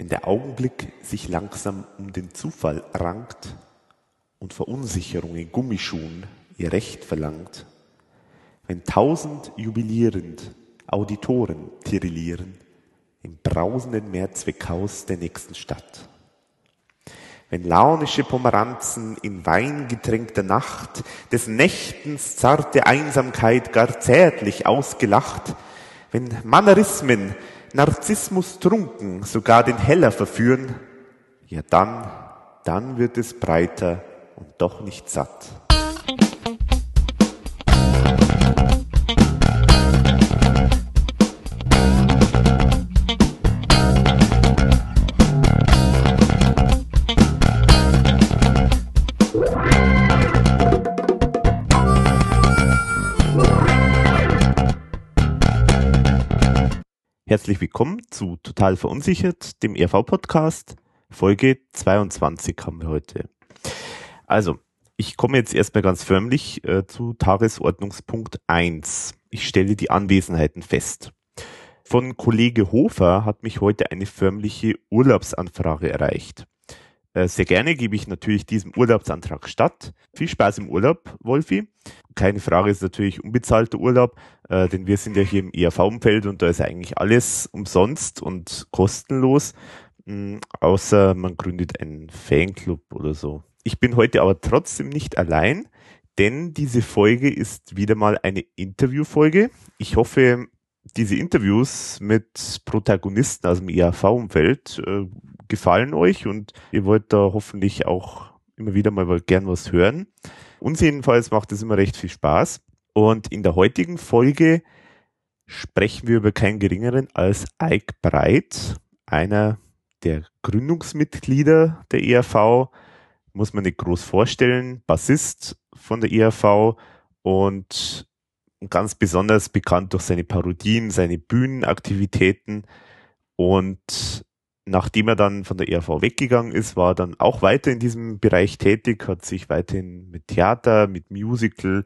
Wenn der Augenblick sich langsam um den Zufall rankt und Verunsicherung in Gummischuhen ihr Recht verlangt, wenn tausend jubilierend Auditoren tirillieren im brausenden Mehrzweckhaus der nächsten Stadt. Wenn launische Pomeranzen in Wein getränkter Nacht des Nächtens zarte Einsamkeit gar zärtlich ausgelacht, wenn Mannerismen Narzissmus trunken sogar den Heller verführen, ja dann, dann wird es breiter und doch nicht satt. Herzlich willkommen zu Total Verunsichert, dem ERV-Podcast. Folge 22 haben wir heute. Also, ich komme jetzt erstmal ganz förmlich äh, zu Tagesordnungspunkt 1. Ich stelle die Anwesenheiten fest. Von Kollege Hofer hat mich heute eine förmliche Urlaubsanfrage erreicht. Äh, sehr gerne gebe ich natürlich diesem Urlaubsantrag statt. Viel Spaß im Urlaub, Wolfi. Keine Frage ist natürlich unbezahlter Urlaub, äh, denn wir sind ja hier im ERV-Umfeld und da ist eigentlich alles umsonst und kostenlos, mh, mm, außer man gründet einen Fanclub oder so. Ich bin heute aber trotzdem nicht allein, denn diese Folge ist wieder mal eine Interviewfolge. Ich hoffe, diese Interviews mit Protagonisten aus dem ERV-Umfeld äh, gefallen euch und ihr wollt da hoffentlich auch immer wieder mal gern was hören. Uns jedenfalls macht es immer recht viel Spaß. Und in der heutigen Folge sprechen wir über keinen geringeren als Ike Breit, einer der Gründungsmitglieder der ERV, muss man nicht groß vorstellen, Bassist von der ERV und ganz besonders bekannt durch seine Parodien, seine Bühnenaktivitäten. Und nachdem er dann von der ERV weggegangen ist, war er dann auch weiter in diesem Bereich tätig, hat sich weiterhin mit Theater, mit Musical,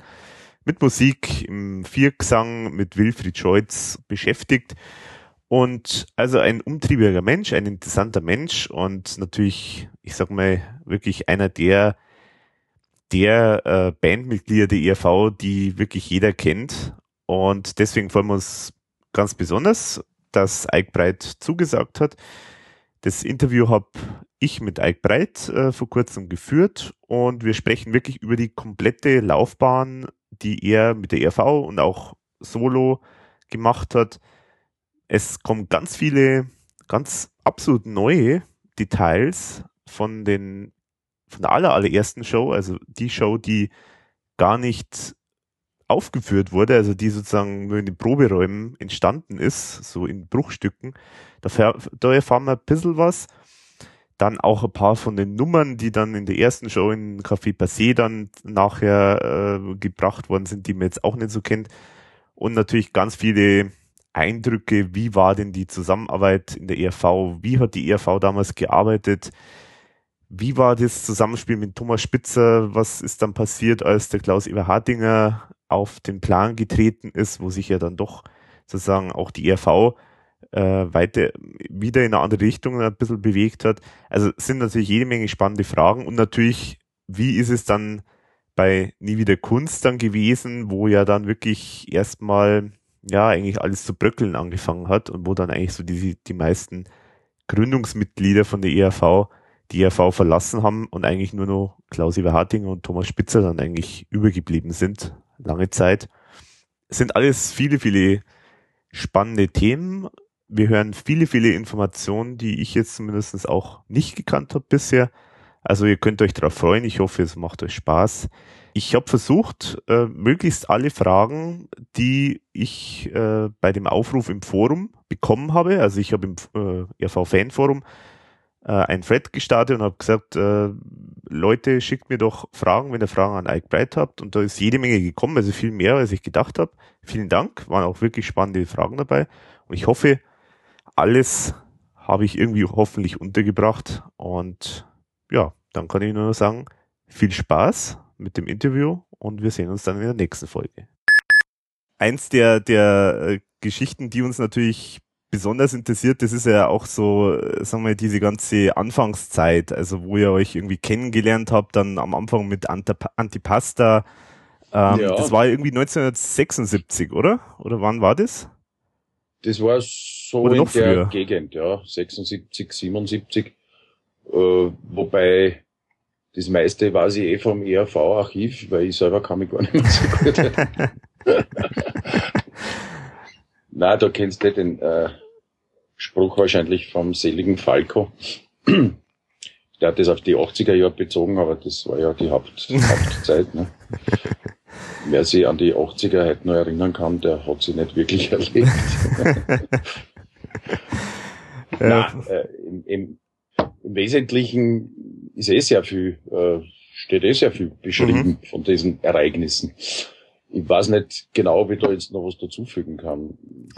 mit Musik, im Viergesang, mit Wilfried Scheutz beschäftigt. Und also ein umtriebiger Mensch, ein interessanter Mensch und natürlich, ich sag mal, wirklich einer der, der äh, Bandmitglieder der ERV, die wirklich jeder kennt. Und deswegen freuen wir uns ganz besonders, dass Ike Breit zugesagt hat. Das Interview habe ich mit Ike Breit äh, vor kurzem geführt und wir sprechen wirklich über die komplette Laufbahn, die er mit der ERV und auch solo gemacht hat. Es kommen ganz viele, ganz absolut neue Details von den, von der aller, allerersten Show, also die Show, die gar nicht aufgeführt wurde, also die sozusagen nur in den Proberäumen entstanden ist, so in Bruchstücken. Da, da erfahren wir ein bisschen was. Dann auch ein paar von den Nummern, die dann in der ersten Show in Café Passé dann nachher äh, gebracht worden sind, die man jetzt auch nicht so kennt. Und natürlich ganz viele Eindrücke, wie war denn die Zusammenarbeit in der ERV, wie hat die ERV damals gearbeitet, wie war das Zusammenspiel mit Thomas Spitzer, was ist dann passiert, als der Klaus Eberhardinger auf den Plan getreten ist, wo sich ja dann doch sozusagen auch die ERV äh, weiter wieder in eine andere Richtung ein bisschen bewegt hat. Also sind natürlich jede Menge spannende Fragen und natürlich, wie ist es dann bei Nie wieder Kunst dann gewesen, wo ja dann wirklich erstmal ja eigentlich alles zu bröckeln angefangen hat und wo dann eigentlich so die, die meisten Gründungsmitglieder von der ERV die ERV verlassen haben und eigentlich nur noch Klaus Eberhardinger und Thomas Spitzer dann eigentlich übergeblieben sind lange Zeit. Es sind alles viele, viele spannende Themen. Wir hören viele, viele Informationen, die ich jetzt zumindest auch nicht gekannt habe bisher. Also ihr könnt euch darauf freuen. Ich hoffe, es macht euch Spaß. Ich habe versucht, äh, möglichst alle Fragen, die ich äh, bei dem Aufruf im Forum bekommen habe, also ich habe im äh, RV-Fan-Forum äh, ein Thread gestartet und habe gesagt, äh, Leute, schickt mir doch Fragen, wenn ihr Fragen an Ike Bright habt. Und da ist jede Menge gekommen, also viel mehr, als ich gedacht habe. Vielen Dank, waren auch wirklich spannende Fragen dabei. Und ich hoffe, alles habe ich irgendwie hoffentlich untergebracht. Und ja, dann kann ich nur noch sagen, viel Spaß mit dem Interview und wir sehen uns dann in der nächsten Folge. Eins der, der äh, Geschichten, die uns natürlich besonders interessiert, das ist ja auch so, äh, sagen wir, diese ganze Anfangszeit, also wo ihr euch irgendwie kennengelernt habt, dann am Anfang mit Antipasta. Ähm, ja. Das war irgendwie 1976, oder? Oder wann war das? Das war so oder in der früher? Gegend, ja, 76, 77. Äh, wobei das meiste weiß ich eh vom ERV-Archiv, weil ich selber kann mich gar nicht mehr so gut. Nein, da kennst du den äh, Spruch wahrscheinlich vom seligen Falco. Der hat das auf die 80er Jahre bezogen, aber das war ja die Haupt, Hauptzeit. Ne? Wer sich an die 80er heute noch erinnern kann, der hat sie nicht wirklich erlebt. ja. Nein, äh, im, im, im Wesentlichen ist eh sehr viel, äh, steht eh sehr viel beschrieben mhm. von diesen Ereignissen. Ich weiß nicht genau, ob ich da jetzt noch was dazufügen kann,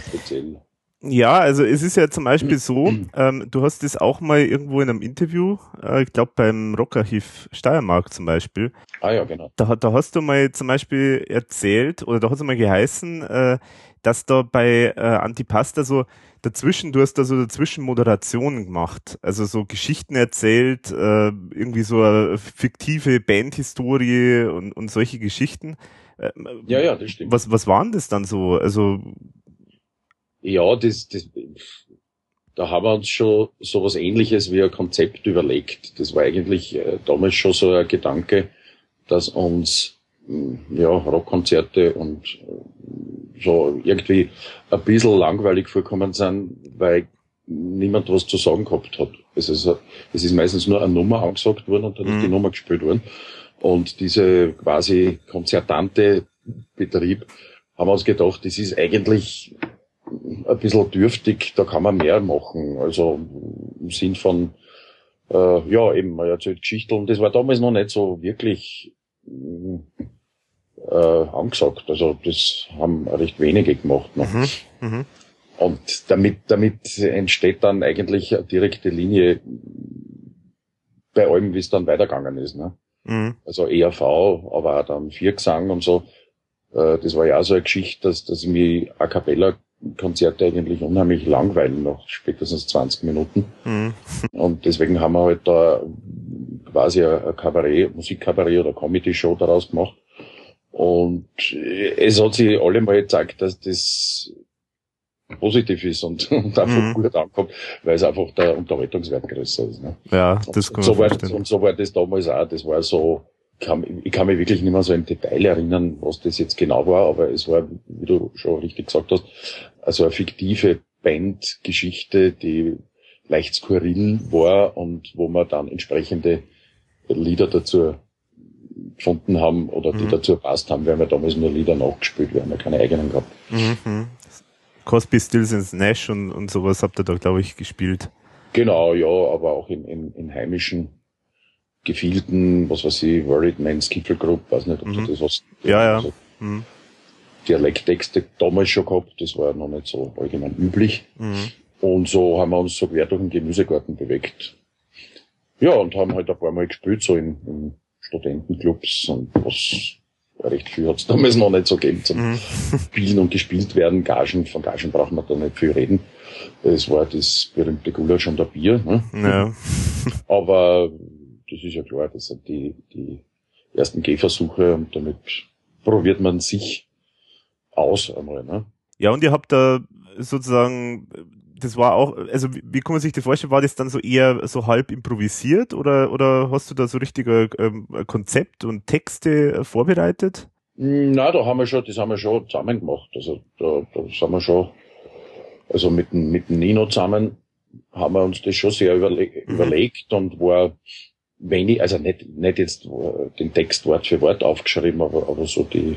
speziell. Ja, also es ist ja zum Beispiel so, ähm, du hast das auch mal irgendwo in einem Interview, äh, ich glaube beim Rockarchiv Steiermark zum Beispiel. Ah ja, genau. Da, da hast du mal zum Beispiel erzählt, oder da hast du mal geheißen, äh, dass da bei äh, Antipasta so dazwischen, du hast da so dazwischen Moderationen gemacht, also so Geschichten erzählt, äh, irgendwie so eine fiktive Bandhistorie und, und solche Geschichten. Äh, ja, ja, das stimmt. Was, was waren das dann so? Also ja, das, das, da haben wir uns schon so was ähnliches wie ein Konzept überlegt. Das war eigentlich äh, damals schon so ein Gedanke, dass uns mm, ja, Rockkonzerte und äh, so irgendwie ein bisschen langweilig vorkommen sind, weil niemand was zu sagen gehabt hat. Es ist, es ist meistens nur eine Nummer angesagt worden und dann mhm. ist die Nummer gespielt worden. Und diese quasi konzertante Betrieb haben wir uns gedacht, das ist eigentlich ein bisschen dürftig, da kann man mehr machen. Also im Sinn von, äh, ja, eben, man erzählt Geschichten. Das war damals noch nicht so wirklich äh, angesagt. Also das haben recht wenige gemacht noch. Mhm, mh. Und damit, damit entsteht dann eigentlich eine direkte Linie bei allem, wie es dann weitergegangen ist. Ne? Mhm. Also ERV, aber auch dann Viergesang und so. Äh, das war ja auch so eine Geschichte, dass, dass ich mich a cappella Konzerte eigentlich unheimlich langweilen, nach spätestens 20 Minuten. Mhm. Und deswegen haben wir halt da quasi ein Kabarett, Musikkabarett oder Comedy-Show daraus gemacht. Und es hat sich allemal gezeigt, dass das positiv ist und, und einfach mhm. gut ankommt, weil es einfach der Unterhaltungswert größer ist. Ne? Ja, das kann und, so war, und so war das damals auch. Das war so, kann, ich kann mich wirklich nicht mehr so im Detail erinnern, was das jetzt genau war, aber es war, wie du schon richtig gesagt hast, also eine fiktive Bandgeschichte, die leicht skurril war und wo wir dann entsprechende Lieder dazu gefunden haben oder die mhm. dazu passt haben, weil wir damals nur Lieder nachgespielt, wir haben ja keine eigenen gehabt. Mhm. Cosby, Stills and Nash und, und sowas habt ihr da, glaube ich, gespielt. Genau, ja, aber auch in, in, in heimischen Gefilden, was weiß ich, Worried Man's Skiffle Group, weiß nicht, ob mhm. du das hast. Ja, ja. Also mhm. Dialekttexte damals schon gehabt, das war noch nicht so allgemein üblich. Mhm. Und so haben wir uns so quer durch den Gemüsegarten bewegt. Ja, und haben halt ein paar Mal gespielt, so in, in Studentenclubs und was recht viel hat es damals noch nicht so gegeben zum mhm. Spielen und gespielt werden. Gagen, von Gagen braucht man da nicht viel reden. Es war das berühmte Gulasch und der Bier. Ne? Ja. Aber das ist ja klar, das sind die, die ersten Gehversuche und damit probiert man sich aus einmal. Ne? Ja, und ihr habt da sozusagen, das war auch, also wie kann man sich das vorstellen, war das dann so eher so halb improvisiert oder, oder hast du da so richtiger ähm, Konzept und Texte vorbereitet? Na, da haben wir schon, das haben wir schon zusammen gemacht. Also da, da sind wir schon, also mit dem, mit dem Nino zusammen haben wir uns das schon sehr überle mhm. überlegt und war wenig, also nicht, nicht jetzt den Text Wort für Wort aufgeschrieben, aber, aber so die,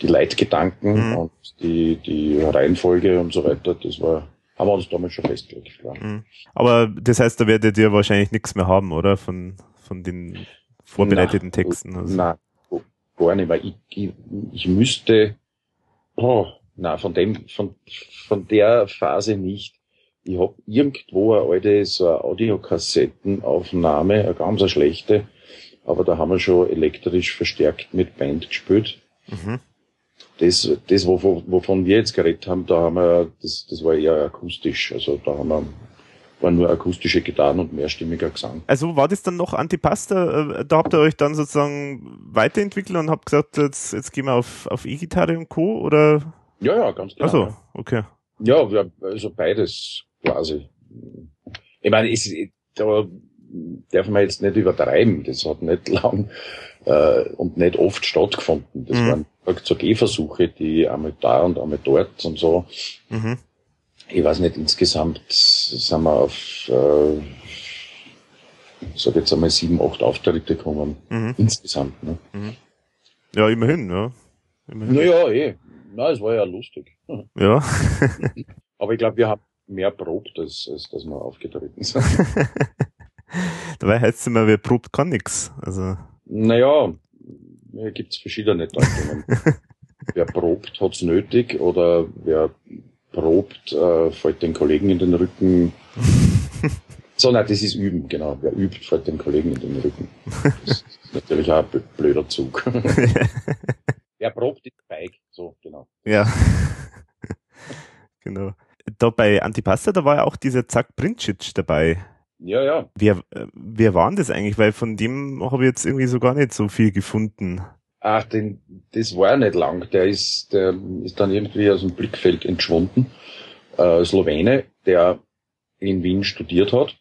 die Leitgedanken mhm. und die, die Reihenfolge und so weiter, das war, haben wir uns damals schon festgelegt, klar. Mhm. Aber das heißt, da werdet ihr wahrscheinlich nichts mehr haben, oder? Von, von den vorbereiteten na, Texten. Also. Nein, gar nicht, weil ich, ich, ich müsste, oh, na von dem, von, von der Phase nicht. Ich habe irgendwo eine alte so eine Audiokassettenaufnahme, eine ganz eine schlechte, aber da haben wir schon elektrisch verstärkt mit Band gespielt. Mhm. das, das wovon, wovon wir jetzt geredet haben, da haben wir, das, das war eher akustisch. Also da haben wir waren nur akustische Gitarren und mehrstimmiger Gesang. Also war das dann noch Antipasta? Äh, da habt ihr euch dann sozusagen weiterentwickelt und habt gesagt, jetzt, jetzt gehen wir auf, auf E-Gitarre und Co. oder? Ja, ja, ganz klar. Ach so, okay. Ja, also beides quasi. Ich meine, es, da darf man jetzt nicht übertreiben. Das hat nicht lang äh, und nicht oft stattgefunden. Das mhm. waren so Gehversuche, die einmal da und einmal dort und so. Mhm. Ich weiß nicht, insgesamt sind wir auf, äh, ich sag jetzt einmal sieben, acht Auftritte gekommen. Mhm. Insgesamt. Ne? Mhm. Ja, immerhin, ja. Immerhin. Naja, eh. Na, es war ja lustig. Ja. Aber ich glaube, wir haben mehr probt, als, als dass wir aufgetreten sind. Dabei heißt es immer, wer probt, kann nix. Also. Naja, hier gibt's verschiedene Deutungen. wer probt, hat's nötig, oder wer probt, äh, fällt den Kollegen in den Rücken. so, nein, das ist Üben, genau. Wer übt, fällt den Kollegen in den Rücken. Das ist natürlich auch ein blöder Zug. wer probt, ist Bike. So, genau. Ja. Da bei Antipasta, da war ja auch dieser Zack Princic dabei. Ja, ja. Wer, wer war denn das eigentlich? Weil von dem habe ich jetzt irgendwie so gar nicht so viel gefunden. Ach, den, das war ja nicht lang. Der ist, der ist dann irgendwie aus dem Blickfeld entschwunden. Äh, Slowene, der in Wien studiert hat.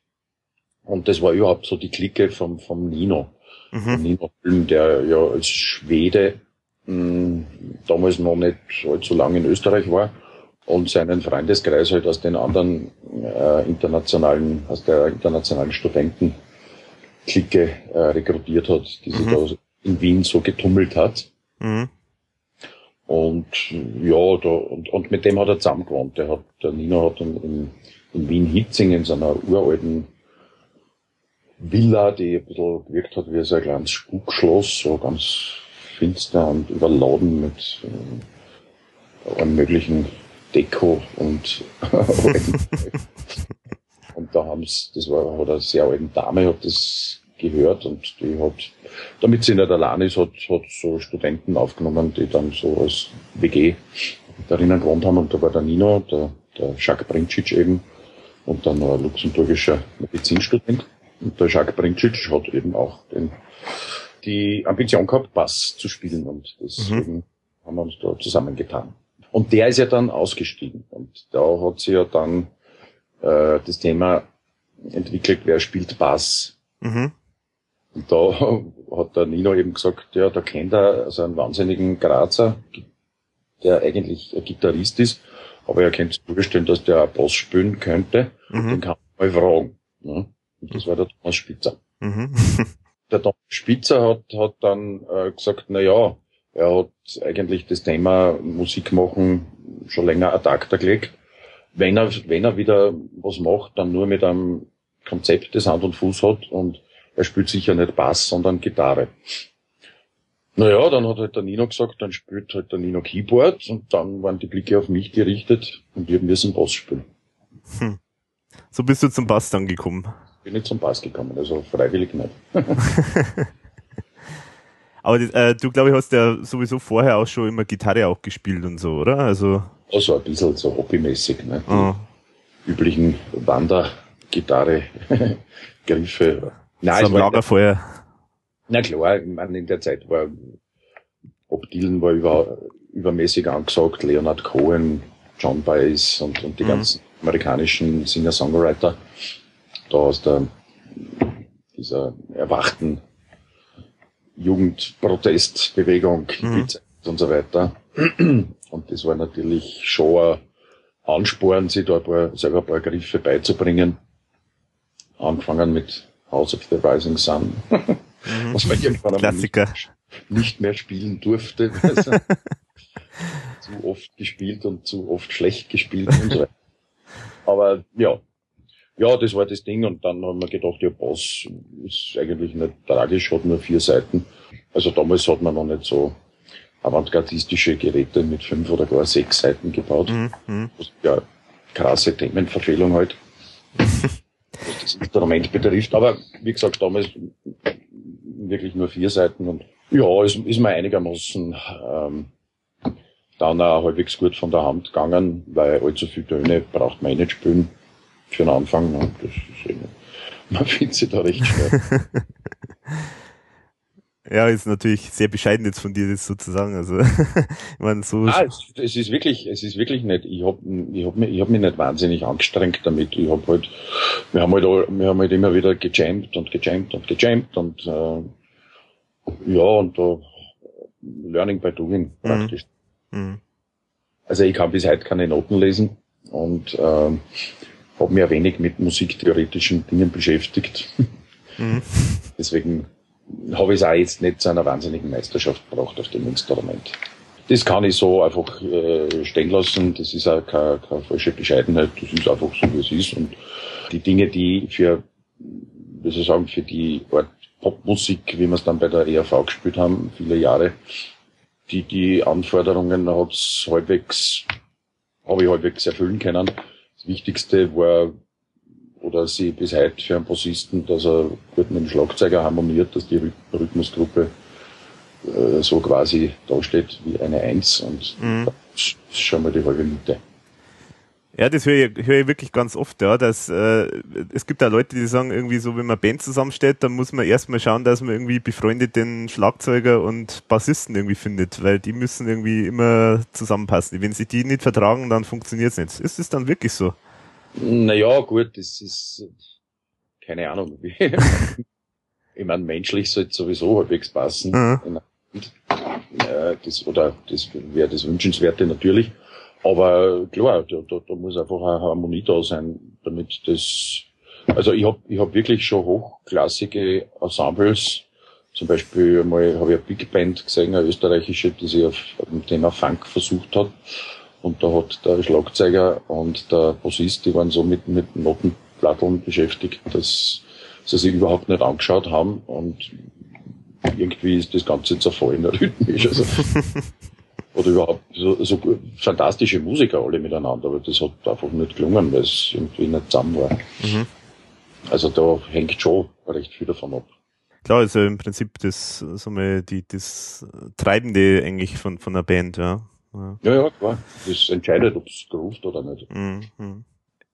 Und das war überhaupt so die Clique vom, vom Nino. Mhm. Nino Böhm, der ja als Schwede mh, hm, damals noch nicht allzu lange in Österreich war und seinen Freundeskreis halt aus den anderen äh, internationalen, aus der internationalen Studentenklicke äh, rekrutiert hat, die sich mhm. da in Wien so getummelt hat. Mhm. Und ja, da, und, und mit dem hat er zusammen gewohnt. Der, hat, der Nino hat in, in, in Wien-Hitzing in seiner uralten Villa, die ein bisschen gewirkt hat wie so ein kleines Spukschloss, so ganz finster und überladen mit äh, allen möglichen Deko und und da haben sie, das war hat eine sehr alte Dame, hat das gehört und die hat, damit sie nicht allein ist, hat, hat so Studenten aufgenommen, die dann so als WG darinnen gewohnt haben und da war der Nino, der, der Jacques Brincic eben und dann noch ein luxemburgischer Medizinstudent und der Jacques Brincic hat eben auch den, die Ambition gehabt, Bass zu spielen und deswegen mhm. haben wir uns da zusammengetan. Und der ist ja dann ausgestiegen. Und da hat sie ja dann äh, das Thema entwickelt, wer spielt Bass. Mhm. Und da hat der Nino eben gesagt, ja, da kennt er also einen wahnsinnigen Grazer, der eigentlich ein Gitarrist ist, aber er kann sich vorstellen, dass der Bass spielen könnte. Mhm. Den kann man mal fragen. Ne? Und das war der Thomas Spitzer. Mhm. der Thomas Spitzer hat, hat dann äh, gesagt, na ja, er hat eigentlich das Thema Musik machen schon länger ad acta gelegt. Wenn er, wenn er wieder was macht, dann nur mit einem Konzept, das Hand und Fuß hat und er spielt sicher nicht Bass, sondern Gitarre. Naja, dann hat halt der Nino gesagt, dann spielt halt der Nino Keyboard und dann waren die Blicke auf mich gerichtet und wir müssen Bass spielen. Hm. So bist du zum Bass dann gekommen? Bin nicht zum Bass gekommen, also freiwillig nicht. Aber äh, du, glaube ich, hast ja sowieso vorher auch schon immer Gitarre auch gespielt und so, oder? Also, also ein bisschen so hobbymäßig, ne? Die oh. üblichen Wandergitarre-Griffe. Nein, so Lagerfeuer. Na klar, ich meine, in der Zeit war Bob Dylan war über, übermäßig angesagt, Leonard Cohen, John Baez und, und die mhm. ganzen amerikanischen Singer-Songwriter da aus der, dieser erwachten Jugendprotestbewegung mhm. und so weiter. Und das war natürlich schon ein Ansporn, sich da ein paar, selber ein paar Griffe beizubringen. Angefangen mit House of the Rising Sun, mhm. was man irgendwann Klassiker. Nicht, nicht mehr spielen durfte. Also zu oft gespielt und zu oft schlecht gespielt und so weiter. Aber ja, ja, das war das Ding und dann haben wir gedacht, ja, Bass ist eigentlich nicht tragisch, hat nur vier Seiten. Also damals hat man noch nicht so avantgardistische Geräte mit fünf oder gar sechs Seiten gebaut. Mhm. mhm. Ja, krasse Themenverfehlung halt, was das Instrument betrifft. Aber wie gesagt, damals wirklich nur vier Seiten und ja, ist, ist mir einigermaßen ähm, dann auch halbwegs gut von der Hand gegangen, weil allzu viele Töne braucht man eh nicht spielen für den Anfang. Ne? Das ist man findet sich da recht schnell. Ja, ist natürlich sehr bescheiden jetzt von dir, das sozusagen. Also, ich meine, so. Ah, es, es, ist wirklich, es ist wirklich nicht. Ich habe, ich habe mich, ich habe mich nicht wahnsinnig angestrengt damit. Ich habe halt, wir haben halt, wir haben halt immer wieder gejammt und gejammt und gejammt und äh, ja und da Learning by Doing mhm. praktisch. Mhm. Also ich kann bis heute keine Noten lesen und äh, habe mich ein wenig mit musiktheoretischen Dingen beschäftigt. Mhm. Deswegen habe ich es auch jetzt nicht zu einer wahnsinnigen Meisterschaft gebracht auf dem Instrument. Das kann ich so einfach äh, stehen lassen. Das ist auch keine, keine falsche Bescheidenheit. Das ist einfach so, wie es ist. Und die Dinge, die für, wie soll ich sagen, für die Art Popmusik, wie wir es dann bei der ERV gespielt haben, viele Jahre, die, die Anforderungen hat's halbwegs, habe ich halbwegs erfüllen können. Wichtigste war oder sie bis heute für einen Bassisten, dass er gut mit dem Schlagzeuger harmoniert, dass die Rhythmusgruppe äh, so quasi dasteht wie eine Eins und mhm. das ist schon mal die halbe Miete. Ja, das höre ich, höre ich wirklich ganz oft, ja, dass äh, es gibt da Leute, die sagen, irgendwie so, wenn man Band zusammenstellt, dann muss man erstmal schauen, dass man irgendwie befreundeten Schlagzeuger und Bassisten irgendwie findet, weil die müssen irgendwie immer zusammenpassen. Wenn sich die nicht vertragen, dann funktioniert es nicht. Ist es dann wirklich so? Naja, gut, das ist, keine Ahnung. ich meine, menschlich sollte sowieso halbwegs passen. Mhm. Das, oder das wäre das Wünschenswerte natürlich. Aber klar, da, da, da muss einfach eine Harmonie da sein, damit das, also ich habe ich hab wirklich schon hochklassige Ensembles, zum Beispiel mal habe ich eine Big Band gesehen, eine österreichische, die sich auf dem Thema Funk versucht hat. Und da hat der Schlagzeuger und der Bassist, die waren so mit, mit Notenplatteln beschäftigt, dass sie sich überhaupt nicht angeschaut haben und irgendwie ist das Ganze zerfallen rhythmisch. Also, oder überhaupt so, so fantastische Musiker alle miteinander, aber das hat einfach nicht gelungen, weil es irgendwie nicht zusammen war. Mhm. Also da hängt schon recht viel davon ab. Klar, also im Prinzip das, so mal die, das Treibende eigentlich von, von der Band, ja. Ja, ja, klar. Das entscheidet, ob es ruft oder nicht. Mhm.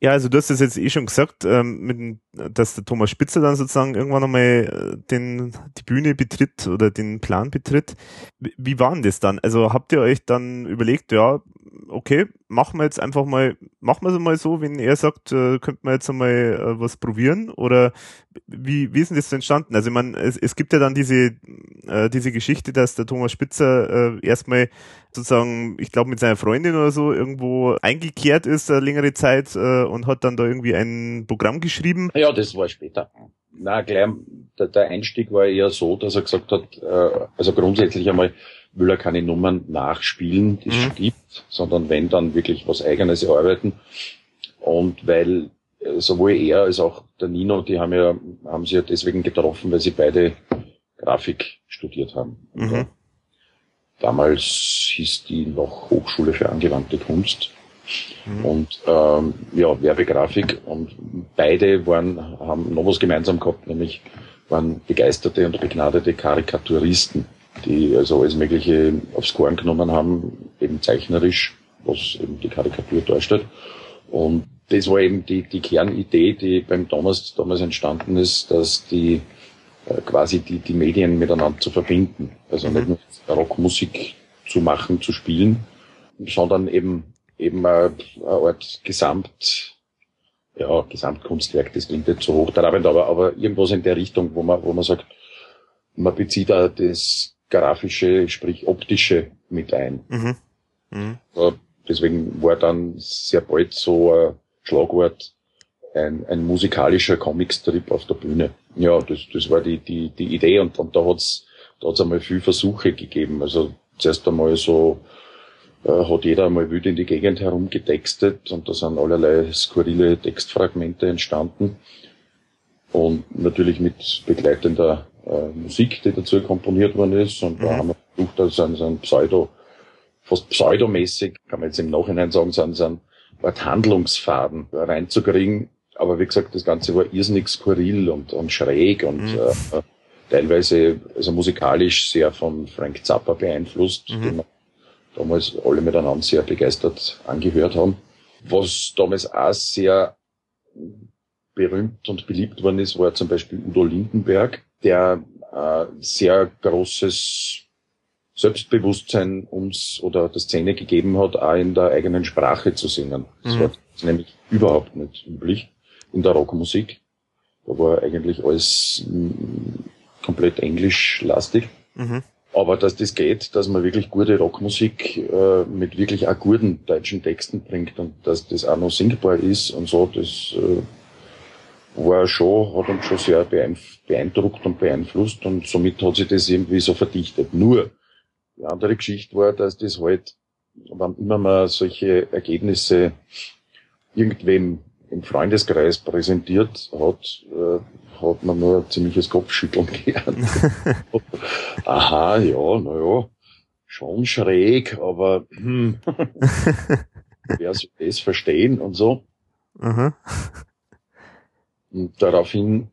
Ja, also du hast es jetzt eh schon gesagt, ähm, mit, dass der Thomas Spitzer dann sozusagen irgendwann einmal äh, den, die Bühne betritt oder den Plan betritt. Wie war denn das dann? Also habt ihr euch dann überlegt, ja, okay, machen wir jetzt einfach mal, machen wir es mal so, wenn er sagt, äh, könnte man jetzt einmal äh, was probieren? Oder wie, wie ist denn das entstanden? Also meine, es, es gibt ja dann diese, äh, diese Geschichte, dass der Thomas Spitzer äh, erstmal sozusagen, ich glaube mit seiner Freundin oder so irgendwo eingekehrt ist, eine längere Zeit äh, und hat dann da irgendwie ein Programm geschrieben. Ja, das war später. Na, gleich, der, der Einstieg war eher so, dass er gesagt hat, äh, also grundsätzlich einmal, will er keine Nummern nachspielen, die es mhm. schon gibt, sondern wenn dann wirklich was eigenes erarbeiten. Und weil äh, sowohl er als auch der Nino, die haben ja, haben sie ja deswegen getroffen, weil sie beide Grafik studiert haben. Mhm. Äh, damals hieß die noch Hochschule für angewandte Kunst. Mhm. Und ähm, ja, Werbegrafik. Und beide waren, haben noch was gemeinsam gehabt, nämlich waren begeisterte und begnadete Karikaturisten die also alles Mögliche aufs Korn genommen haben, eben zeichnerisch, was eben die Karikatur darstellt. Und das war eben die, die Kernidee, die beim Thomas damals entstanden ist, dass die äh, quasi die, die Medien miteinander zu verbinden. Also mhm. nicht nur Rockmusik zu machen, zu spielen, sondern eben eben eine, eine Art Gesamt, ja, Gesamtkunstwerk, das klingt nicht so hochtrabend, aber, aber irgendwas in der Richtung, wo man, wo man sagt, man bezieht da das grafische, sprich optische mit ein. Mhm. Mhm. deswegen war dann sehr bald so ein Schlagwort ein, ein musikalischer Comicstrip auf der Bühne. Ja, das, das war die, die, die Idee und, und da hat's da hat's einmal viel Versuche gegeben. Also zuerst einmal so äh, hat jeder einmal wild in die Gegend herumgetextet und da sind allerlei skurrile Textfragmente entstanden. Und natürlich mit begleitender äh, Musik, die dazu komponiert worden ist. Und mhm. da haben wir versucht, da sind, sind Pseudo, fast pseudomäßig, kann man jetzt im Nachhinein sagen, sind, sind Art Handlungsfaden reinzukriegen. Aber wie gesagt, das Ganze war irrsinnig skurril und, und schräg und mhm. äh, teilweise also musikalisch sehr von Frank Zappa beeinflusst, mhm. den man damals alle miteinander sehr begeistert angehört haben. Was damals auch sehr berühmt und beliebt worden ist, war zum Beispiel Udo Lindenberg, der äh, sehr großes Selbstbewusstsein uns oder der Szene gegeben hat, auch in der eigenen Sprache zu singen. Das mhm. war nämlich überhaupt nicht üblich in der Rockmusik. Da war eigentlich alles mm, komplett englischlastig. Mhm. Aber dass das geht, dass man wirklich gute Rockmusik äh, mit wirklich auch guten deutschen Texten bringt und dass das auch noch singbar ist und so, das äh, war schon, hat uns schon sehr beeindruckt und beeinflusst und somit hat sich das irgendwie so verdichtet. Nur, die andere Geschichte war, dass das halt, wann immer man solche Ergebnisse irgendwem im Freundeskreis präsentiert hat, äh, hat man nur ein ziemliches Kopfschütteln gelernt. Aha, ja, naja, schon schräg, aber hm, wer soll das verstehen und so. Mhm. Und daraufhin,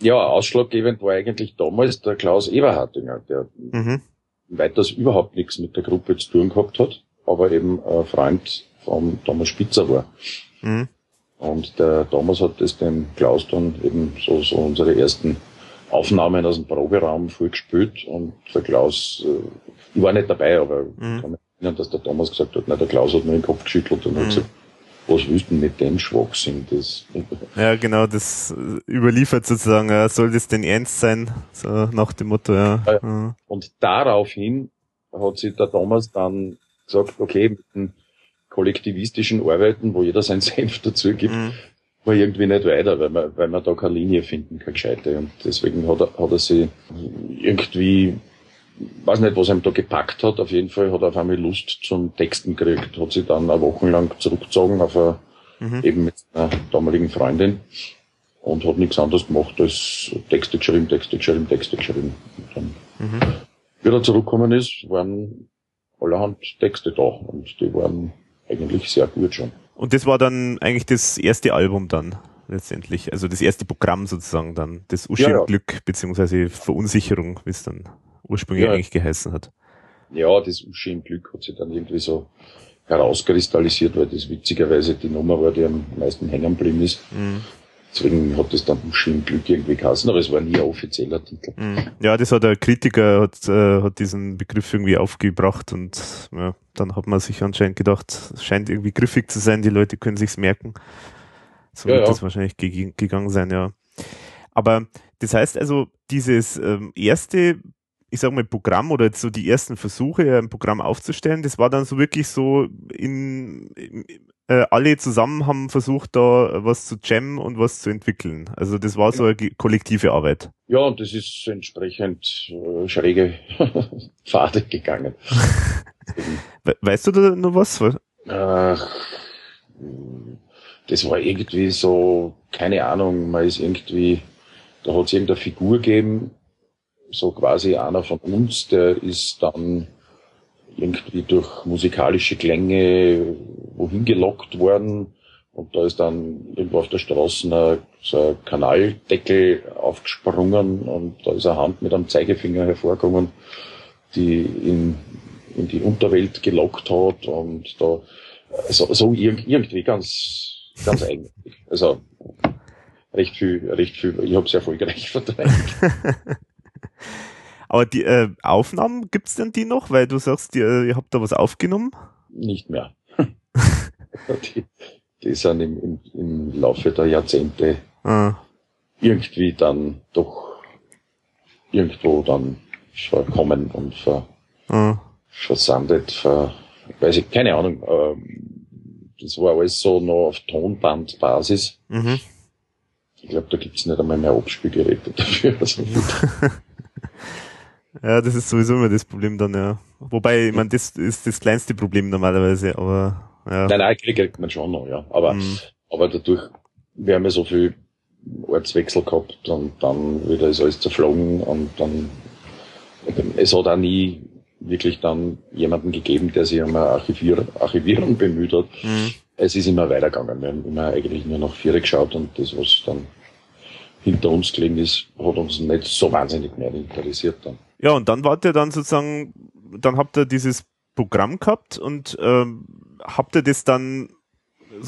ja, ausschlaggebend war eigentlich damals der Klaus Eberhardinger, der mhm. weiters überhaupt nichts mit der Gruppe zu tun gehabt hat, aber eben ein Freund vom Thomas Spitzer war. Mhm. Und der Thomas hat das dem Klaus dann eben so, so unsere ersten Aufnahmen aus dem Proberaum vorgespielt und der Klaus, äh, ich war nicht dabei, aber mhm. ich kann mich erinnern, dass der Thomas gesagt hat, nein, der Klaus hat nur den Kopf geschüttelt und mhm. hat gesagt, was willst du mit dem Schwachsinn? Das ja, genau, das überliefert sozusagen, ja, soll das denn ernst sein? So nach dem Motto, ja. ja. Und daraufhin hat sich der Thomas dann gesagt, okay, mit dem kollektivistischen Arbeiten, wo jeder sein Senf dazu gibt, mhm. war irgendwie nicht weiter, weil man, weil man da keine Linie finden kann, gescheite. Und deswegen hat er, hat er sich irgendwie, weiß nicht, was ihm da gepackt hat, auf jeden Fall hat er auf einmal Lust zum Texten gekriegt, hat sich dann eine Woche lang zurückgezogen auf eine, mhm. eben mit einer damaligen Freundin und hat nichts anderes gemacht als Texte geschrieben, Texte geschrieben, Texte geschrieben. Und dann, mhm. wie er zurückgekommen ist, waren allerhand Texte da und die waren eigentlich sehr gut schon. Und das war dann eigentlich das erste Album dann letztendlich, also das erste Programm sozusagen dann, das Uschi ja, ja. Glück beziehungsweise Verunsicherung, wie es dann ursprünglich ja. eigentlich geheißen hat. Ja, das Uschi im Glück hat sich dann irgendwie so herauskristallisiert, weil das witzigerweise die Nummer war, die am meisten hängen geblieben ist. Mhm. Deswegen hat das dann Uschi Glück irgendwie geheißen, aber es war nie ein offizieller Titel. Mhm. Ja, das hat der Kritiker, hat, äh, hat diesen Begriff irgendwie aufgebracht und ja, dann hat man sich anscheinend gedacht, es scheint irgendwie griffig zu sein, die Leute können sich's merken. So ja, wird ja. das wahrscheinlich ge gegangen sein, ja. Aber das heißt also, dieses ähm, erste ich sag mal, Programm oder so die ersten Versuche, ein Programm aufzustellen, das war dann so wirklich so in, in äh, alle zusammen haben versucht, da was zu jammen und was zu entwickeln. Also das war so eine kollektive Arbeit. Ja, und das ist entsprechend äh, schräge Pfade gegangen. weißt du da noch was? Ach, das war irgendwie so, keine Ahnung, man ist irgendwie, da hat es irgendeine Figur gegeben, so quasi einer von uns, der ist dann irgendwie durch musikalische Klänge wohin gelockt worden und da ist dann irgendwo auf der Straße so ein Kanaldeckel aufgesprungen und da ist eine Hand mit einem Zeigefinger hervorgekommen, die in, in die Unterwelt gelockt hat und da so, so irgendwie ganz, ganz eigenartig. Also recht viel, recht viel, ich habe es erfolgreich verdrängt. Aber die äh, Aufnahmen, gibt's denn die noch? Weil du sagst, die, äh, ihr habt da was aufgenommen? Nicht mehr. die, die sind im, im, im Laufe der Jahrzehnte ah. irgendwie dann doch irgendwo dann verkommen und ver, ah. versandet, ver, weiß ich, keine Ahnung. Ähm, das war alles so noch auf Tonbandbasis. Mhm. Ich glaube, da gibt's nicht einmal mehr Abspielgeräte dafür. Also Ja, das ist sowieso immer das Problem dann, ja. Wobei, ich meine, das ist das kleinste Problem normalerweise, aber ja. Nein, nein, kriegt man schon noch, ja. Aber, mhm. aber dadurch, wir haben ja so viel Ortswechsel gehabt und dann wieder ist alles zerflogen und dann, es hat auch nie wirklich dann jemanden gegeben, der sich um eine Archivier Archivierung bemüht hat. Mhm. Es ist immer weitergegangen. Wir haben immer eigentlich nur noch vier geschaut und das, was dann hinter uns gelegen ist, hat uns nicht so wahnsinnig mehr interessiert dann. Ja, und dann wart ihr dann sozusagen, dann habt ihr dieses Programm gehabt und ähm, habt ihr das dann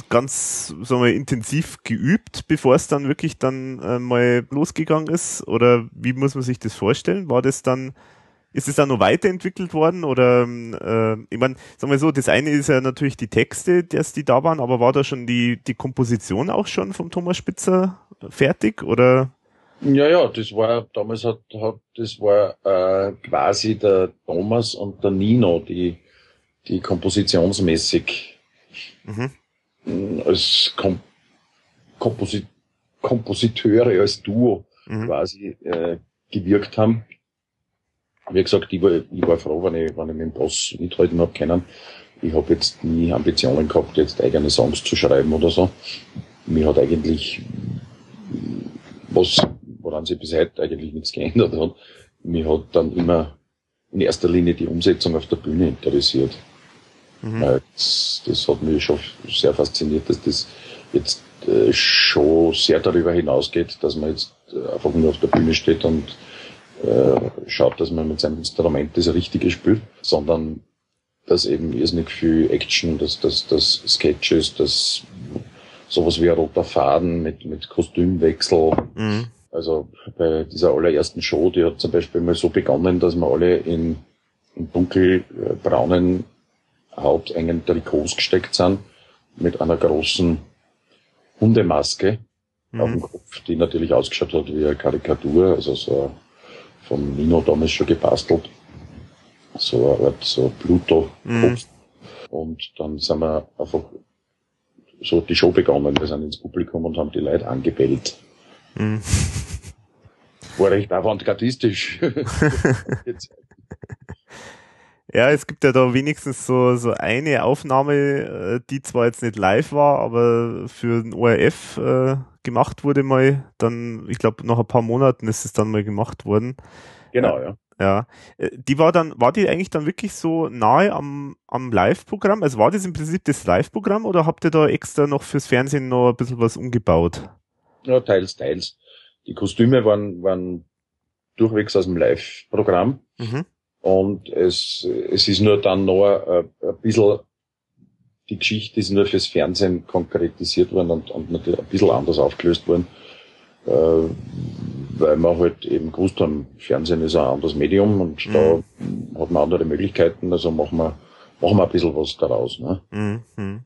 ganz sagen wir, intensiv geübt, bevor es dann wirklich dann äh, mal losgegangen ist? Oder wie muss man sich das vorstellen? War das dann, ist es dann noch weiterentwickelt worden? Oder äh, ich meine, sagen wir so, das eine ist ja natürlich die Texte, dass die da waren, aber war da schon die, die Komposition auch schon vom Thomas Spitzer fertig? Oder? Ja, ja, das war damals hat, hat das war äh, quasi der Thomas und der Nino, die die kompositionsmäßig mhm als Kom Komposit Kompositeure, als Duo mhm. quasi äh, gewirkt haben. Wie gesagt, ich war, ich war froh, wenn ich, wenn ich mit dem Boss mithalten habe können. Ich habe jetzt nie Ambitionen gehabt, jetzt eigene Songs zu schreiben oder so. Mir hat eigentlich was, woran sich bis heute eigentlich nichts geändert hat. Mir hat dann immer in erster Linie die Umsetzung auf der Bühne interessiert. Mhm. Das, das, hat mich schon sehr fasziniert, dass das jetzt äh, schon sehr darüber hinausgeht, dass man jetzt äh, einfach nur auf der Bühne steht und äh, schaut, dass man mit seinem Instrument das Richtige spielt, sondern dass eben irrsinnig viel Action, dass das, das Sketches, das sowas wie ein roter Faden mit, mit Kostümwechsel. Mhm. Also bei dieser allerersten Show, die hat zum Beispiel mal so begonnen, dass wir alle in, in dunkelbraunen hautengen Trikots gesteckt sind, mit einer großen Hundemaske mhm. auf dem Kopf, die natürlich ausgeschaut hat wie eine Karikatur, also so von Nino damals schon gebastelt. So eine Art so Pluto. Mhm. Und dann sind wir einfach so die Show begonnen. Wir sind ins Publikum und haben die Leute angebellt. Mhm. War recht avantgardistisch. Ja, es gibt ja da wenigstens so, so eine Aufnahme, äh, die zwar jetzt nicht live war, aber für den ORF äh, gemacht wurde mal. Dann, ich glaube, nach ein paar Monaten ist es dann mal gemacht worden. Genau, ja. Ja. Äh, die war dann, war die eigentlich dann wirklich so nahe am, am Live-Programm? Also war das im Prinzip das Live-Programm oder habt ihr da extra noch fürs Fernsehen noch ein bisschen was umgebaut? Ja, teils, teils. Die Kostüme waren, waren durchwegs aus dem Live-Programm. Mhm. Und es, es ist nur dann noch ein, ein bisschen, die Geschichte ist nur fürs Fernsehen konkretisiert worden und, und natürlich ein bisschen anders aufgelöst worden, äh, weil man halt eben gewusst haben, Fernsehen ist ein anderes Medium und mhm. da hat man andere Möglichkeiten, also machen wir, machen wir ein bisschen was daraus. Ne? Mhm.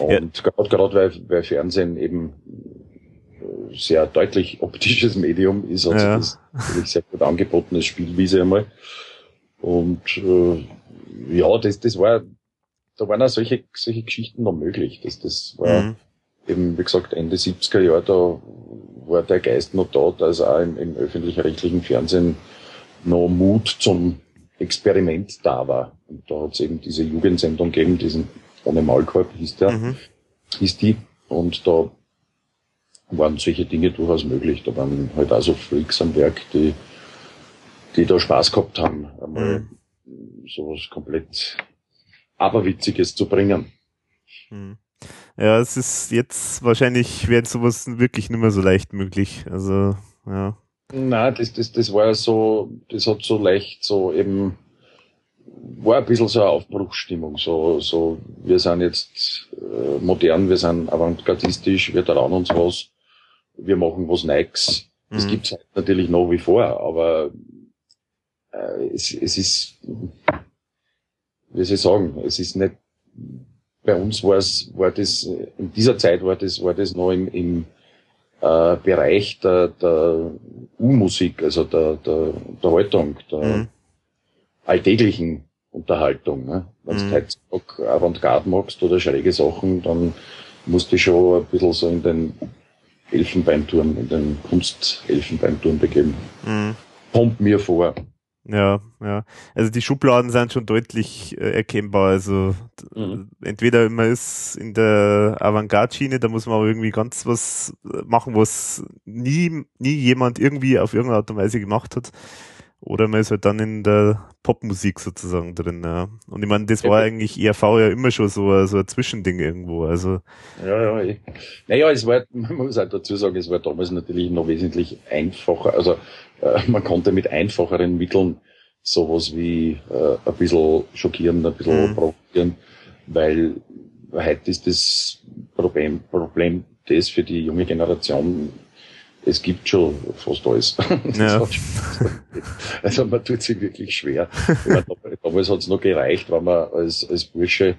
Und ja. gerade, gerade weil, weil Fernsehen eben sehr deutlich optisches Medium ist, hat ja. das natürlich sehr gut angeboten, als Spielwiese einmal. Und äh, ja, das, das war, da waren auch solche, solche Geschichten noch möglich. Das, das war mhm. eben, wie gesagt, Ende 70er Jahre, da war der Geist noch da, dass auch im, im öffentlich-rechtlichen Fernsehen noch Mut zum Experiment da war. Und da hat es eben diese Jugendsendung gegeben, diesen ohne Maulkorb hieß der, mhm. hieß die. Und da waren solche Dinge durchaus möglich. Da waren halt auch so Freaks am Werk, die die da Spaß gehabt haben, einmal mhm. sowas komplett aberwitziges zu bringen. Mhm. Ja, es ist jetzt wahrscheinlich wäre sowas wirklich nicht mehr so leicht möglich. Also, ja. Nein, das, das, das war so, das hat so leicht so eben, war ein bisschen so eine Aufbruchsstimmung. So, so, wir sind jetzt äh, modern, wir sind avantgardistisch, wir trauen uns was, wir machen was Neues. Das mhm. gibt's natürlich nach wie vor, aber äh, es, es ist, wie soll ich sagen, es ist nicht, bei uns war es, war das, in dieser Zeit war das, war das noch im, im äh, Bereich der, der U-Musik, also der, der Unterhaltung, der mhm. alltäglichen Unterhaltung. Ne? Wenn du mhm. heutzutage Avantgarde magst oder schräge Sachen, dann musst du schon ein bisschen so in den Elfenbeinturm, in den Kunst-Elfenbeinturm begeben. Mhm. Kommt mir vor. Ja, ja. Also die Schubladen sind schon deutlich äh, erkennbar. Also mhm. entweder man ist in der Avantgarde-Schiene, da muss man aber irgendwie ganz was äh, machen, was nie, nie jemand irgendwie auf irgendeine Art und Weise gemacht hat. Oder man ist halt dann in der Popmusik sozusagen drin. Ja. Und ich meine, das war eigentlich ERV ja immer schon so, so ein Zwischending irgendwo. Also ja, ja. Ich, naja, es war, man muss halt dazu sagen, es war damals natürlich noch wesentlich einfacher. Also äh, man konnte mit einfacheren Mitteln sowas wie äh, ein bisschen schockieren, ein bisschen mhm. provozieren, weil heute ist das Problem, Problem das für die junge Generation, es gibt schon fast alles. Ja. also man tut sich wirklich schwer. Meine, damals hat es noch gereicht, wenn man als, als Bursche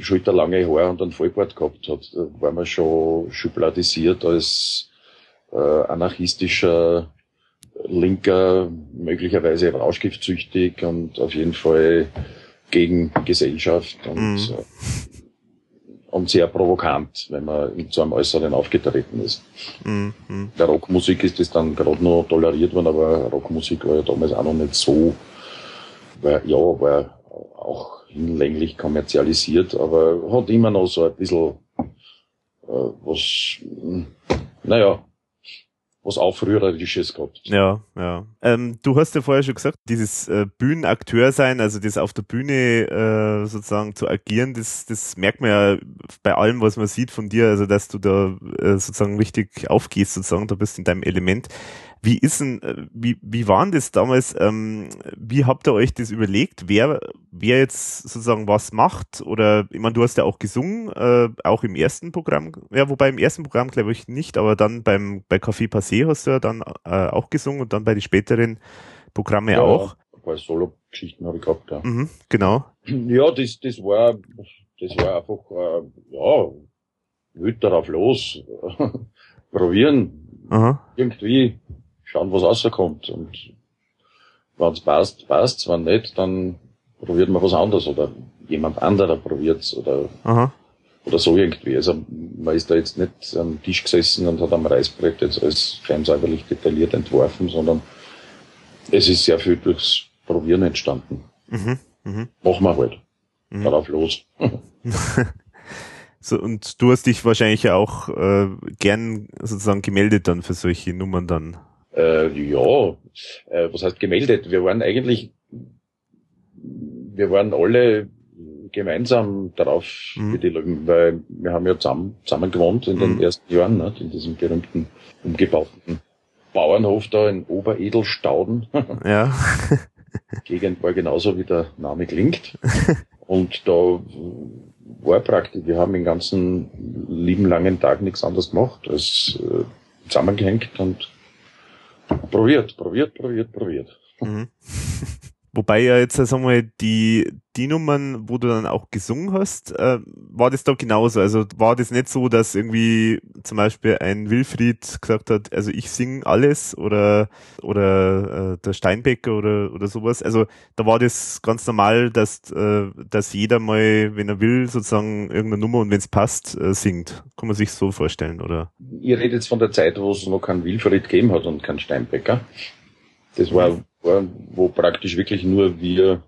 schulterlange Haare und einen Vollbart gehabt hat. War man schon schubladisiert als äh, anarchistischer Linker, möglicherweise rauschgiftsüchtig und auf jeden Fall gegen Gesellschaft und, mhm. Und sehr provokant, wenn man zu einem Äußeren aufgetreten ist. Mhm. Der Rockmusik ist das dann gerade noch toleriert worden, aber Rockmusik war ja damals auch noch nicht so, war, ja, war auch hinlänglich kommerzialisiert, aber hat immer noch so ein bisschen äh, was, naja, was Aufrührerisches gehabt. Ja, ja. Ähm, du hast ja vorher schon gesagt, dieses äh, Bühnenakteur sein, also das auf der Bühne äh, sozusagen zu agieren, das, das merkt man ja bei allem, was man sieht von dir, also dass du da äh, sozusagen richtig aufgehst, sozusagen, da bist in deinem Element. Wie ist denn, äh, wie, wie waren das damals? Ähm, wie habt ihr euch das überlegt, wer, wer jetzt sozusagen was macht? Oder, ich meine, du hast ja auch gesungen, äh, auch im ersten Programm, ja, wobei im ersten Programm glaube ich nicht, aber dann beim, bei Café Passé hast du ja dann äh, auch gesungen und dann bei den späteren Programme ja, auch. Paar Solo-Geschichten habe ich gehabt, ja. Mhm, genau. Ja, das, das war, das war einfach, äh, ja, wild darauf los, probieren, Aha. irgendwie schauen, was rauskommt. Und wenn es passt, passt wenn nicht, dann probiert man was anderes oder jemand anderer probiert's oder, Aha. oder so irgendwie. Also man ist da jetzt nicht am Tisch gesessen und hat am Reißbrett jetzt alles feinsäuberlich detailliert entworfen, sondern es ist sehr viel durchs Probieren entstanden. Mhm. Mhm. Machen wir halt. Mhm. Darauf los. so, und du hast dich wahrscheinlich auch äh, gern sozusagen gemeldet dann für solche Nummern dann. Äh, ja, äh, was heißt gemeldet? Wir waren eigentlich, wir waren alle gemeinsam darauf mhm. die, weil wir haben ja zusammen, zusammen gewohnt in den mhm. ersten Jahren, ne, in diesem berühmten umgebauten Bauernhof da in Oberedelstauden. Ja. Gegend war genauso wie der Name klingt. Und da war praktisch, wir haben den ganzen lieben langen Tag nichts anderes gemacht als äh, zusammengehängt und Probiert, probiert, probiert, probiert. Mhm. Wobei ja jetzt, sagen wir mal, die, die Nummern, wo du dann auch gesungen hast, äh, war das da genauso? Also war das nicht so, dass irgendwie zum Beispiel ein Wilfried gesagt hat, also ich singe alles oder, oder äh, der Steinbecker oder, oder sowas? Also da war das ganz normal, dass, äh, dass jeder mal, wenn er will, sozusagen irgendeine Nummer und wenn es passt, äh, singt. Kann man sich so vorstellen, oder? Ihr redet jetzt von der Zeit, wo es noch keinen Wilfried gegeben hat und keinen Steinbecker. Das war wo praktisch wirklich nur wir,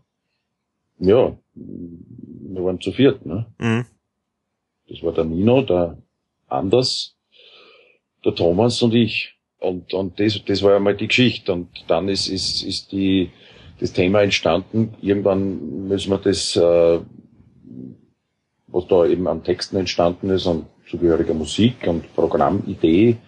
ja, wir waren zu viert, ne? Mhm. Das war der Nino, der Anders, der Thomas und ich. Und, und das, das war ja mal die Geschichte. Und dann ist, ist, ist die, das Thema entstanden. Irgendwann müssen wir das, äh, was da eben an Texten entstanden ist, an zugehöriger Musik und Programmidee,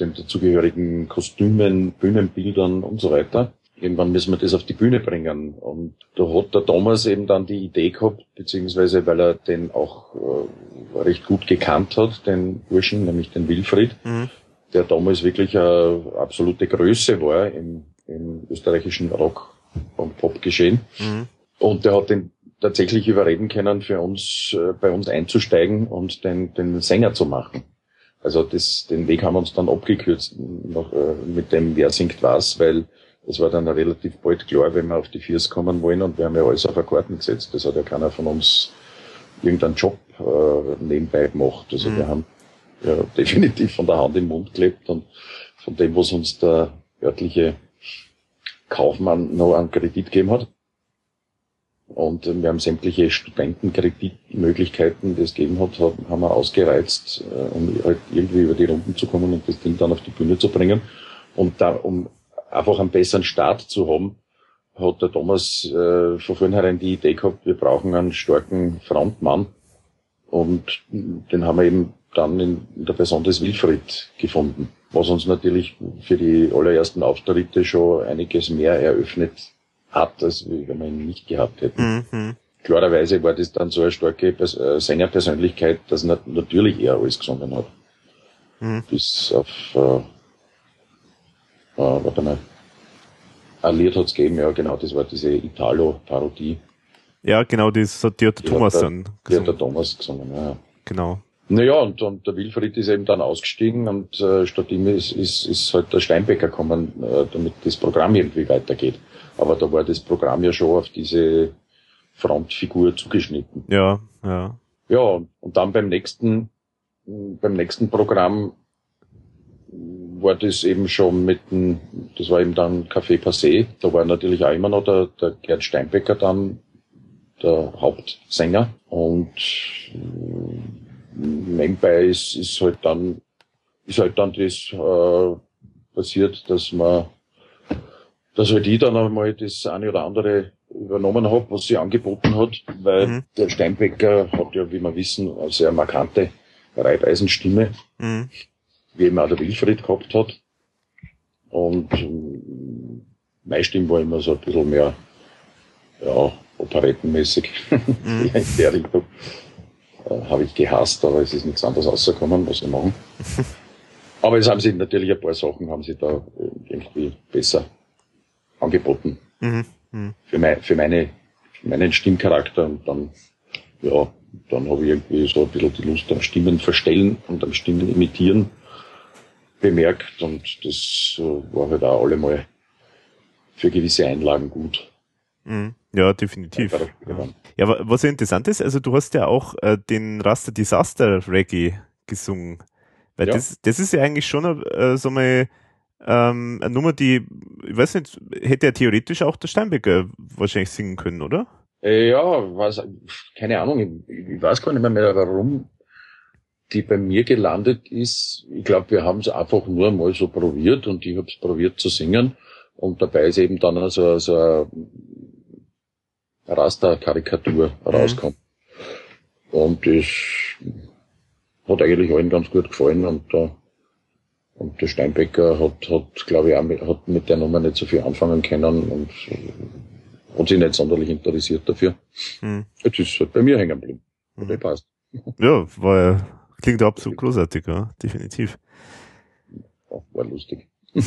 den dazugehörigen Kostümen, Bühnenbildern und so weiter irgendwann müssen wir das auf die Bühne bringen. Und da hat der Thomas eben dann die Idee gehabt, beziehungsweise weil er den auch äh, recht gut gekannt hat, den Burschen, nämlich den Wilfried, mhm. der damals wirklich eine absolute Größe war im, im österreichischen Rock- und Pop-Geschehen. Mhm. Und der hat den tatsächlich überreden können, für uns, äh, bei uns einzusteigen und den, den Sänger zu machen. Also das, den Weg haben wir uns dann abgekürzt noch, äh, mit dem Wer singt was, weil es war dann relativ bald klar, wenn wir auf die Viers kommen wollen und wir haben ja alles auf eine Karten gesetzt. Das hat ja keiner von uns irgendeinen Job äh, nebenbei gemacht. Also mhm. wir haben ja definitiv von der Hand im Mund gelebt und von dem, was uns der örtliche Kaufmann noch an Kredit gegeben hat. Und äh, wir haben sämtliche Studentenkreditmöglichkeiten, die es gegeben hat, haben wir ausgereizt, äh, um halt irgendwie über die Runden zu kommen und das Ding dann auf die Bühne zu bringen. Und da, um einfach einen besseren Start zu haben, hat der Thomas äh, von vornherein die Idee gehabt, wir brauchen einen starken Frontmann. Und den haben wir eben dann in, der Person des Wilfried gefunden, was uns natürlich für die allerersten Auftritte schon einiges mehr eröffnet hat, als wenn wir ihn nicht gehabt hätten. Mhm. Klarerweise war das dann so eine starke äh, Sängerpersönlichkeit, dass er natürlich er alles gesungen hat. Mhm. Bis auf, äh, äh, warte mal, ein Lied hat's gegeben, ja genau, das war diese Italo-Parodie. Ja, genau, das hat der Thomas der, dann gesungen. Die hat der Thomas gesungen, ja. Genau. Naja, und, und der Wilfried ist eben dann ausgestiegen und äh, statt ihm ist, ist, ist halt der Steinbecker gekommen, äh, damit das Programm irgendwie weitergeht. Aber da war das Programm ja schon auf diese Frontfigur zugeschnitten. Ja, ja. Ja, und dann beim nächsten, beim nächsten Programm war das eben schon mit dem, das war eben dann Café Passé. Da war natürlich auch immer noch der, der Gerd Steinbecker dann der Hauptsänger und nebenbei ist, ist halt dann, ist halt dann das äh, passiert, dass man, dass halt ich dann einmal das eine oder andere übernommen habe, was sie angeboten hat, weil mhm. der Steinbecker hat ja, wie wir wissen, eine sehr markante Reibeisenstimme, mhm. Wie eben auch der Wilfried gehabt hat. Und ähm, meine Stimme war immer so ein bisschen mehr, ja, operettenmäßig mhm. in der Richtung äh, habe ich gehasst, aber es ist nichts anderes rausgekommen, was wir machen. aber es haben sie natürlich ein paar Sachen haben sie da irgendwie besser angeboten. Mhm. Mhm. Für, mein, für, meine, für meinen Stimmcharakter und dann, ja, dann habe ich irgendwie so ein bisschen die Lust am Stimmen verstellen und am Stimmen imitieren bemerkt und das äh, war halt auch allemal für gewisse Einlagen gut. Mhm. Ja, definitiv. Ja. ja, was ja interessant ist, also du hast ja auch äh, den Raster Disaster Reggae gesungen. Weil ja. das, das ist ja eigentlich schon äh, so mal ähm, eine Nummer, die, ich weiß nicht, hätte ja theoretisch auch der Steinbecker wahrscheinlich singen können, oder? Äh, ja, was, keine Ahnung, ich, ich weiß gar nicht mehr, mehr, warum die bei mir gelandet ist. Ich glaube, wir haben es einfach nur mal so probiert und ich habe es probiert zu singen. Und dabei ist eben dann also, so ein Raster-Karikatur mhm. rauskommt. Und das hat eigentlich allen ganz gut gefallen und, äh, und der Steinbecker hat, hat glaube ich, auch mit, hat mit der Nummer nicht so viel anfangen können und hat sich nicht sonderlich interessiert dafür. Mhm. Jetzt ist es halt bei mir hängen geblieben. Und mhm. passt. Ja, war, klingt absolut großartig, ja, definitiv. Ja, war lustig.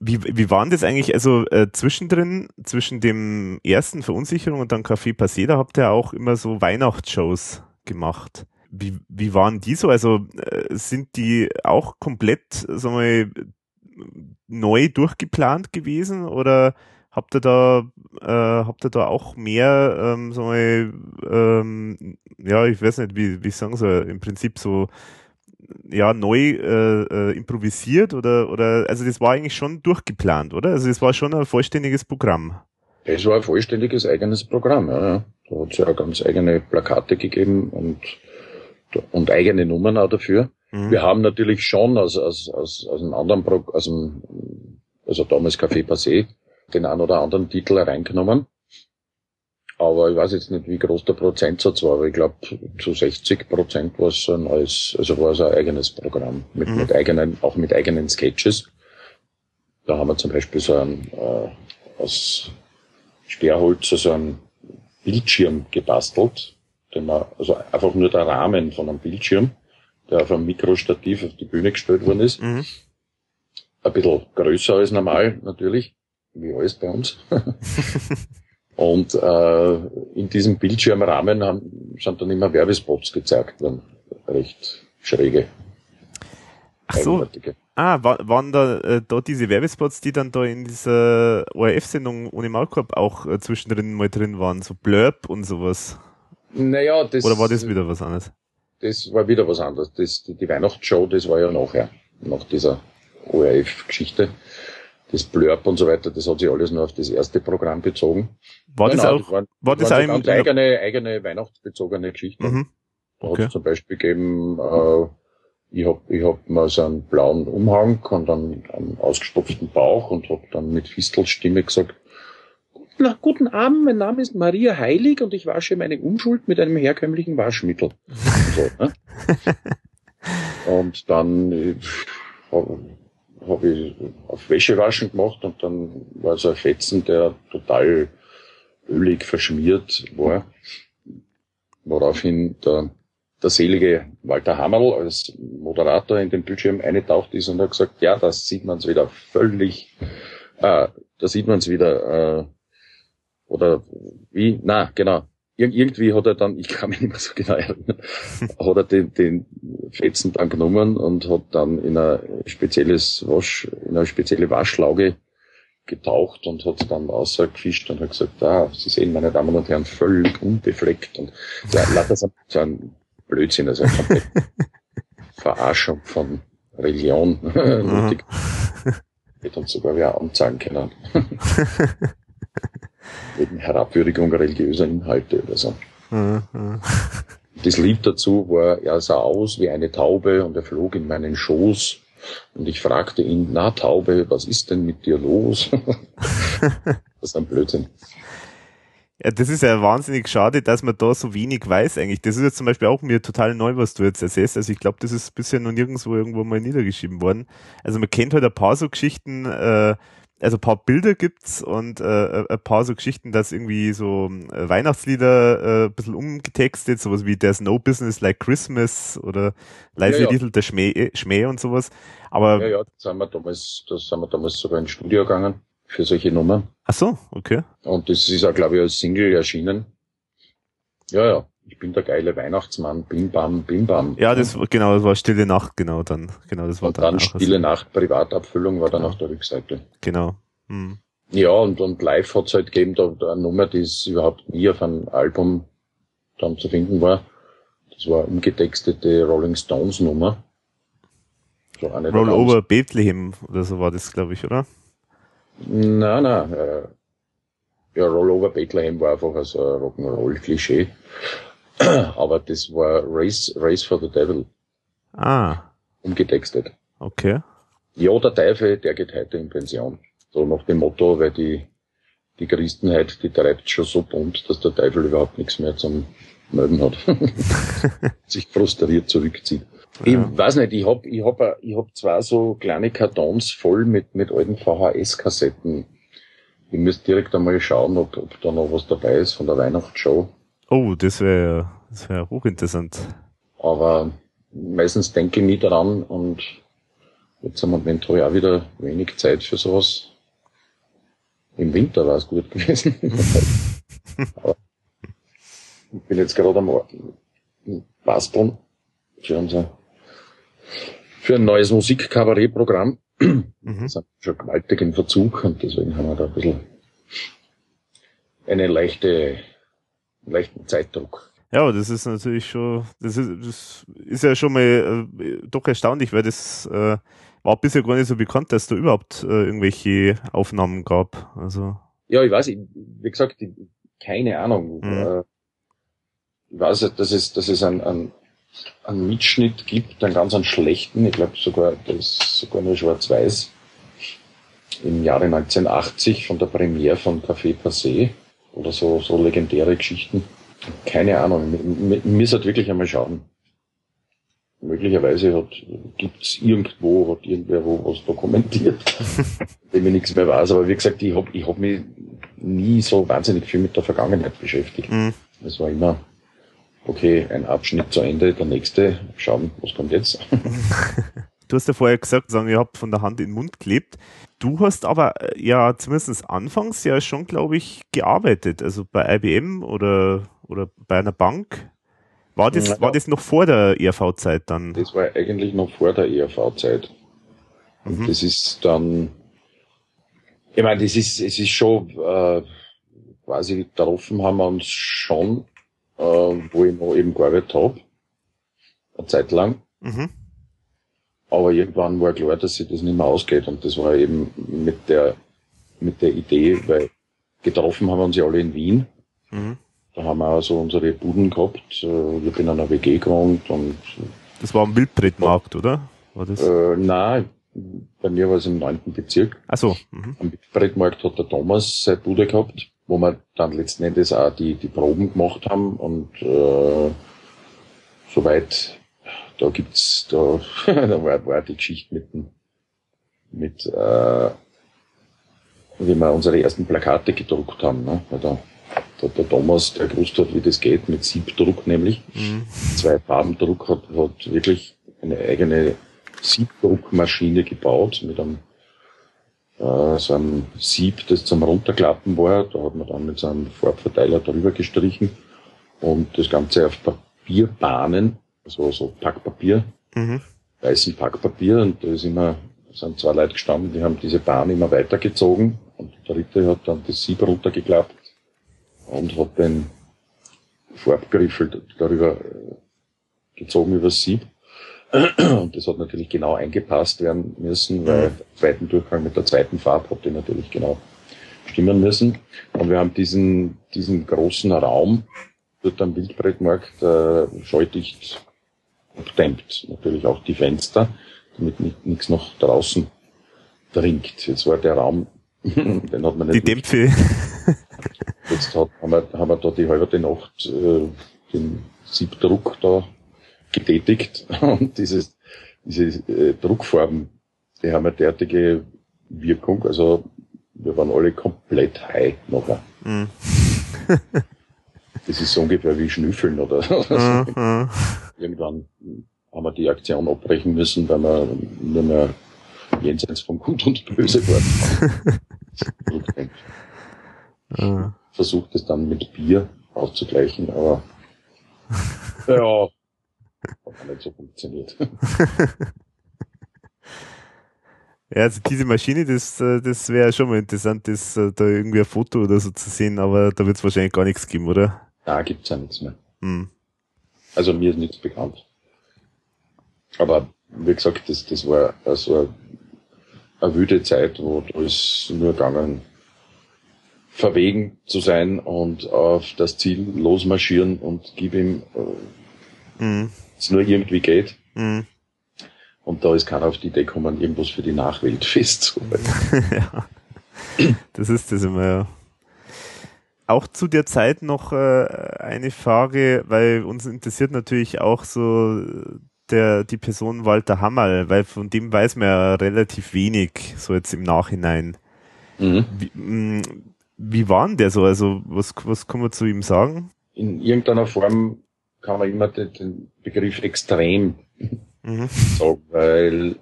Wie, wie waren das eigentlich, also äh, zwischendrin, zwischen dem ersten Verunsicherung und dann Café Passé, da habt ihr auch immer so Weihnachtsshows gemacht. Wie, wie waren die so? Also äh, sind die auch komplett, sagen wir, neu durchgeplant gewesen oder habt ihr da, äh, habt ihr da auch mehr, ähm, sagen wir, ähm, ja, ich weiß nicht, wie, wie sagen sie, im Prinzip so ja neu äh, äh, improvisiert oder oder also das war eigentlich schon durchgeplant, oder? Also es war schon ein vollständiges Programm. Es war ein vollständiges eigenes Programm, ja. Da hat es ja ganz eigene Plakate gegeben und und eigene Nummern auch dafür. Mhm. Wir haben natürlich schon aus, aus, aus, aus einem anderen Pro, aus einem, also damals Café Passé, den einen oder anderen Titel reingenommen. Aber ich weiß jetzt nicht, wie groß der Prozentsatz war, aber ich glaube, zu 60 Prozent war es ein neues, also war es ein eigenes Programm mit, mhm. mit eigenen, auch mit eigenen Sketches. Da haben wir zum Beispiel so ein, äh, aus Sperrholz so einen Bildschirm gebastelt, den man, also einfach nur der Rahmen von einem Bildschirm, der auf einem Mikrostativ auf die Bühne gestellt worden ist. Mhm. Ein bisschen größer als normal, natürlich, wie alles bei uns. Und äh, in diesem Bildschirmrahmen haben, sind dann immer Werbespots gezeigt worden. Recht schräge. Ach so. Ah, waren da, äh, da diese Werbespots, die dann da in dieser ORF-Sendung ohne Maulkorb auch äh, zwischendrin mal drin waren, so Blurb und sowas? Naja, das. Oder war das wieder was anderes? Das war wieder was anderes. Das, die, die Weihnachtsshow, das war ja nachher, nach dieser ORF-Geschichte das Blurb und so weiter, das hat sich alles nur auf das erste Programm bezogen. War das auch, war, war das auch ganz eigene, eigene weihnachtsbezogene Geschichte. Mhm. Da okay. hat es zum Beispiel gegeben, äh, ich hab, ich hab mal so einen blauen Umhang und dann einen ausgestopften Bauch und hab dann mit Fistelstimme gesagt, na, guten Abend, mein Name ist Maria Heilig und ich wasche meine Unschuld mit einem herkömmlichen Waschmittel. so, ne? und dann äh, habe ich auf Wäschewaschen gemacht und dann war so ein Fetzen, der total ölig verschmiert war. Woraufhin der, der selige Walter Hammerl als Moderator in den Bildschirm eingetaucht ist und hat gesagt, ja, das sieht man es wieder völlig, äh, da sieht man es wieder, äh, oder wie, na, genau, Ir irgendwie hat er dann, ich kann mich nicht mehr so genau erinnern, hat er den, den Fetzen dann genommen und hat dann in ein spezielles Wasch, in eine spezielle Waschlauge getaucht und hat dann rausgefischt und hat gesagt, ah, Sie sehen, meine Damen und Herren, völlig unbefleckt und ja, lauter so ein Blödsinn, also eine Verarschung von Religion. Hätte uns sogar wer anzeigen können. Wegen Herabwürdigung religiöser Inhalte oder so. Das Lied dazu war, er sah aus wie eine Taube und er flog in meinen Schoß. Und ich fragte ihn, na Taube, was ist denn mit dir los? das ist ein Blödsinn. Ja, das ist ja wahnsinnig schade, dass man da so wenig weiß eigentlich. Das ist jetzt zum Beispiel auch mir total neu, was du jetzt erzählst. Also ich glaube, das ist bisher noch nirgendwo irgendwo mal niedergeschrieben worden. Also man kennt halt ein paar so Geschichten, äh, also ein paar Bilder gibt's und äh, ein paar so Geschichten, dass irgendwie so äh, Weihnachtslieder äh, ein bisschen umgetextet, sowas wie There's no business like Christmas oder leise ja, ja. der Schmäh, Schmäh und sowas. Aber ja, ja, das haben wir damals, das haben wir damals sogar ins Studio gegangen für solche Nummern. Ach so, okay. Und das ist auch, glaube ich, als Single erschienen. Ja, ja. Ich bin der geile Weihnachtsmann, Bim Bam, Bim Bam. Ja, das genau, das war Stille Nacht, genau dann. Genau, das war und dann. dann Stille. Nacht, Privatabfüllung war dann genau. auf der Rückseite. Genau. Hm. Ja, und, und live hat's halt gegeben, da, da eine Nummer, die es überhaupt nie auf einem Album dann zu finden war. Das war umgetextete Rolling Stones Nummer. So Roll Over Bethlehem oder so war das, glaube ich, oder? Nein, nein. Äh, ja, Roll Over Bethlehem war einfach so ein Rock'n'Roll-Klischee. Aber das war Race, Race for the Devil. Ah. Umgetextet. Okay. Ja, der Teufel, der geht heute in Pension. So nach dem Motto, weil die, die Christenheit, die treibt schon so bunt, dass der Teufel überhaupt nichts mehr zum Melden hat. Sich frustriert zurückzieht. Ja. Ich weiß nicht, ich hab, ich hab, ich hab zwei so kleine Kartons voll mit, mit alten VHS-Kassetten. Ich müsste direkt einmal schauen, ob, ob da noch was dabei ist von der Weihnachtsshow. Oh, das wäre das wär hochinteressant. Aber meistens denke ich nie daran und jetzt am Moment habe ich auch wieder wenig Zeit für sowas. Im Winter war es gut gewesen. Ich bin jetzt gerade am Basteln für unser für ein neues Musikkabarettprogramm. Mhm. Das ist schon gewaltig im Verzug und deswegen haben wir da ein bisschen eine leichte, leichten Zeitdruck. Ja, aber das ist natürlich schon, das ist, das ist ja schon mal äh, doch erstaunlich, weil das äh, war bisher gar nicht so bekannt, dass da überhaupt äh, irgendwelche Aufnahmen gab. Also. Ja, ich weiß, ich, wie gesagt, ich, keine Ahnung. Mhm. Äh, ich weiß, dass es, dass es ein, ein einen Mitschnitt gibt, einen ganz einen schlechten, ich glaube sogar, der ist sogar nur schwarz-weiß, im Jahre 1980 von der Premiere von Café Passé oder so, so legendäre Geschichten. Keine Ahnung, mir müsste wirklich einmal schauen. Möglicherweise hat, gibt's irgendwo, hat irgendwer wo was dokumentiert, dem ich nichts mehr weiß. Aber wie gesagt, ich habe ich hab mich nie so wahnsinnig viel mit der Vergangenheit beschäftigt. Mhm. Es war immer okay, ein Abschnitt zu Ende, der nächste, schauen, was kommt jetzt. du hast ja vorher gesagt, sagen, ihr habt von der Hand in den Mund gelebt. Du hast aber äh, ja zumindest anfangs ja schon, glaube ich, gearbeitet, also bei IBM oder, oder bei einer Bank. War das, ja, war das noch vor der ERV-Zeit dann? Das war eigentlich noch vor der ERV-Zeit. Und mhm. das ist dann, ich meine, das ist, es ist schon, äh, quasi getroffen haben wir uns schon äh, wo ich noch eben gearbeitet habe. Eine Zeit lang. Mhm. Aber irgendwann war klar, dass sich das nicht mehr ausgeht. Und das war eben mit der, mit der Idee, weil getroffen haben wir uns ja alle in Wien. Mhm. Da haben wir auch so unsere Buden gehabt. Ich bin in einer WG gewohnt und. Das war am Wildbrettmarkt, oder? War das? Äh, nein, bei mir war es im neunten Bezirk. Ach so. Mhm. Am Wildbrettmarkt hat der Thomas seine Bude gehabt wo wir dann letzten Endes auch die, die Proben gemacht haben und äh, soweit, da gibt's, da, da war, war die Geschichte mit dem, mit, äh, wie wir unsere ersten Plakate gedruckt haben. Ne? Weil da, da der Thomas, der gewusst hat, wie das geht, mit Siebdruck nämlich. Mhm. Zwei Farbendruck hat, hat wirklich eine eigene Siebdruckmaschine gebaut mit einem äh, so einem Sieb, das zum Runterklappen war. Da hat man dann mit so einem Farbverteiler drüber gestrichen und das Ganze auf Papierbahnen, also so Packpapier, mhm. weißen Packpapier und da ist immer, sind zwei Leute gestanden, die haben diese Bahn immer weitergezogen und der dritte hat dann das Sieb runtergeklappt und hat den Farbgriffel darüber äh, gezogen über das Sieb. Und das hat natürlich genau eingepasst werden müssen, weil der zweiten Durchgang mit der zweiten Farbe hat die natürlich genau stimmen müssen. Und wir haben diesen, diesen großen Raum dort am Wildbrettmarkt äh, schalldicht abdämmt. Natürlich auch die Fenster, damit nichts nach draußen dringt. Jetzt war der Raum, den hat man nicht. Die Dämpfe. Jetzt hat, haben, wir, haben wir da die halbe Nacht äh, den Siebdruck da getätigt und dieses, diese äh, Druckfarben, die haben eine derartige Wirkung, also wir waren alle komplett high nachher. Mhm. Das ist so ungefähr wie Schnüffeln oder so. Mhm. Irgendwann haben wir die Aktion abbrechen müssen, weil wir nur mehr jenseits von Gut und Böse waren. mhm. Versucht es dann mit Bier auszugleichen, aber ja, hat nicht so funktioniert. Ja, also diese Maschine, das, äh, das wäre schon mal interessant, das, äh, da irgendwie ein Foto oder so zu sehen, aber da wird es wahrscheinlich gar nichts geben, oder? Da gibt's ja nichts mehr. Hm. Also mir ist nichts bekannt. Aber wie gesagt, das, das war also eine wüde Zeit, wo ist nur gegangen, verwegen zu sein und auf das Ziel losmarschieren und gib ihm äh, mhm es nur irgendwie geht. Mhm. Und da ist keiner auf die Idee gekommen, irgendwas für die Nachwelt festzuhalten. ja. Das ist das immer, ja. Auch zu der Zeit noch äh, eine Frage, weil uns interessiert natürlich auch so der, die Person Walter Hammerl, weil von dem weiß man ja relativ wenig, so jetzt im Nachhinein. Mhm. Wie, mh, mm, wie war denn der so? Also, was, was kann man zu ihm sagen? In irgendeiner Form kann man immer den, den Begriff extrem mhm. sagen, weil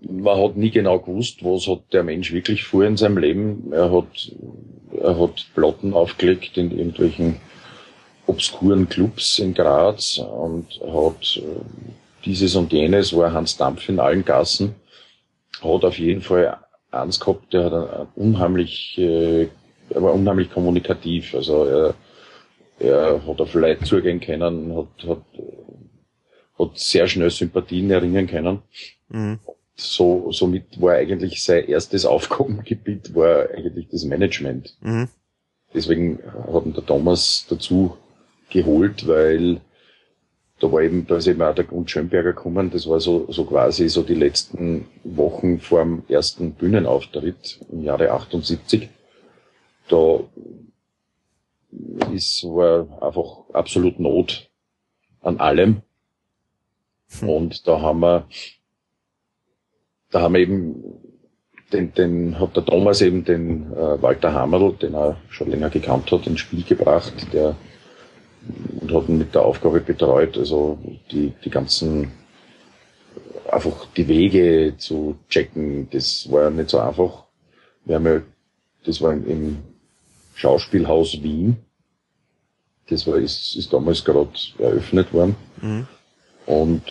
man hat nie genau gewusst, was hat der Mensch wirklich vor in seinem Leben. Er hat, er hat Platten aufgelegt in irgendwelchen obskuren Clubs in Graz und hat äh, dieses und jenes, war Hans Dampf in allen Gassen, hat auf jeden Fall eins gehabt, der hat unheimlich, äh, er war unheimlich kommunikativ, also er er hat auf Leute zugehen können, hat, hat, hat sehr schnell Sympathien erringen können. Mhm. So, somit war eigentlich sein erstes Aufgabengebiet war eigentlich das Management. Mhm. Deswegen hat ihn der Thomas dazu geholt, weil da war eben, da ist eben auch der Grund Schönberger gekommen, das war so, so quasi so die letzten Wochen vor dem ersten Bühnenauftritt im Jahre 78. Da ist, war einfach absolut Not an allem. Hm. Und da haben wir, da haben wir eben, den, den hat der Thomas eben den äh, Walter Hammerl, den er schon länger gekannt hat, ins Spiel gebracht, der und hat ihn mit der Aufgabe betreut, also die, die ganzen einfach die Wege zu checken, das war ja nicht so einfach. Wir haben ja, das war im Schauspielhaus Wien das war, ist, ist damals gerade eröffnet worden. Mhm. Und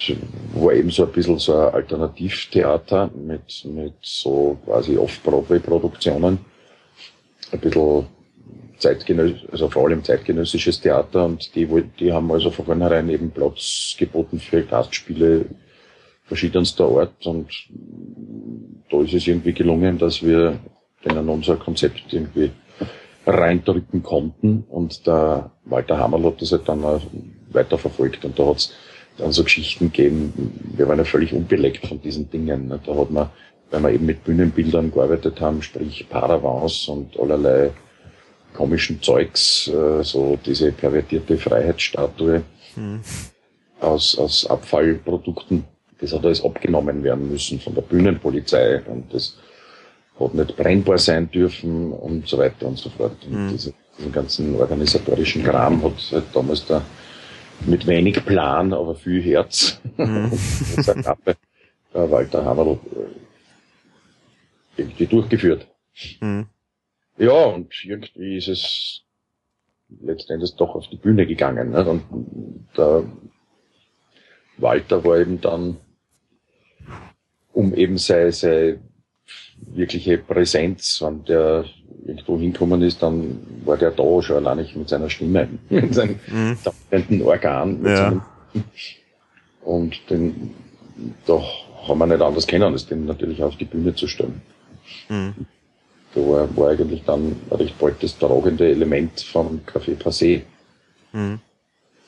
war eben so ein bisschen so ein Alternativtheater mit, mit so quasi Off-Broadway-Produktionen. Ein bisschen zeitgenössisch, also vor allem zeitgenössisches Theater und die, die haben also von vornherein eben Platz geboten für Gastspiele verschiedenster Art und da ist es irgendwie gelungen, dass wir denen unser Konzept irgendwie reindrücken konnten. Und der Walter Hammerl hat das halt dann weiter verfolgt. Und da hat dann so Geschichten gegeben, wir waren ja völlig unbeleckt von diesen Dingen. Ne? Da hat man, weil wir eben mit Bühnenbildern gearbeitet haben, sprich Paravans und allerlei komischen Zeugs, äh, so diese pervertierte Freiheitsstatue hm. aus, aus Abfallprodukten, Das hat alles abgenommen werden müssen von der Bühnenpolizei und das hat nicht brennbar sein dürfen und so weiter und so fort. Und mhm. diese, diesen ganzen organisatorischen Kram hat halt damals da mit wenig Plan, aber viel Herz, mhm. der Walter Hamerl äh, irgendwie durchgeführt. Mhm. Ja, und irgendwie ist es letztendlich doch auf die Bühne gegangen. Ne? Und der Walter war eben dann, um eben seine, seine wirkliche Präsenz, wenn der irgendwo hinkommen ist, dann war der da schon allein nicht mit seiner Stimme, mit seinem mhm. Organ. Mit ja. und den, da haben wir nicht anders kennen, als den natürlich auf die Bühne zu stellen. Mhm. Da war, war eigentlich dann recht bald das tragende Element vom Café Passé. Mhm.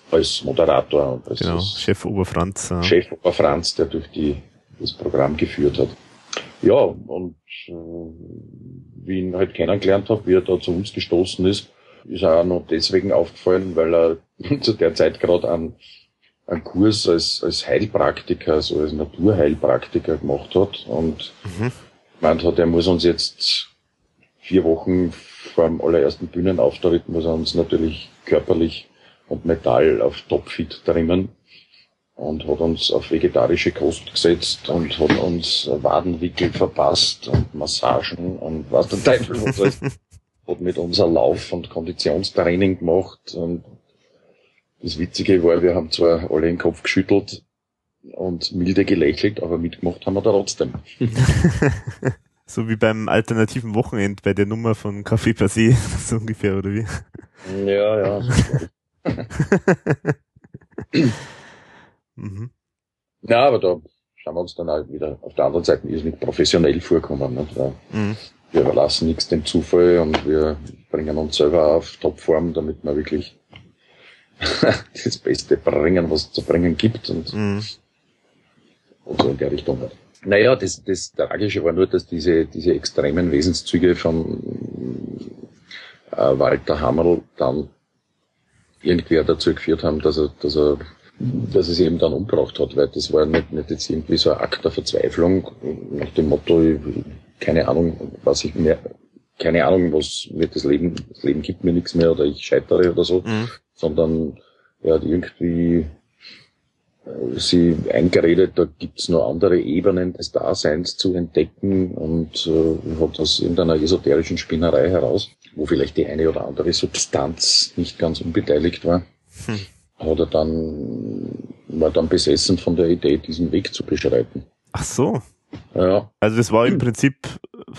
Als Moderator und als genau, Chef Oberfranz. Ja. Chef Oberfranz, der durch die, das Programm geführt hat. Ja, und äh, wie ich ihn halt kennengelernt habe, wie er da zu uns gestoßen ist, ist er auch noch deswegen aufgefallen, weil er zu der Zeit gerade einen, einen Kurs als, als Heilpraktiker, also als Naturheilpraktiker gemacht hat und mhm. meint hat, er muss uns jetzt vier Wochen vor dem allerersten Bühnenauftritt muss er uns natürlich körperlich und mental auf Topfit trimmen und hat uns auf vegetarische Kost gesetzt und hat uns Wadenwickel verpasst und Massagen und was der Teufel was alles. hat mit unser Lauf- und Konditionstraining gemacht und das Witzige war, wir haben zwar alle den Kopf geschüttelt und milde gelächelt, aber mitgemacht haben wir da trotzdem. so wie beim alternativen Wochenend bei der Nummer von Café Passé, so ungefähr, oder wie? Ja, ja. Mhm. Ja, aber da schauen wir uns dann halt wieder auf der anderen Seite ist nicht professionell vorkommen. Weil mhm. Wir überlassen nichts dem Zufall und wir bringen uns selber auf Topform, damit wir wirklich das Beste bringen, was es zu bringen gibt und, mhm. und so in der Richtung. Halt. Naja, das, das Tragische war nur, dass diese, diese extremen Wesenszüge von äh, Walter Hammerl dann irgendwer dazu geführt haben, dass er, dass er dass es eben dann umgebracht hat, weil das war nicht, nicht jetzt irgendwie so ein Akt der Verzweiflung nach dem Motto, keine Ahnung, was ich mehr, keine Ahnung, was mir das Leben, das Leben gibt mir nichts mehr oder ich scheitere oder so, mhm. sondern er hat irgendwie äh, sie eingeredet, da gibt's noch andere Ebenen des Daseins zu entdecken und äh, hat aus irgendeiner esoterischen Spinnerei heraus, wo vielleicht die eine oder andere Substanz nicht ganz unbeteiligt war. Hm hat er dann, war dann besessen von der Idee, diesen Weg zu beschreiten. Ach so. Ja. Also das war im Prinzip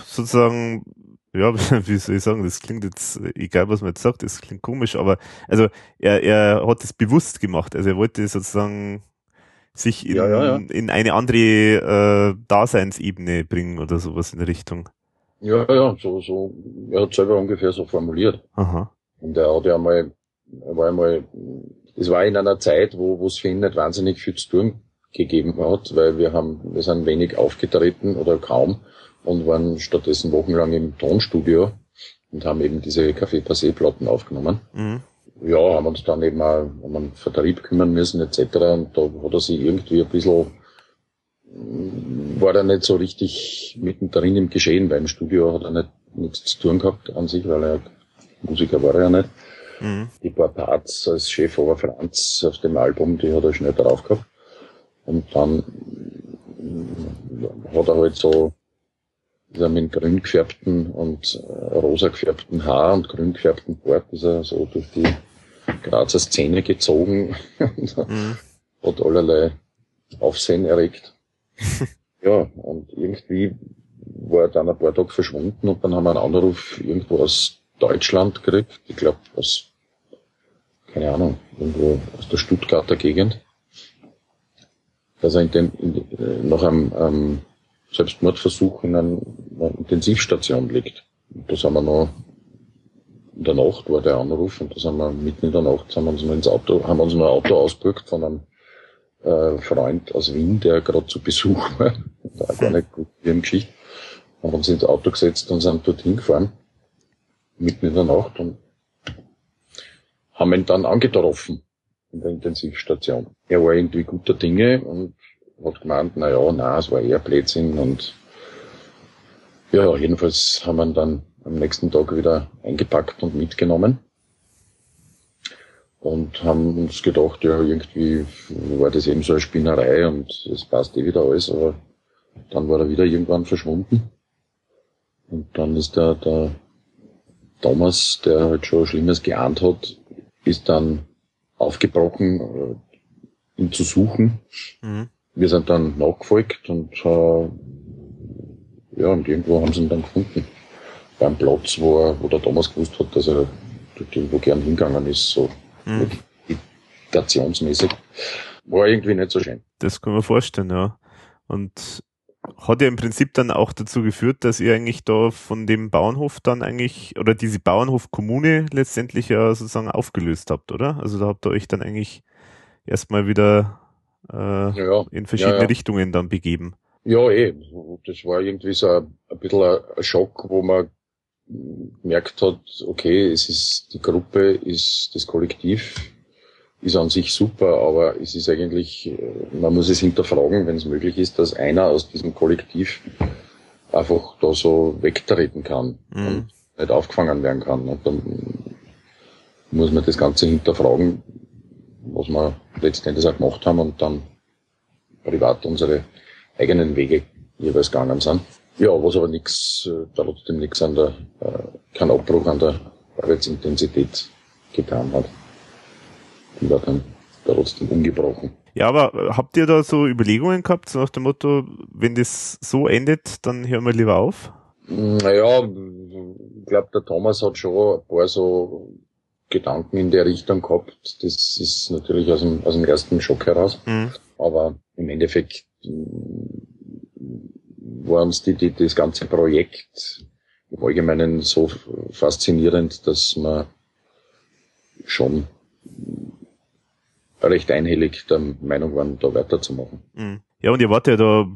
sozusagen, ja, wie soll ich sagen, das klingt jetzt, egal was man jetzt sagt, das klingt komisch, aber also er, er hat es bewusst gemacht. Also er wollte sozusagen sich in, ja, ja, ja. in eine andere äh, Daseinsebene bringen oder sowas in der Richtung. Ja, ja, so, so, er hat selber ungefähr so formuliert. Aha. Und er hat ja mal, er war einmal es war in einer Zeit, wo, wo es für ihn nicht wahnsinnig viel zu tun gegeben hat, weil wir haben, wir sind wenig aufgetreten oder kaum und waren stattdessen wochenlang im Tonstudio und haben eben diese Café Passé Platten aufgenommen. Mhm. Ja, haben uns dann eben auch um einen Vertrieb kümmern müssen etc. Und da hat er sich irgendwie ein bisschen, war er nicht so richtig mittendrin im Geschehen, weil im Studio hat er nicht nichts zu tun gehabt an sich, weil er Musiker war er ja nicht. Mhm. Die paar Parts als Chef Ober Franz auf dem Album, die hat er schnell drauf gehabt. Und dann hat er halt so ist er mit grün gefärbten und äh, rosa gefärbten Haar und grün gefärbten Bart ist er so durch die Grazer Szene gezogen mhm. hat allerlei Aufsehen erregt. ja, und irgendwie war er dann ein paar Tage verschwunden und dann haben wir einen Anruf irgendwo aus Deutschland gekriegt, ich glaube aus keine Ahnung, irgendwo aus der Stuttgarter Gegend, dass er in den, in, äh, nach einem ähm, Selbstmordversuch in einer, Intensivstation liegt. Und da sind wir noch in der Nacht war der Anruf und da sind wir mitten in der Nacht wir uns noch ins Auto, haben uns noch ein Auto ausgebucht von einem äh, Freund aus Wien, der gerade zu Besuch war. War gar nicht gut im Geschichte. Haben uns ins Auto gesetzt und sind dorthin gefahren. Mitten in der Nacht und haben ihn dann angetroffen in der Intensivstation. Er war irgendwie guter Dinge und hat gemeint, na ja, na, es war eher Blödsinn und ja, jedenfalls haben wir ihn dann am nächsten Tag wieder eingepackt und mitgenommen und haben uns gedacht, ja, irgendwie war das eben so eine Spinnerei und es passt eh wieder alles, aber dann war er wieder irgendwann verschwunden. Und dann ist der, der Thomas, der halt schon Schlimmes geahnt hat, ist dann aufgebrochen, äh, ihn zu suchen. Mhm. Wir sind dann nachgefolgt und äh, ja, und irgendwo haben sie ihn dann gefunden. Beim Platz, wo, er, wo der Thomas gewusst hat, dass er dort irgendwo gern hingegangen ist, so mhm. meditationsmäßig. War irgendwie nicht so schön. Das kann man vorstellen, ja. Und hat ja im Prinzip dann auch dazu geführt, dass ihr eigentlich da von dem Bauernhof dann eigentlich, oder diese Bauernhof-Kommune letztendlich ja sozusagen aufgelöst habt, oder? Also da habt ihr euch dann eigentlich erstmal wieder äh, ja, in verschiedene ja, ja. Richtungen dann begeben. Ja, eh. Das war irgendwie so ein, ein bisschen ein Schock, wo man gemerkt hat, okay, es ist, die Gruppe ist das Kollektiv, ist an sich super, aber es ist eigentlich, man muss es hinterfragen, wenn es möglich ist, dass einer aus diesem Kollektiv einfach da so wegtreten kann mhm. und nicht aufgefangen werden kann. Und dann muss man das Ganze hinterfragen, was wir letztendlich auch gemacht haben und dann privat unsere eigenen Wege jeweils gegangen sind. Ja, was aber nichts, äh, trotzdem nichts an der, äh, kein Abbruch an der Arbeitsintensität getan hat die war dann trotzdem umgebrochen. Ja, aber äh, habt ihr da so Überlegungen gehabt, so nach dem Motto, wenn das so endet, dann hören wir lieber auf? Naja, ich glaube, der Thomas hat schon ein paar so Gedanken in der Richtung gehabt. Das ist natürlich aus dem, aus dem ersten Schock heraus. Mhm. Aber im Endeffekt war uns die, die, das ganze Projekt im Allgemeinen so faszinierend, dass man schon recht einhellig der Meinung waren, da weiterzumachen. Mhm. Ja, und ihr wart ja da,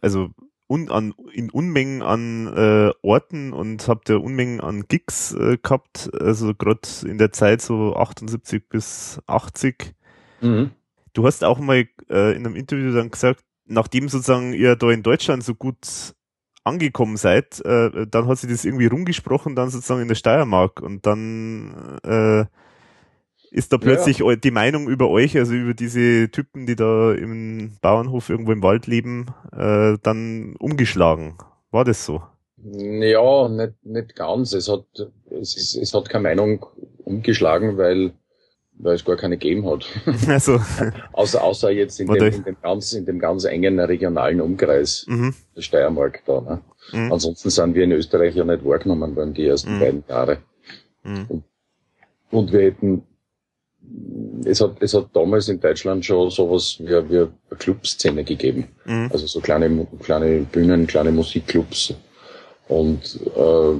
also un, an, in Unmengen an äh, Orten und habt ja Unmengen an Gigs äh, gehabt, also gerade in der Zeit so 78 bis 80. Mhm. Du hast auch mal äh, in einem Interview dann gesagt, nachdem sozusagen ihr da in Deutschland so gut angekommen seid, äh, dann hat sich das irgendwie rumgesprochen, dann sozusagen in der Steiermark und dann äh, ist da plötzlich ja. die Meinung über euch, also über diese Typen, die da im Bauernhof irgendwo im Wald leben, äh, dann umgeschlagen. War das so? Ja, nicht, nicht ganz. Es hat, es, ist, es hat keine Meinung umgeschlagen, weil, weil es gar keine gegeben hat. Also. außer, außer jetzt in dem, in dem, ganz, in dem ganz engen regionalen Umkreis mhm. der Steiermark da. Ne? Mhm. Ansonsten sind wir in Österreich ja nicht wahrgenommen worden die ersten mhm. beiden Jahre. Mhm. Und, und wir hätten es hat, es hat damals in Deutschland schon sowas wie, wie eine Clubszene gegeben. Mhm. Also so kleine, kleine Bühnen, kleine Musikclubs. Und äh,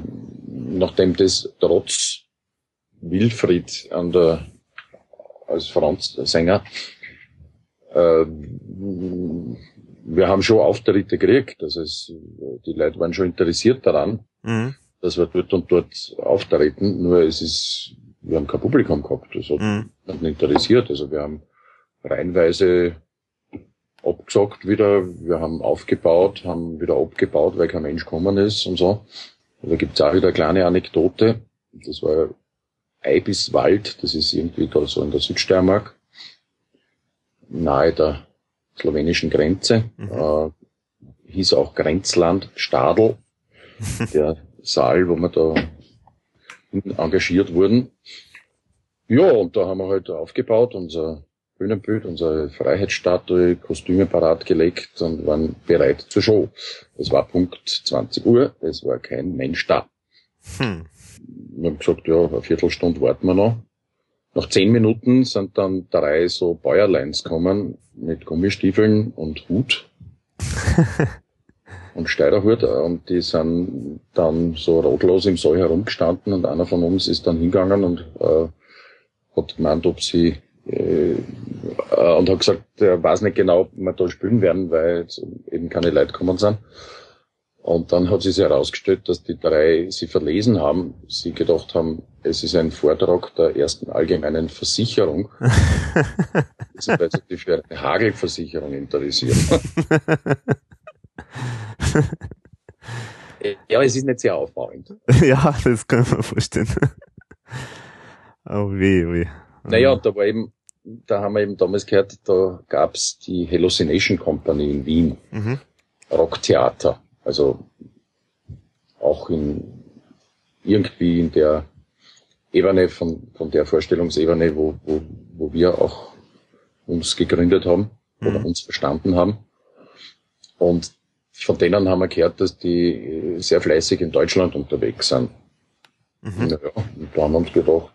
nachdem das trotz Wilfried an der, als Franz Sänger, äh, wir haben schon Auftritte gekriegt. Also es, die Leute waren schon interessiert daran, mhm. dass wir dort und dort auftreten. Nur es ist wir haben kein Publikum gehabt. Das hat mhm. interessiert. Also wir haben reihenweise abgesagt wieder, wir haben aufgebaut, haben wieder abgebaut, weil kein Mensch gekommen ist und so. Da gibt's auch wieder eine kleine Anekdote. Das war Eibiswald, das ist irgendwie da so in der Südsteiermark, nahe der slowenischen Grenze. Mhm. Äh, hieß auch Grenzland Stadel, der Saal, wo man da engagiert wurden. Ja, und da haben wir halt aufgebaut, unser Bühnenbild, unsere Freiheitsstatue, Kostüme parat gelegt und waren bereit zur Show. Es war Punkt 20 Uhr, es war kein Mensch da. Hm. Wir haben gesagt, ja, eine Viertelstunde warten wir noch. Nach zehn Minuten sind dann drei so Bäuerleins gekommen mit Gummistiefeln und Hut. und Steirerhut und die sind dann so rotlos im Saal herumgestanden und einer von uns ist dann hingegangen und äh, hat gemeint, ob sie äh, äh, und hat gesagt, er weiß nicht genau, ob wir da spielen werden, weil eben keine Leute gekommen sind. Und dann hat sich herausgestellt, dass die drei sie verlesen haben. Sie gedacht haben, es ist ein Vortrag der ersten allgemeinen Versicherung. sie sich für eine Hagelversicherung interessieren. ja, es ist nicht sehr aufbauend. ja, das kann man vorstellen. Oh weh, weh. Naja, da war eben, da haben wir eben damals gehört, da gab's die Hallucination Company in Wien. Mhm. Rocktheater. Also auch in irgendwie in der Ebene von, von der Vorstellungsebene, wo, wo, wo wir auch uns gegründet haben oder mhm. uns verstanden haben. Und von denen haben wir gehört, dass die sehr fleißig in Deutschland unterwegs sind. Mhm. Ja, und da haben wir uns gedacht,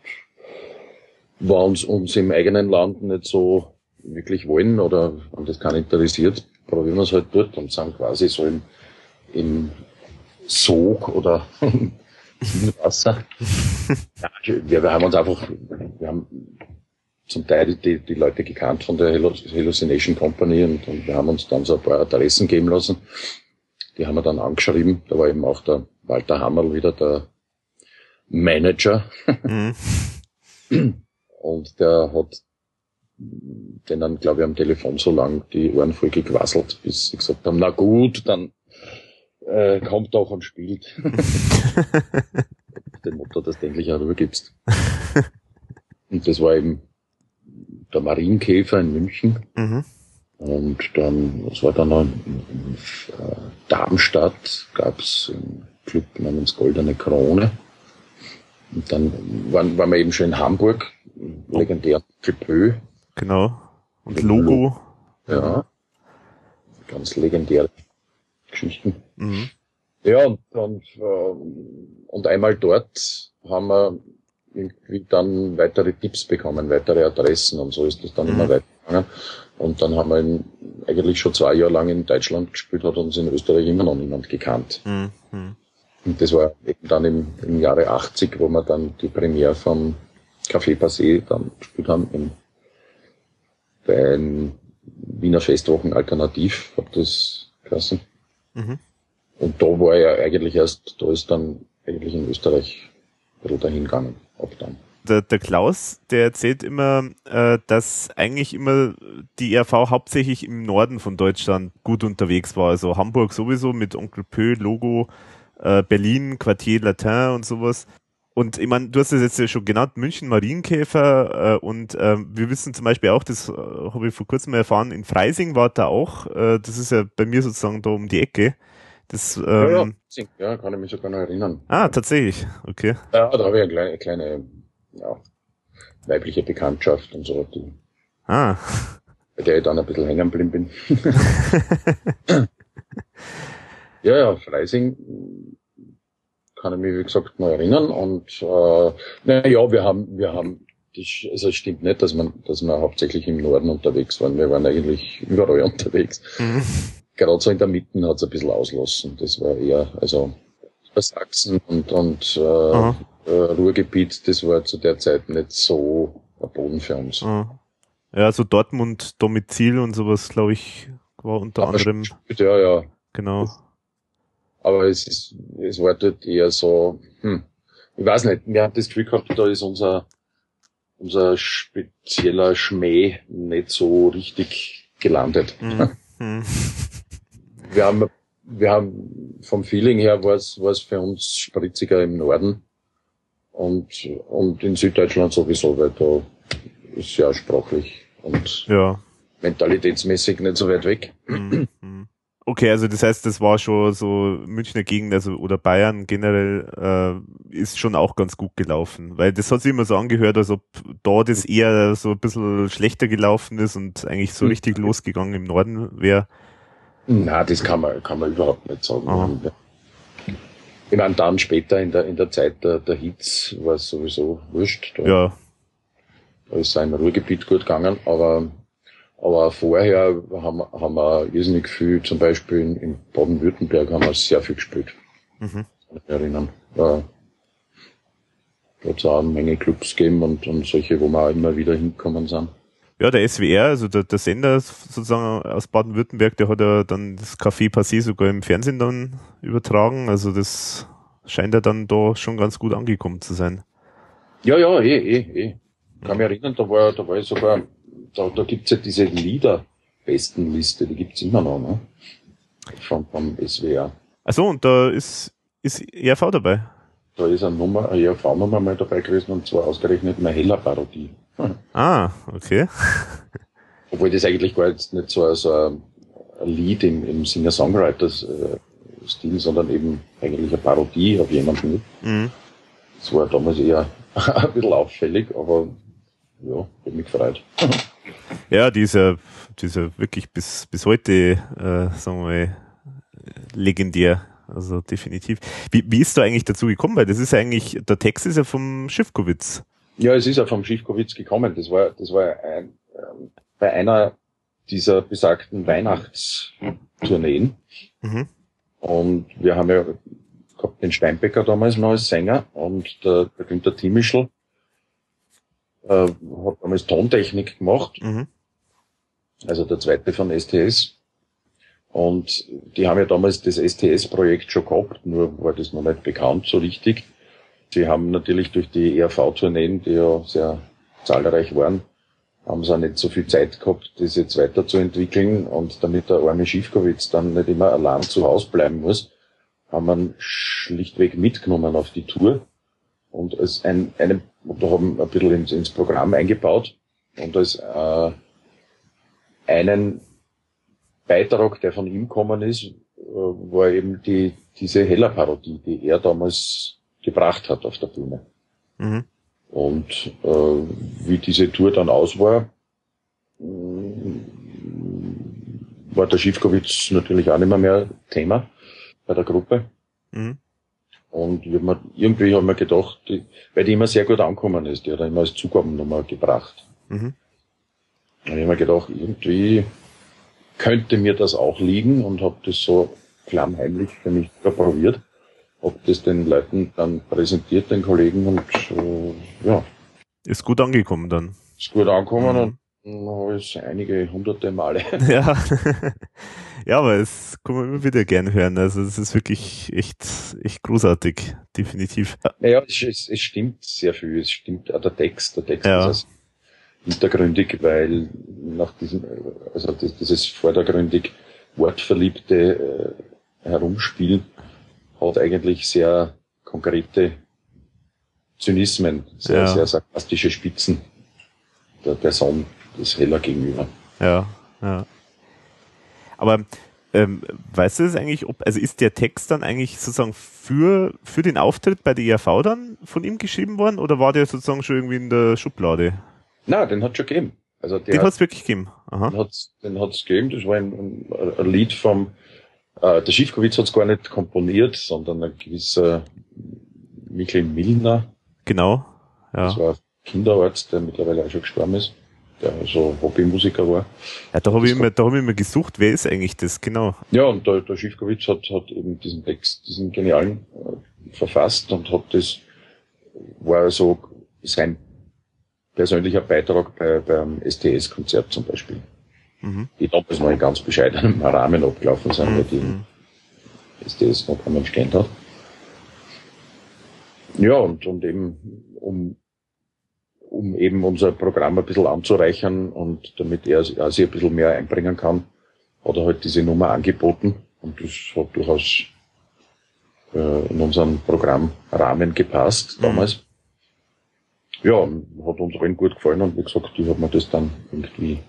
war uns, uns im eigenen Land nicht so wirklich wollen oder haben das keinen interessiert, probieren wir es halt dort und sind quasi so im, im Sog oder im Wasser. ja, wir, wir haben uns einfach, wir haben zum Teil die, die Leute gekannt von der Hallucination Company und, und wir haben uns dann so ein paar Adressen geben lassen. Die haben wir dann angeschrieben. Da war eben auch der Walter Hammerl wieder der Manager. Mhm. Und der hat denen, glaube ich, am Telefon so lang die Ohren voll gequasselt, bis sie gesagt haben, na gut, dann äh, kommt doch und spielt. Den Motto, dass du endlich eine Ruhe gibst. Und das war eben der Marienkäfer in München. Mhm. Und dann, was war dann noch in, äh, Darmstadt, gab es einen Club namens Goldene Krone. Und dann waren, waren wir eben schon in Hamburg, legendär Club Genau. Und Logo. Ja. Ganz legendäre Geschichten. Mhm. Ja, und, und, äh, und einmal dort haben wir irgendwie dann weitere Tipps bekommen, weitere Adressen und so ist das dann mhm. immer weitergegangen. Und dann haben wir in, eigentlich schon zwei Jahre lang in Deutschland gespielt, hat uns in Österreich immer noch niemand gekannt. Mhm. Und das war eben dann im, im Jahre 80, wo wir dann die Premiere vom Café Passé dann gespielt haben, in, bei einem Wiener Festwochen Alternativ, hab das geheißen. Mhm. Und da war ja eigentlich erst, da ist dann eigentlich in Österreich bisschen dahin gegangen dann. Der, der Klaus, der erzählt immer, äh, dass eigentlich immer die ERV hauptsächlich im Norden von Deutschland gut unterwegs war. Also Hamburg sowieso mit Onkel Pö, Logo, äh, Berlin, Quartier Latin und sowas. Und ich meine, du hast es jetzt ja schon genannt, München Marienkäfer äh, und äh, wir wissen zum Beispiel auch, das äh, habe ich vor kurzem erfahren, in Freising war da auch, äh, das ist ja bei mir sozusagen da um die Ecke. Das, ähm, ja, ja, ja, kann ich mich sogar noch erinnern. Ah, tatsächlich, okay. Ja, da habe ich eine kleine, kleine ja, weibliche Bekanntschaft und so, die, ah. bei der ich dann ein bisschen hängen geblieben bin. ja, ja, Freising kann ich mich, wie gesagt, noch erinnern. Und äh, naja, wir haben, wir haben, das, also es stimmt nicht, dass man, dass wir hauptsächlich im Norden unterwegs waren. Wir waren eigentlich überall unterwegs. Mhm gerade so in der Mitte hat es ein bisschen auslassen. Das war eher, also Sachsen und, und äh, äh, Ruhrgebiet, das war zu der Zeit nicht so ein Boden für uns. Aha. Ja, also Dortmund Domizil und sowas, glaube ich, war unter Aber anderem. Ja, ja. Genau. Aber es ist, es war dort eher so, hm, ich weiß nicht, wir haben das Gefühl gehabt, da ist unser, unser spezieller Schmäh nicht so richtig gelandet. Mhm. Wir haben, wir haben vom Feeling her war es, war es für uns spritziger im Norden und, und in Süddeutschland sowieso, weil da ist ja sprachlich und ja. mentalitätsmäßig nicht so weit weg. Mhm. Okay, also das heißt, das war schon so Münchner Gegend, also oder Bayern generell äh, ist schon auch ganz gut gelaufen, weil das hat sich immer so angehört, als ob da das eher so ein bisschen schlechter gelaufen ist und eigentlich so richtig losgegangen im Norden wäre. Na, das kann man, kann man überhaupt nicht sagen. Aha. Ich meine, dann später in der, in der Zeit der, der Hits war es sowieso wurscht. Da, ja. da ist sein Ruhrgebiet gut gegangen, aber, aber vorher haben, haben wir irrsinnig viel, zum Beispiel in, in Baden-Württemberg haben wir sehr viel gespielt. Mhm. Kann ich mich erinnern. Ja. Da hat es auch eine Menge Clubs gegeben und, und solche, wo wir auch immer wieder hingekommen sind. Ja, der SWR, also der, der Sender sozusagen aus Baden-Württemberg, der hat ja dann das Café Passé sogar im Fernsehen dann übertragen. Also das scheint ja dann da schon ganz gut angekommen zu sein. Ja, ja, eh, eh, eh. Kann mich erinnern, da war, da war ich sogar, da, da gibt's ja diese Liederbestenliste, die gibt's immer noch, ne? Vom, vom SWR. Achso, und da ist, ist ERV dabei? Da ist eine Nummer, eine ERV-Nummer mal dabei gewesen, und zwar ausgerechnet eine Heller-Parodie. Ah, okay. Obwohl das eigentlich gar jetzt nicht so, so ein Lied im, im Singer-Songwriters-Stil, sondern eben eigentlich eine Parodie auf jemanden. Mhm. Das war damals eher ein bisschen auffällig, aber ja, hat mich gefreut. Ja, dieser, dieser wirklich bis, bis heute, äh, sagen wir mal, legendär. Also definitiv. Wie, wie ist du eigentlich dazu gekommen? Weil das ist ja eigentlich, der Text ist ja vom Schiffkowitz. Ja, es ist ja vom Schiffkowitz gekommen. Das war, das war ein, ähm, bei einer dieser besagten Weihnachtstourneen. Mhm. Und wir haben ja gehabt den Steinbecker damals noch als Sänger und der, der Günther Timischl äh, hat damals Tontechnik gemacht. Mhm. Also der zweite von STS. Und die haben ja damals das STS-Projekt schon gehabt, nur war das noch nicht bekannt so richtig. Sie haben natürlich durch die ERV-Tourneen, die ja sehr zahlreich waren, haben sie auch nicht so viel Zeit gehabt, das jetzt weiterzuentwickeln. Und damit der arme Schiefkowitz dann nicht immer allein zu Hause bleiben muss, haben wir schlichtweg mitgenommen auf die Tour und als ein, eine, da haben ein bisschen ins, ins Programm eingebaut und als äh, einen Beitrag, der von ihm gekommen ist, äh, war eben die, diese Heller-Parodie, die er damals gebracht hat auf der Bühne. Mhm. Und äh, wie diese Tour dann aus war, war der Schiffkowitz natürlich auch nicht mehr, mehr Thema bei der Gruppe. Mhm. Und ich hab mir, irgendwie haben wir gedacht, die, weil die immer sehr gut angekommen ist, die hat er immer als Zugabennummer gebracht. Mhm. Und ich habe mir gedacht, irgendwie könnte mir das auch liegen und habe das so klammheimlich für mich probiert. Ob das den Leuten dann präsentiert, den Kollegen und äh, ja. Ist gut angekommen dann. Ist gut angekommen mhm. und habe ich einige hunderte Male. Ja. ja, aber es kann man immer wieder gern hören. Also es ist wirklich echt, echt großartig, definitiv. Naja, es, es, es stimmt sehr viel. Es stimmt auch der Text. Der Text ja. ist hintergründig, weil nach diesem, also dieses vordergründig wortverliebte äh, Herumspielen hat eigentlich sehr konkrete Zynismen, sehr, ja. sehr sarkastische Spitzen der Person das heller gegenüber. Ja, ja. Aber ähm, weißt du das eigentlich, ob, also ist der Text dann eigentlich sozusagen für, für den Auftritt bei der IAV dann von ihm geschrieben worden oder war der sozusagen schon irgendwie in der Schublade? Na, den hat schon gegeben. Also den hat es wirklich gegeben. Aha. Den hat den hat's gegeben. Das war ein, ein, ein Lied vom äh, der Schiffkowitz hat es gar nicht komponiert, sondern ein gewisser Michael Milner. Genau. Ja. Das war ein Kinderarzt, der mittlerweile auch schon gestorben ist der so Hobbymusiker war. Ja, da habe ich, immer, da hab ich immer gesucht, wer ist eigentlich das, genau. Ja, und der, der Schiffkowitz hat, hat eben diesen Text, diesen genialen, äh, verfasst und hat das, war so sein persönlicher Beitrag bei, beim STS-Konzert zum Beispiel. Mhm. Die damals noch in ganz bescheidenem Rahmen abgelaufen sind, mhm. weil die mhm. STS noch keinen Mensch hat. Ja, und, und eben, um um eben unser Programm ein bisschen anzureichern und damit er, er sich ein bisschen mehr einbringen kann, hat er halt diese Nummer angeboten und das hat durchaus äh, in unseren Programmrahmen gepasst mhm. damals. Mhm. Ja, hat uns allen gut gefallen und wie gesagt, ich habe mir das dann irgendwie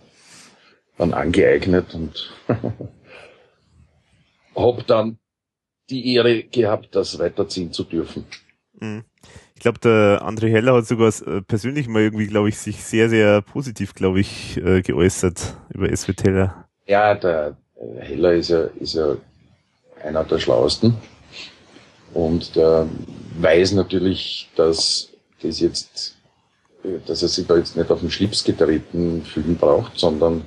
dann angeeignet und habe dann die Ehre gehabt, das weiterziehen zu dürfen. Mhm. Ich glaube, der André Heller hat sogar äh, persönlich mal irgendwie, glaube ich, sich sehr, sehr positiv, glaube ich, äh, geäußert über SW Teller. Ja, der äh, Heller ist ja, ist ja einer der Schlauesten. Und der weiß natürlich, dass das jetzt, dass er sich da jetzt nicht auf den Schlips getreten fühlen braucht, sondern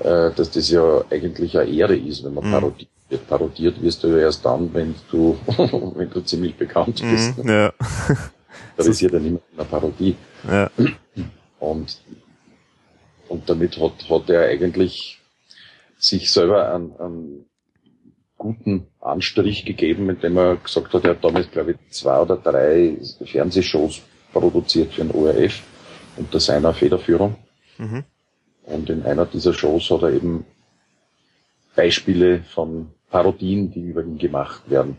äh, dass das ja eigentlich eine Ehre ist, wenn man mhm. parodiert parodiert wirst du ja erst dann, wenn du, wenn du ziemlich bekannt mhm, bist. Mm, ja. Das ist ja dann immer eine Parodie. Ja. Und, und damit hat, hat er eigentlich sich selber einen, einen guten Anstrich gegeben, indem er gesagt hat, er hat damals, glaube ich, zwei oder drei Fernsehshows produziert für den ORF unter seiner Federführung. Mhm. Und in einer dieser Shows hat er eben Beispiele von Parodien, die über ihn gemacht werden,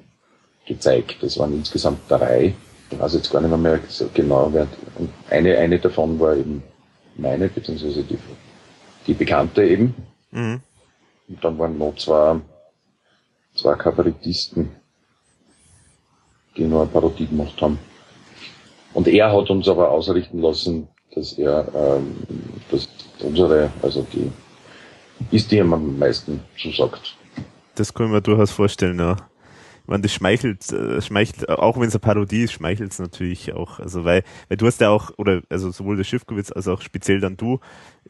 gezeigt. Das waren insgesamt drei. Ich weiß jetzt gar nicht mehr, mehr genau. Wer, und eine, eine davon war eben meine, beziehungsweise die, die bekannte eben. Mhm. Und dann waren noch zwei, zwei Kabarettisten, die nur eine Parodie gemacht haben. Und er hat uns aber ausrichten lassen, dass er, ähm, dass unsere, also die, ist die ihm am meisten zusagt. Das können wir durchaus vorstellen, ja ich meine, das schmeichelt, äh, schmeichelt, auch wenn es eine Parodie ist, schmeichelt es natürlich auch. Also weil, weil du hast ja auch, oder also sowohl der Schiffkowitz als auch speziell dann du,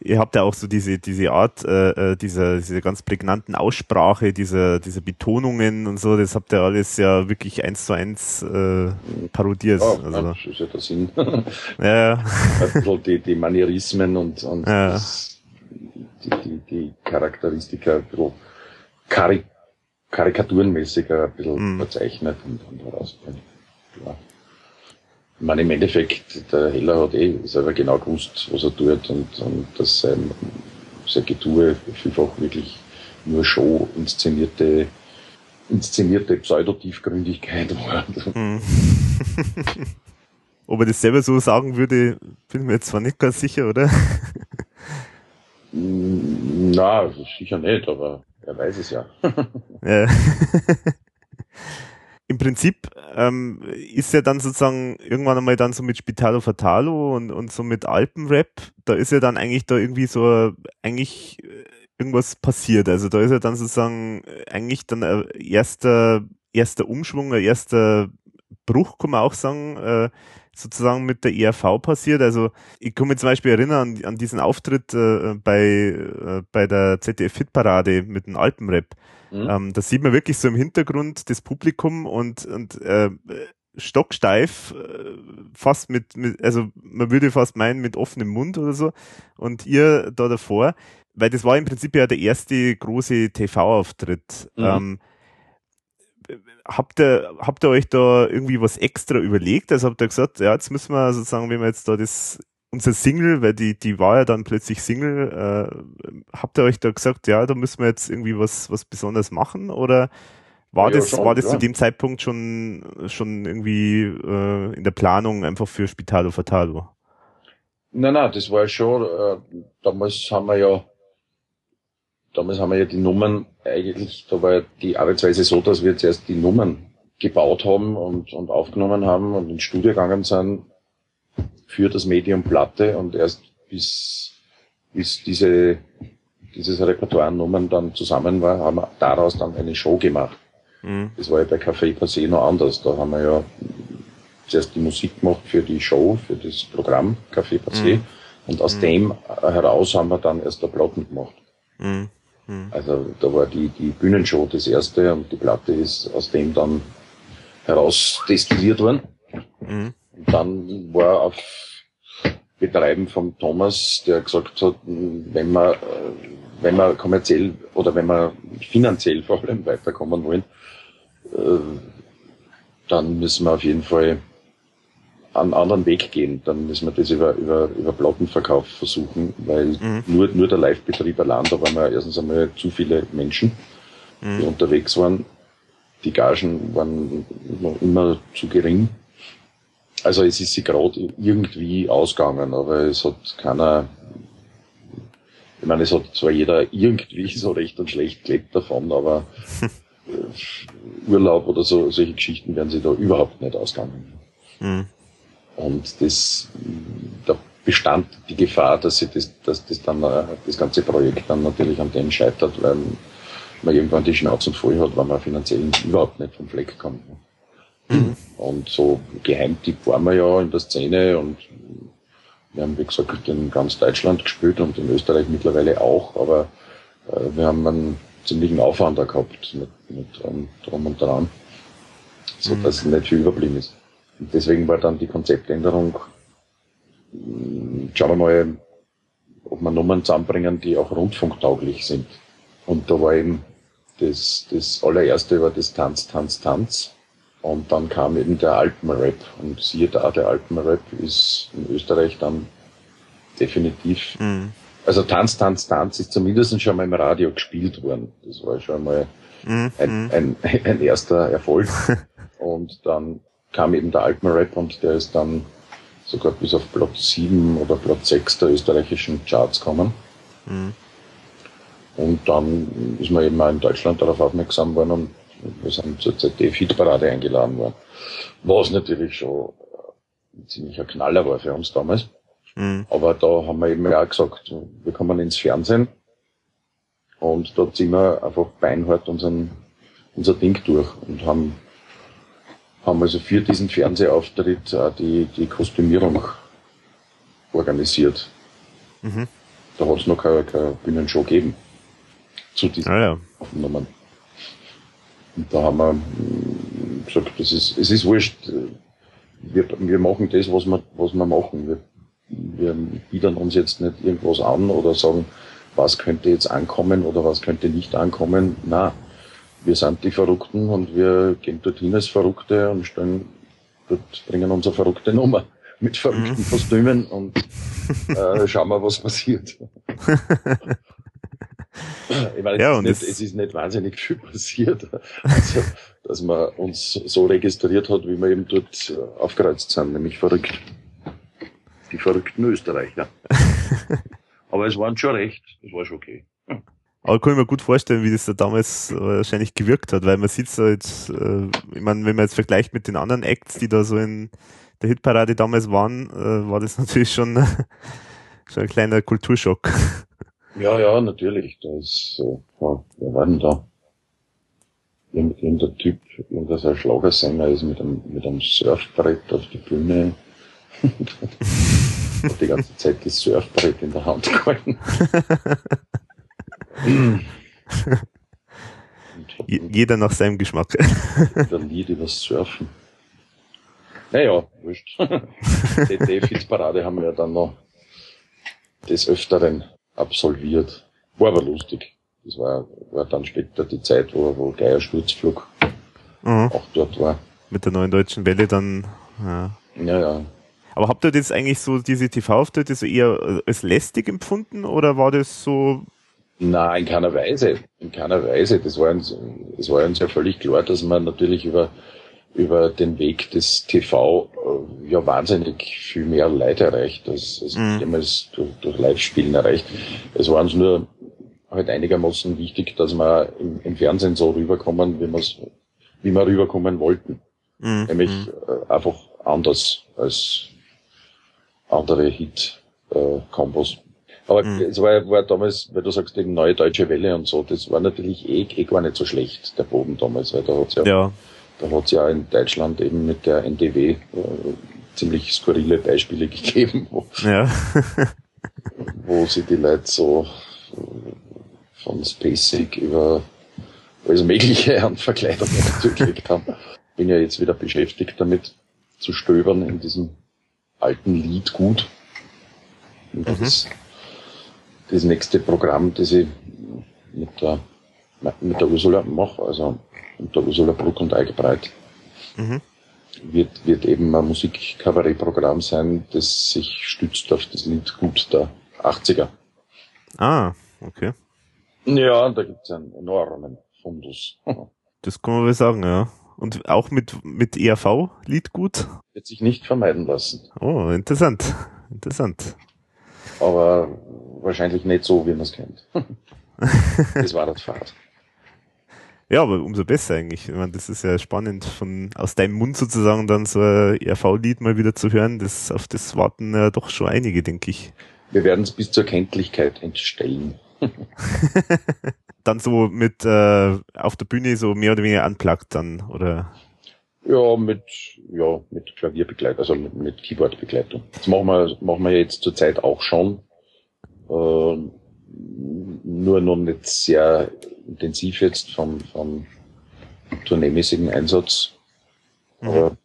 ihr habt ja auch so diese, diese Art, äh, äh dieser, diese ganz prägnanten Aussprache, diese, diese Betonungen und so, das habt ihr alles ja wirklich eins zu eins äh, parodiert. Ja, also. das ist ja der Sinn. ja. Also die, die Manierismen und, und ja. das, die, die, die Charakteristika ein bisschen karik karikaturenmäßiger ein bisschen mm. verzeichnet und, und herausbringt. Ja. Ich meine, im Endeffekt, der Heller hat eh selber genau gewusst, was er tut und, und dass sein, sein Getue vielfach wirklich nur Show, inszenierte, inszenierte Pseudotiefgründigkeit war. Mm. Ob er das selber so sagen würde, bin ich mir jetzt zwar nicht ganz sicher, oder? Na, sicher nicht, aber er weiß es ja. ja. Im Prinzip ähm, ist ja dann sozusagen irgendwann einmal dann so mit Spitalo Fatalo und, und so mit Alpenrap, da ist ja dann eigentlich da irgendwie so eigentlich äh, irgendwas passiert. Also da ist ja dann sozusagen eigentlich dann ein erster, erster Umschwung, ein erster Bruch, kann man auch sagen, äh, sozusagen mit der ERV passiert. Also ich kann mich zum Beispiel erinnern an, an diesen Auftritt äh, bei, äh, bei der ZDF-Hitparade mit dem Alpenrap. Mhm. Ähm, da sieht man wirklich so im Hintergrund das Publikum und, und äh, stocksteif, äh, fast mit, mit, also man würde fast meinen mit offenem Mund oder so. Und ihr da davor, weil das war im Prinzip ja der erste große TV-Auftritt. Mhm. Ähm, habt ihr, habt ihr euch da irgendwie was extra überlegt? Also habt ihr gesagt, ja, jetzt müssen wir sozusagen, wenn wir jetzt da das, unser Single, weil die, die war ja dann plötzlich Single, äh, habt ihr euch da gesagt, ja, da müssen wir jetzt irgendwie was, was besonders machen? Oder war ja, das, schon, war das ja. zu dem Zeitpunkt schon, schon irgendwie äh, in der Planung einfach für Spitalo Fatalo? Nein, nein, das war ja schon, äh, damals haben wir ja damals haben wir ja die Nummern eigentlich, da war ja die Arbeitsweise so, dass wir zuerst die Nummern gebaut haben und, und aufgenommen haben und ins Studio gegangen sind für das Medium Platte und erst bis, bis diese, dieses Repertoire an Nummern dann zusammen war, haben wir daraus dann eine Show gemacht. Mhm. Das war ja bei Café Passé noch anders. Da haben wir ja zuerst die Musik gemacht für die Show, für das Programm Café Passé. Mhm. Und aus mhm. dem heraus haben wir dann erst der Platten gemacht. Mhm. Mhm. Also da war die, die Bühnenshow das erste und die Platte ist aus dem dann heraus destilliert worden. Mhm. Und dann war auf Betreiben von Thomas, der gesagt hat, wenn wir, wenn wir kommerziell oder wenn wir finanziell vor allem weiterkommen wollen, äh, dann müssen wir auf jeden Fall einen anderen Weg gehen. Dann müssen wir das über, über, über Plattenverkauf versuchen, weil mhm. nur, nur der Live-Betrieb allein, da waren wir erstens einmal zu viele Menschen, mhm. die unterwegs waren. Die Gagen waren immer zu gering. Also es ist sie gerade irgendwie ausgegangen, aber es hat keiner, ich meine, es hat zwar jeder irgendwie so recht und schlecht gelebt davon, aber Urlaub oder so, solche Geschichten werden sie da überhaupt nicht ausgegangen. Mhm. Und das, da bestand die Gefahr, dass sie das, dass das dann, äh, das ganze Projekt dann natürlich an dem scheitert, weil man irgendwann die Schnauzen voll hat, weil man finanziell überhaupt nicht vom Fleck kommt. Mhm. Und so Geheimtipp waren wir ja in der Szene und wir haben, wie gesagt, in ganz Deutschland gespielt und in Österreich mittlerweile auch, aber äh, wir haben einen ziemlichen Aufwand da gehabt mit, mit um, drum und dran, so mhm. dass nicht viel überblieben ist. Und deswegen war dann die Konzeptänderung, hm, schauen wir mal, ob wir Nummern zusammenbringen, die auch rundfunktauglich sind. Und da war eben das, das allererste war das Tanz, Tanz, Tanz. Und dann kam eben der Alpenrap. Und siehe da, der Alpenrap ist in Österreich dann definitiv. Mhm. Also Tanz, Tanz, Tanz ist zumindest schon mal im Radio gespielt worden. Das war schon mal mhm. ein, ein, ein erster Erfolg. und dann kam eben der Alpenrap und der ist dann sogar bis auf Platz 7 oder Platz 6 der österreichischen Charts gekommen. Mhm. Und dann ist man eben auch in Deutschland darauf aufmerksam worden und wir sind zur ZDF-Hitparade eingeladen worden. Was natürlich schon ein ziemlicher Knaller war für uns damals. Mhm. Aber da haben wir eben auch gesagt, wir kommen ins Fernsehen und da ziehen wir einfach beinhart unseren, unser Ding durch und haben, haben also für diesen Fernsehauftritt auch die, die Kostümierung organisiert. Mhm. Da hat es noch keine, keine Bühnenshow gegeben zu diesen ah, ja. Aufnahmen. Und da haben wir mm, gesagt, das ist, es ist wurscht. Wir, wir machen das, was wir, was wir machen. Wir, wir bieten uns jetzt nicht irgendwas an oder sagen, was könnte jetzt ankommen oder was könnte nicht ankommen. Na, wir sind die Verrückten und wir gehen dorthin als Verrückte und stellen, dort bringen unsere verrückte Nummer mit verrückten mhm. Kostümen und äh, schauen wir, was passiert. Ich meine, ja, es, ist nicht, es ist nicht wahnsinnig viel passiert, also, dass man uns so registriert hat, wie wir eben dort äh, aufgereizt sind, nämlich verrückt. Die verrückten Österreicher. Aber es waren schon recht, es war schon okay. Aber kann ich mir gut vorstellen, wie das da damals wahrscheinlich gewirkt hat, weil man sieht so jetzt, äh, ich meine, wenn man jetzt vergleicht mit den anderen Acts, die da so in der Hitparade damals waren, äh, war das natürlich schon, schon ein kleiner Kulturschock. Ja, ja, natürlich. Da ist, äh, ja, wer war denn da? Irgendein Typ, irgendein Schlagersänger ist mit einem, mit einem Surfbrett auf die Bühne hat die ganze Zeit das Surfbrett in der Hand gehalten. Jeder nach seinem Geschmack. Ein Lied über Surfen. Naja, wurscht. Die Defizparade haben wir dann noch des Öfteren absolviert. War aber lustig. Das war, war dann später die Zeit, wo, wo Geier Sturzflug mhm. auch dort war. Mit der neuen deutschen Welle dann, ja. Ja, ja. Aber habt ihr das eigentlich so, diese TV-Auftritte so eher als lästig empfunden oder war das so? Nein, in keiner Weise. In keiner Weise. Das war uns, es war uns ja völlig klar, dass man natürlich über über den Weg des TV ja wahnsinnig viel mehr Leute erreicht, als, als mhm. jemals durch, durch Live-Spielen erreicht. Es war uns nur halt einigermaßen wichtig, dass wir im, im Fernsehen so rüberkommen, wie, wir's, wie wir rüberkommen wollten. Mhm. Nämlich mhm. äh, einfach anders als andere Hit-Kombos. Aber mhm. es war, war damals, weil du sagst, die neue deutsche Welle und so, das war natürlich eh, eh gar nicht so schlecht, der Boden damals, weil da hat's ja, ja da hat es ja in Deutschland eben mit der NDW äh, ziemlich skurrile Beispiele gegeben, wo, ja. wo sie die Leute so äh, von Spacek über alles Mögliche an Verkleidung zugekriegt haben. Bin ja jetzt wieder beschäftigt damit, zu stöbern in diesem alten Lied gut. Und mhm. das, das nächste Programm, das ich mit der, mit der Ursula mache, also und der Ursula Bruck und Eichbreit. Mhm. Wird, wird eben ein Musikkabarettprogramm sein, das sich stützt auf das Lied Gut der 80er. Ah, okay. Ja, da gibt's einen enormen Fundus. das kann man wohl sagen, ja. Und auch mit, mit ERV Liedgut? Wird sich nicht vermeiden lassen. Oh, interessant. Interessant. Aber wahrscheinlich nicht so, wie man es kennt. das war das Fahrt. Ja, aber umso besser eigentlich. Ich meine, das ist ja spannend, von aus deinem Mund sozusagen dann so ein RV-Lied mal wieder zu hören. Das, auf das warten ja doch schon einige, denke ich. Wir werden es bis zur Kenntlichkeit entstellen. dann so mit äh, auf der Bühne so mehr oder weniger unplugged dann, oder? Ja, mit, ja, mit Klavierbegleitung, also mit, mit Keyboardbegleitung. Das machen wir, machen wir jetzt zurzeit auch schon. Äh, nur noch nicht sehr intensiv jetzt vom, vom tourneemäßigen Einsatz. Mhm. Aber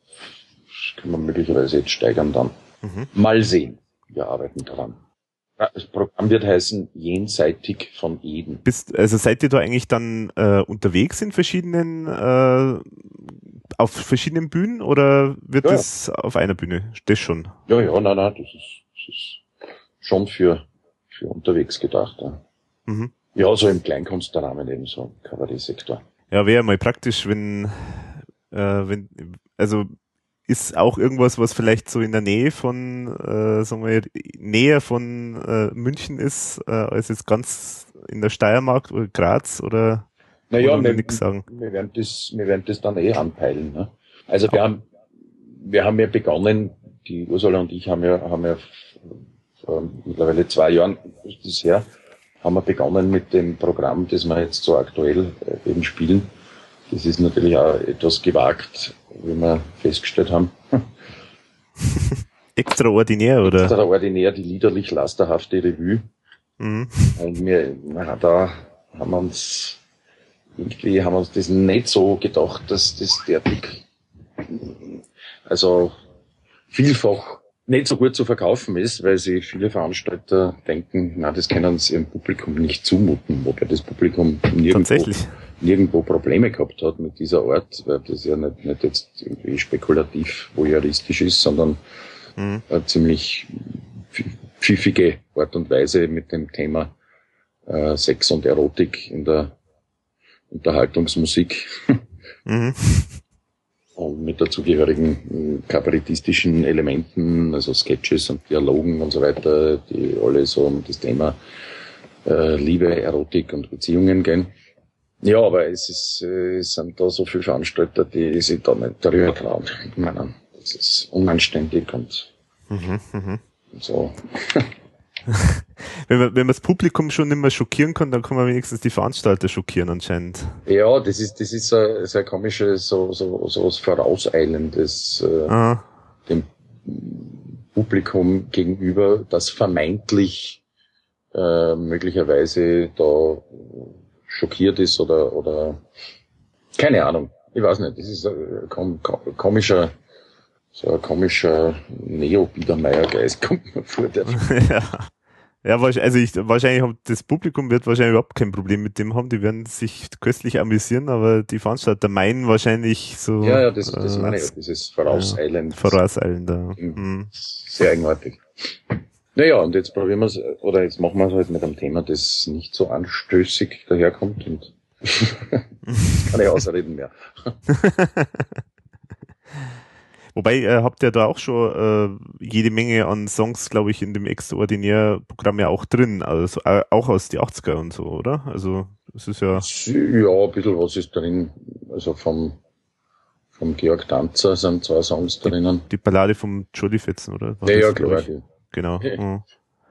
das können wir möglicherweise jetzt steigern dann. Mhm. Mal sehen. Wir arbeiten daran. Das Programm wird heißen Jenseitig von Eden. Bist, also seid ihr da eigentlich dann äh, unterwegs in verschiedenen, äh, auf verschiedenen Bühnen oder wird ja, das ja. auf einer Bühne? Das schon? Ja, ja, nein, nein, das ist, das ist schon für, für unterwegs gedacht. Ja, mhm. Ja so im Kleinkunstrahmen eben so Kabarettsektor. Ja, wäre mal praktisch, wenn, äh, wenn, also ist auch irgendwas, was vielleicht so in der Nähe von, äh, sagen wir, näher von äh, München ist, äh, als jetzt ganz in der Steiermark oder Graz oder naja, oder wir, nichts sagen? Wir werden das, wir werden das dann eh anpeilen. Ne? Also wir haben, wir haben ja begonnen, die Ursula und ich haben ja, haben ja vor mittlerweile zwei Jahren ist das her, haben wir begonnen mit dem Programm, das wir jetzt so aktuell äh, eben spielen. Das ist natürlich auch etwas gewagt, wie wir festgestellt haben. Extraordinär, oder? Extraordinär, die liederlich lasterhafte Revue. Mhm. Und wir, na, da haben wir uns, irgendwie haben wir uns das nicht so gedacht, dass das derartig, also vielfach nicht so gut zu verkaufen ist, weil sie viele Veranstalter denken, na, das können sie ihrem Publikum nicht zumuten, wobei das Publikum nirgendwo, nirgendwo Probleme gehabt hat mit dieser Art, weil das ja nicht, nicht jetzt irgendwie spekulativ voyeuristisch ist, sondern mhm. eine ziemlich pfiffige Art und Weise mit dem Thema äh, Sex und Erotik in der Unterhaltungsmusik. Mhm. Und mit dazugehörigen kabarettistischen Elementen, also Sketches und Dialogen und so weiter, die alle so um das Thema äh, Liebe, Erotik und Beziehungen gehen. Ja, aber es, ist, äh, es sind da so viele Veranstalter, die sich da nicht darüber trauen. Ich meine, das ist unanständig und, mhm, mh. und so. wenn, man, wenn man das Publikum schon nicht mehr schockieren kann, dann kann man wenigstens die Veranstalter schockieren anscheinend. Ja, das ist, das ist so, so ein komisches, so, so, so was Vorauseilendes äh, dem Publikum gegenüber, das vermeintlich äh, möglicherweise da schockiert ist oder, oder keine Ahnung. Ich weiß nicht. Das ist ein kom komischer, so ein komischer Neo-Biedermeier-Geist kommt mir vor. Der ja. Ja, also ich, wahrscheinlich das Publikum wird wahrscheinlich überhaupt kein Problem mit dem haben. Die werden sich köstlich amüsieren, aber die Veranstalter meinen wahrscheinlich so. Ja, ja, das, das äh, meine ich. Dieses Vorauseilend. Ja, Vorauseilend, ja. Mhm. Sehr eigenartig. Naja, und jetzt probieren wir es, oder jetzt machen wir es halt mit einem Thema, das nicht so anstößig daherkommt und keine Ausreden mehr. Wobei, äh, habt ihr da auch schon äh, jede Menge an Songs, glaube ich, in dem Extraordinär-Programm ja auch drin, also äh, auch aus die 80er und so, oder? Also es ist ja... Ja, ein bisschen was ist drin, also vom, vom Georg Danzer sind zwei Songs drinnen. Die Ballade vom Jolly Fetzen, oder? War ja, ja, klar. Die, genau. Hey, mhm.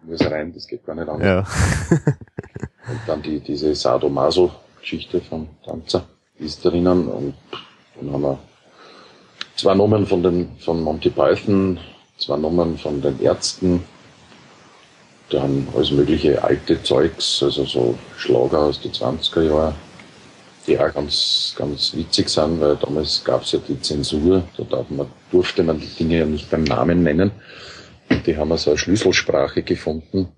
Muss rein, das geht gar nicht an. Ja. und dann die, diese Sadomaso-Geschichte vom Danzer ist drinnen und dann haben wir zwei Nummern von den, von Monty Python, zwei Nummern von den Ärzten, dann alles mögliche alte Zeugs, also so Schlager aus den 20er Jahren, die auch ganz, ganz witzig sind, weil damals gab es ja die Zensur, da darf man, durfte man die Dinge ja nicht beim Namen nennen. Und die haben so eine Schlüsselsprache gefunden,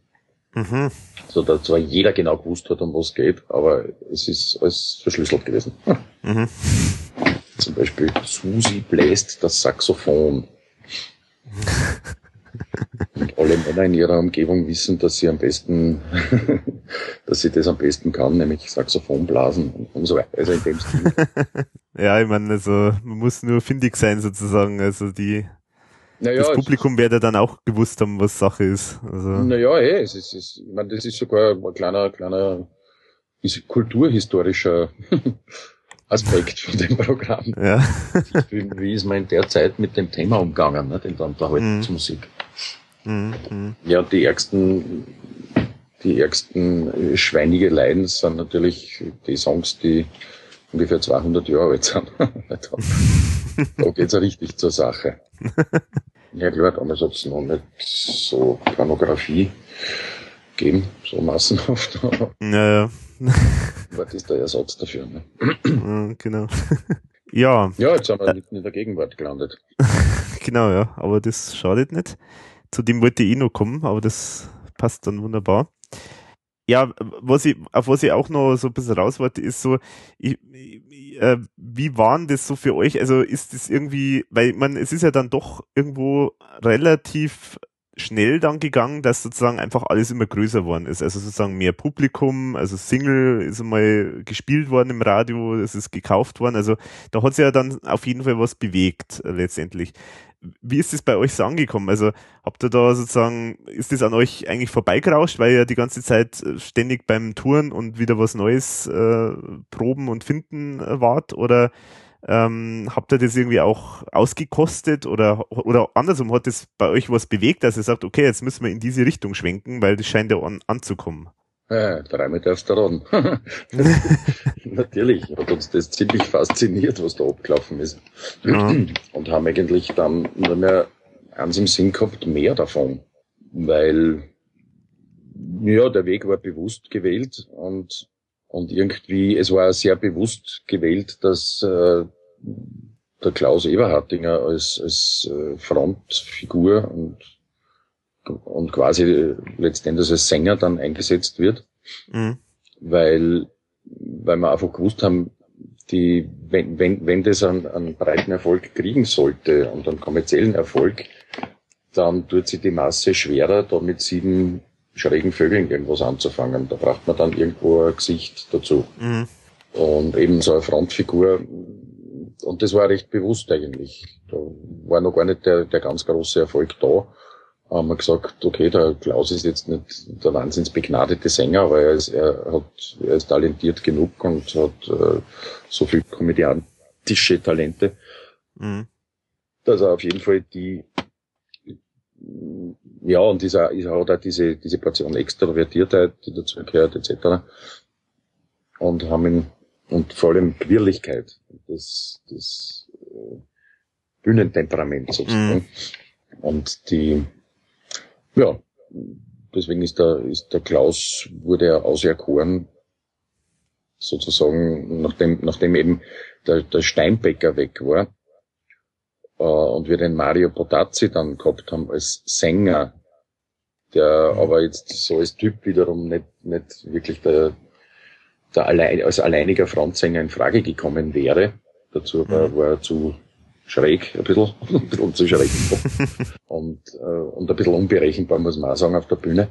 mhm. so dass zwar jeder genau gewusst hat, um was geht, aber es ist alles verschlüsselt gewesen. Mhm. Zum Beispiel Susi bläst das Saxophon. Und alle Männer in ihrer Umgebung wissen, dass sie am besten, dass sie das am besten kann, nämlich Saxophon blasen und so weiter. Also in dem Stil. ja, ich meine, also man muss nur findig sein sozusagen. Also die naja, das Publikum werde dann auch gewusst haben, was Sache ist. Also. Naja, eh, es ist, es, ich meine, das ist sogar ein kleiner, kleiner ist kulturhistorischer Aspekt von dem Programm. Ja. wie, ist man in der Zeit mit dem Thema umgegangen, ne, in der Unterhaltungsmusik? Mhm. Mhm. Ja, die ärgsten, die ärgsten schweinige Leiden sind natürlich die Songs, die ungefähr 200 Jahre alt sind. da geht's ja richtig zur Sache. Ja klar, damals hat's noch nicht so Pornografie gegeben, so massenhaft. Naja. Was ist der Ersatz dafür? Ne? genau. ja. Ja, jetzt sind wir mitten in der Gegenwart gelandet. genau, ja, aber das schadet nicht. Zu dem wollte ich eh noch kommen, aber das passt dann wunderbar. Ja, was ich, auf was ich auch noch so ein bisschen raus wollte, ist so, ich, ich, äh, wie waren das so für euch? Also ist das irgendwie, weil man, es ist ja dann doch irgendwo relativ schnell dann gegangen, dass sozusagen einfach alles immer größer worden ist. Also sozusagen mehr Publikum, also Single ist einmal gespielt worden im Radio, es ist gekauft worden. Also da hat sich ja dann auf jeden Fall was bewegt äh, letztendlich. Wie ist das bei euch so angekommen? Also habt ihr da sozusagen, ist das an euch eigentlich vorbeigerauscht, weil ihr die ganze Zeit äh, ständig beim Touren und wieder was Neues äh, proben und finden äh, wart? Oder ähm, habt ihr das irgendwie auch ausgekostet oder, oder andersrum, hat das bei euch was bewegt, dass ihr sagt, okay, jetzt müssen wir in diese Richtung schwenken, weil das scheint ja an, anzukommen? Ja, du raten. Natürlich hat uns das ziemlich fasziniert, was da abgelaufen ist. Ja. Und haben eigentlich dann nur mehr eins im Sinn gehabt, mehr davon. Weil, ja, der Weg war bewusst gewählt und und irgendwie, es war sehr bewusst gewählt, dass äh, der Klaus Eberhardinger als, als äh, Frontfigur und, und quasi letztendlich als Sänger dann eingesetzt wird. Mhm. Weil, weil wir einfach gewusst haben, die, wenn, wenn, wenn das einen, einen breiten Erfolg kriegen sollte und einen kommerziellen Erfolg, dann tut sich die Masse schwerer, da mit sieben schrägen Vögeln irgendwas anzufangen. Da braucht man dann irgendwo ein Gesicht dazu. Mhm. Und eben so eine Frontfigur. Und das war recht bewusst eigentlich. Da war noch gar nicht der, der ganz große Erfolg da. Haben wir gesagt, okay, der Klaus ist jetzt nicht der wahnsinns begnadete Sänger, aber er ist, er hat, er ist talentiert genug und hat äh, so viel komödiantische Talente, mhm. dass er auf jeden Fall die ja, und dieser, ist hat auch diese, diese Portion Extrovertiertheit, die dazu gehört, etc. Und haben ihn, und vor allem Quirligkeit, das, das äh, Bühnentemperament sozusagen. Mhm. Und die, ja, deswegen ist der, ist der Klaus, wurde er auserkoren, sozusagen, nachdem, nachdem eben der, der Steinbecker weg war, äh, und wir den Mario Potazzi dann gehabt haben als Sänger, der mhm. aber jetzt so als Typ wiederum nicht, nicht wirklich der, der allein, als alleiniger Frontsänger in Frage gekommen wäre. Dazu war, mhm. war er zu schräg, ein bisschen, ein bisschen zu schräg und, äh, und ein bisschen unberechenbar, muss man auch sagen, auf der Bühne.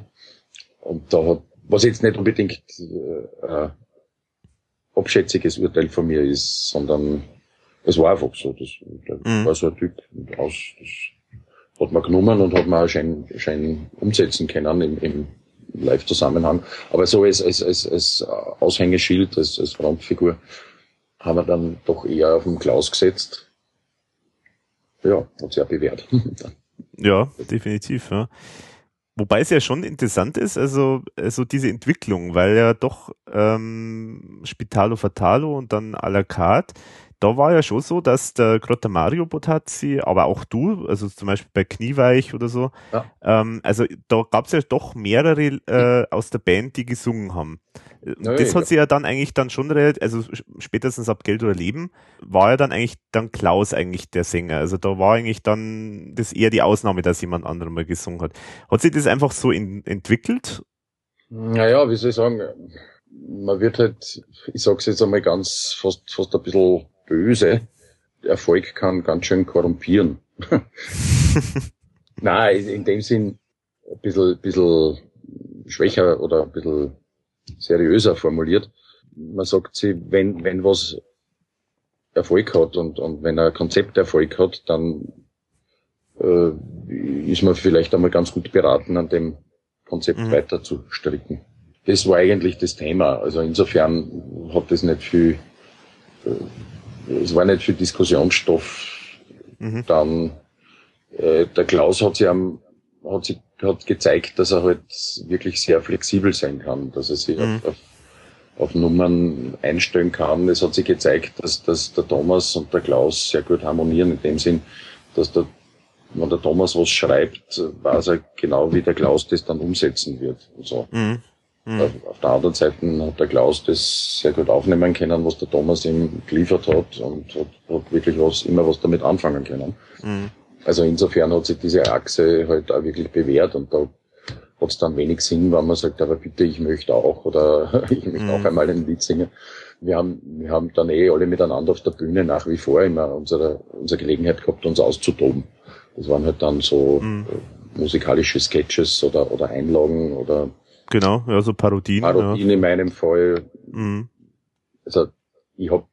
Und da hat, was jetzt nicht unbedingt äh abschätziges Urteil von mir ist, sondern es war einfach so. Das, mhm. war so ein Typ aus, das hat man genommen und hat man auch schön, schön umsetzen können im, im Live-Zusammenhang. Aber so als, als, als, als Aushängeschild, als, als Frontfigur, haben wir dann doch eher auf den Klaus gesetzt. Ja, hat sich ja bewährt. ja, definitiv, ja. Wobei es ja schon interessant ist, also, also diese Entwicklung, weil ja doch ähm, Spitalo Fatalo und dann à la carte da war ja schon so, dass der gerade Mario Botazzi, aber auch du, also zum Beispiel bei Knieweich oder so, ja. ähm, also da gab es ja doch mehrere äh, aus der Band, die gesungen haben. Ja, das ja, hat sich ja dann eigentlich dann schon relativ, also spätestens ab Geld oder Leben, war ja dann eigentlich dann Klaus eigentlich der Sänger. Also da war eigentlich dann das eher die Ausnahme, dass jemand anderer mal gesungen hat. Hat sich das einfach so in, entwickelt? Naja, wie soll ich sagen, man wird halt, ich sag's jetzt einmal ganz, fast, fast ein bisschen böse. Erfolg kann ganz schön korrumpieren. Nein, in dem Sinn ein bisschen, bisschen schwächer oder ein bisschen seriöser formuliert. Man sagt sie, wenn, wenn was Erfolg hat und, und wenn ein Konzept Erfolg hat, dann äh, ist man vielleicht einmal ganz gut beraten, an dem Konzept mhm. weiter zu stricken. Das war eigentlich das Thema. Also insofern hat das nicht viel äh, es war nicht für Diskussionsstoff. Mhm. Dann äh, der Klaus hat sich am, hat sich hat gezeigt, dass er halt wirklich sehr flexibel sein kann, dass er sich mhm. auf, auf, Nummern einstellen kann. Es hat sich gezeigt, dass, dass der Thomas und der Klaus sehr gut harmonieren, in dem Sinn, dass der, wenn der Thomas was schreibt, weiß er genau, wie der Klaus das dann umsetzen wird. Und so. Mhm. Mhm. Auf der anderen Seite hat der Klaus das sehr gut aufnehmen können, was der Thomas ihm geliefert hat und hat, hat wirklich was, immer was damit anfangen können. Mhm. Also insofern hat sich diese Achse halt auch wirklich bewährt und da hat es dann wenig Sinn, wenn man sagt, aber bitte, ich möchte auch oder ich möchte mhm. auch einmal ein Lied singen. Wir haben, wir haben dann eh alle miteinander auf der Bühne nach wie vor immer unsere, unsere Gelegenheit gehabt, uns auszutoben. Das waren halt dann so mhm. Äh, musikalische Sketches oder, oder Einlagen oder Genau, ja, so Parodien. Parodien ja. in meinem Fall. Mhm. Also ich hab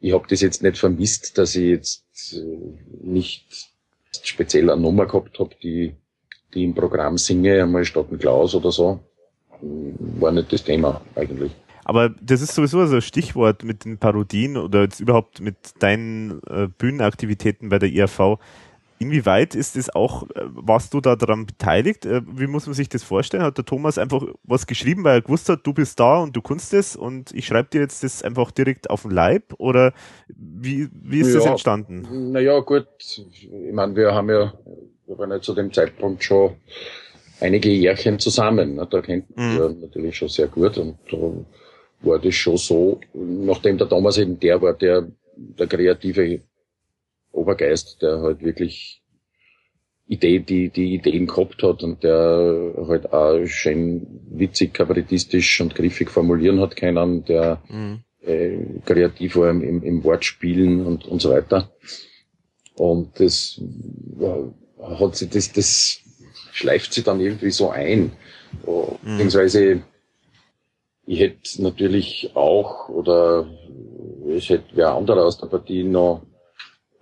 ich hab das jetzt nicht vermisst, dass ich jetzt äh, nicht speziell eine Nummer gehabt habe, die, die im Programm singe, einmal statt ein Klaus oder so. War nicht das Thema eigentlich. Aber das ist sowieso so ein Stichwort mit den Parodien oder jetzt überhaupt mit deinen äh, Bühnenaktivitäten bei der IRV. Inwieweit ist es auch, äh, warst du da daran beteiligt? Äh, wie muss man sich das vorstellen? Hat der Thomas einfach was geschrieben, weil er gewusst hat, du bist da und du kannst es und ich schreibe dir jetzt das einfach direkt auf den Leib? Oder wie, wie ist ja, das entstanden? Naja, gut. Ich meine, wir haben ja, wir waren ja zu dem Zeitpunkt schon einige Jährchen zusammen. Ne? Da kennt man mhm. ja natürlich schon sehr gut und da war das schon so, nachdem der Thomas eben der war, der, der kreative Obergeist, der halt wirklich Idee, die, die Ideen gehabt hat und der halt auch schön witzig, kabarettistisch und griffig formulieren hat können, der mhm. äh, kreativ war im, im Wortspielen und, und so weiter. Und das ja, hat sich, das, das schleift sich dann irgendwie so ein. Mhm. Beziehungsweise ich hätte natürlich auch, oder es hätte wer anderer aus der Partie noch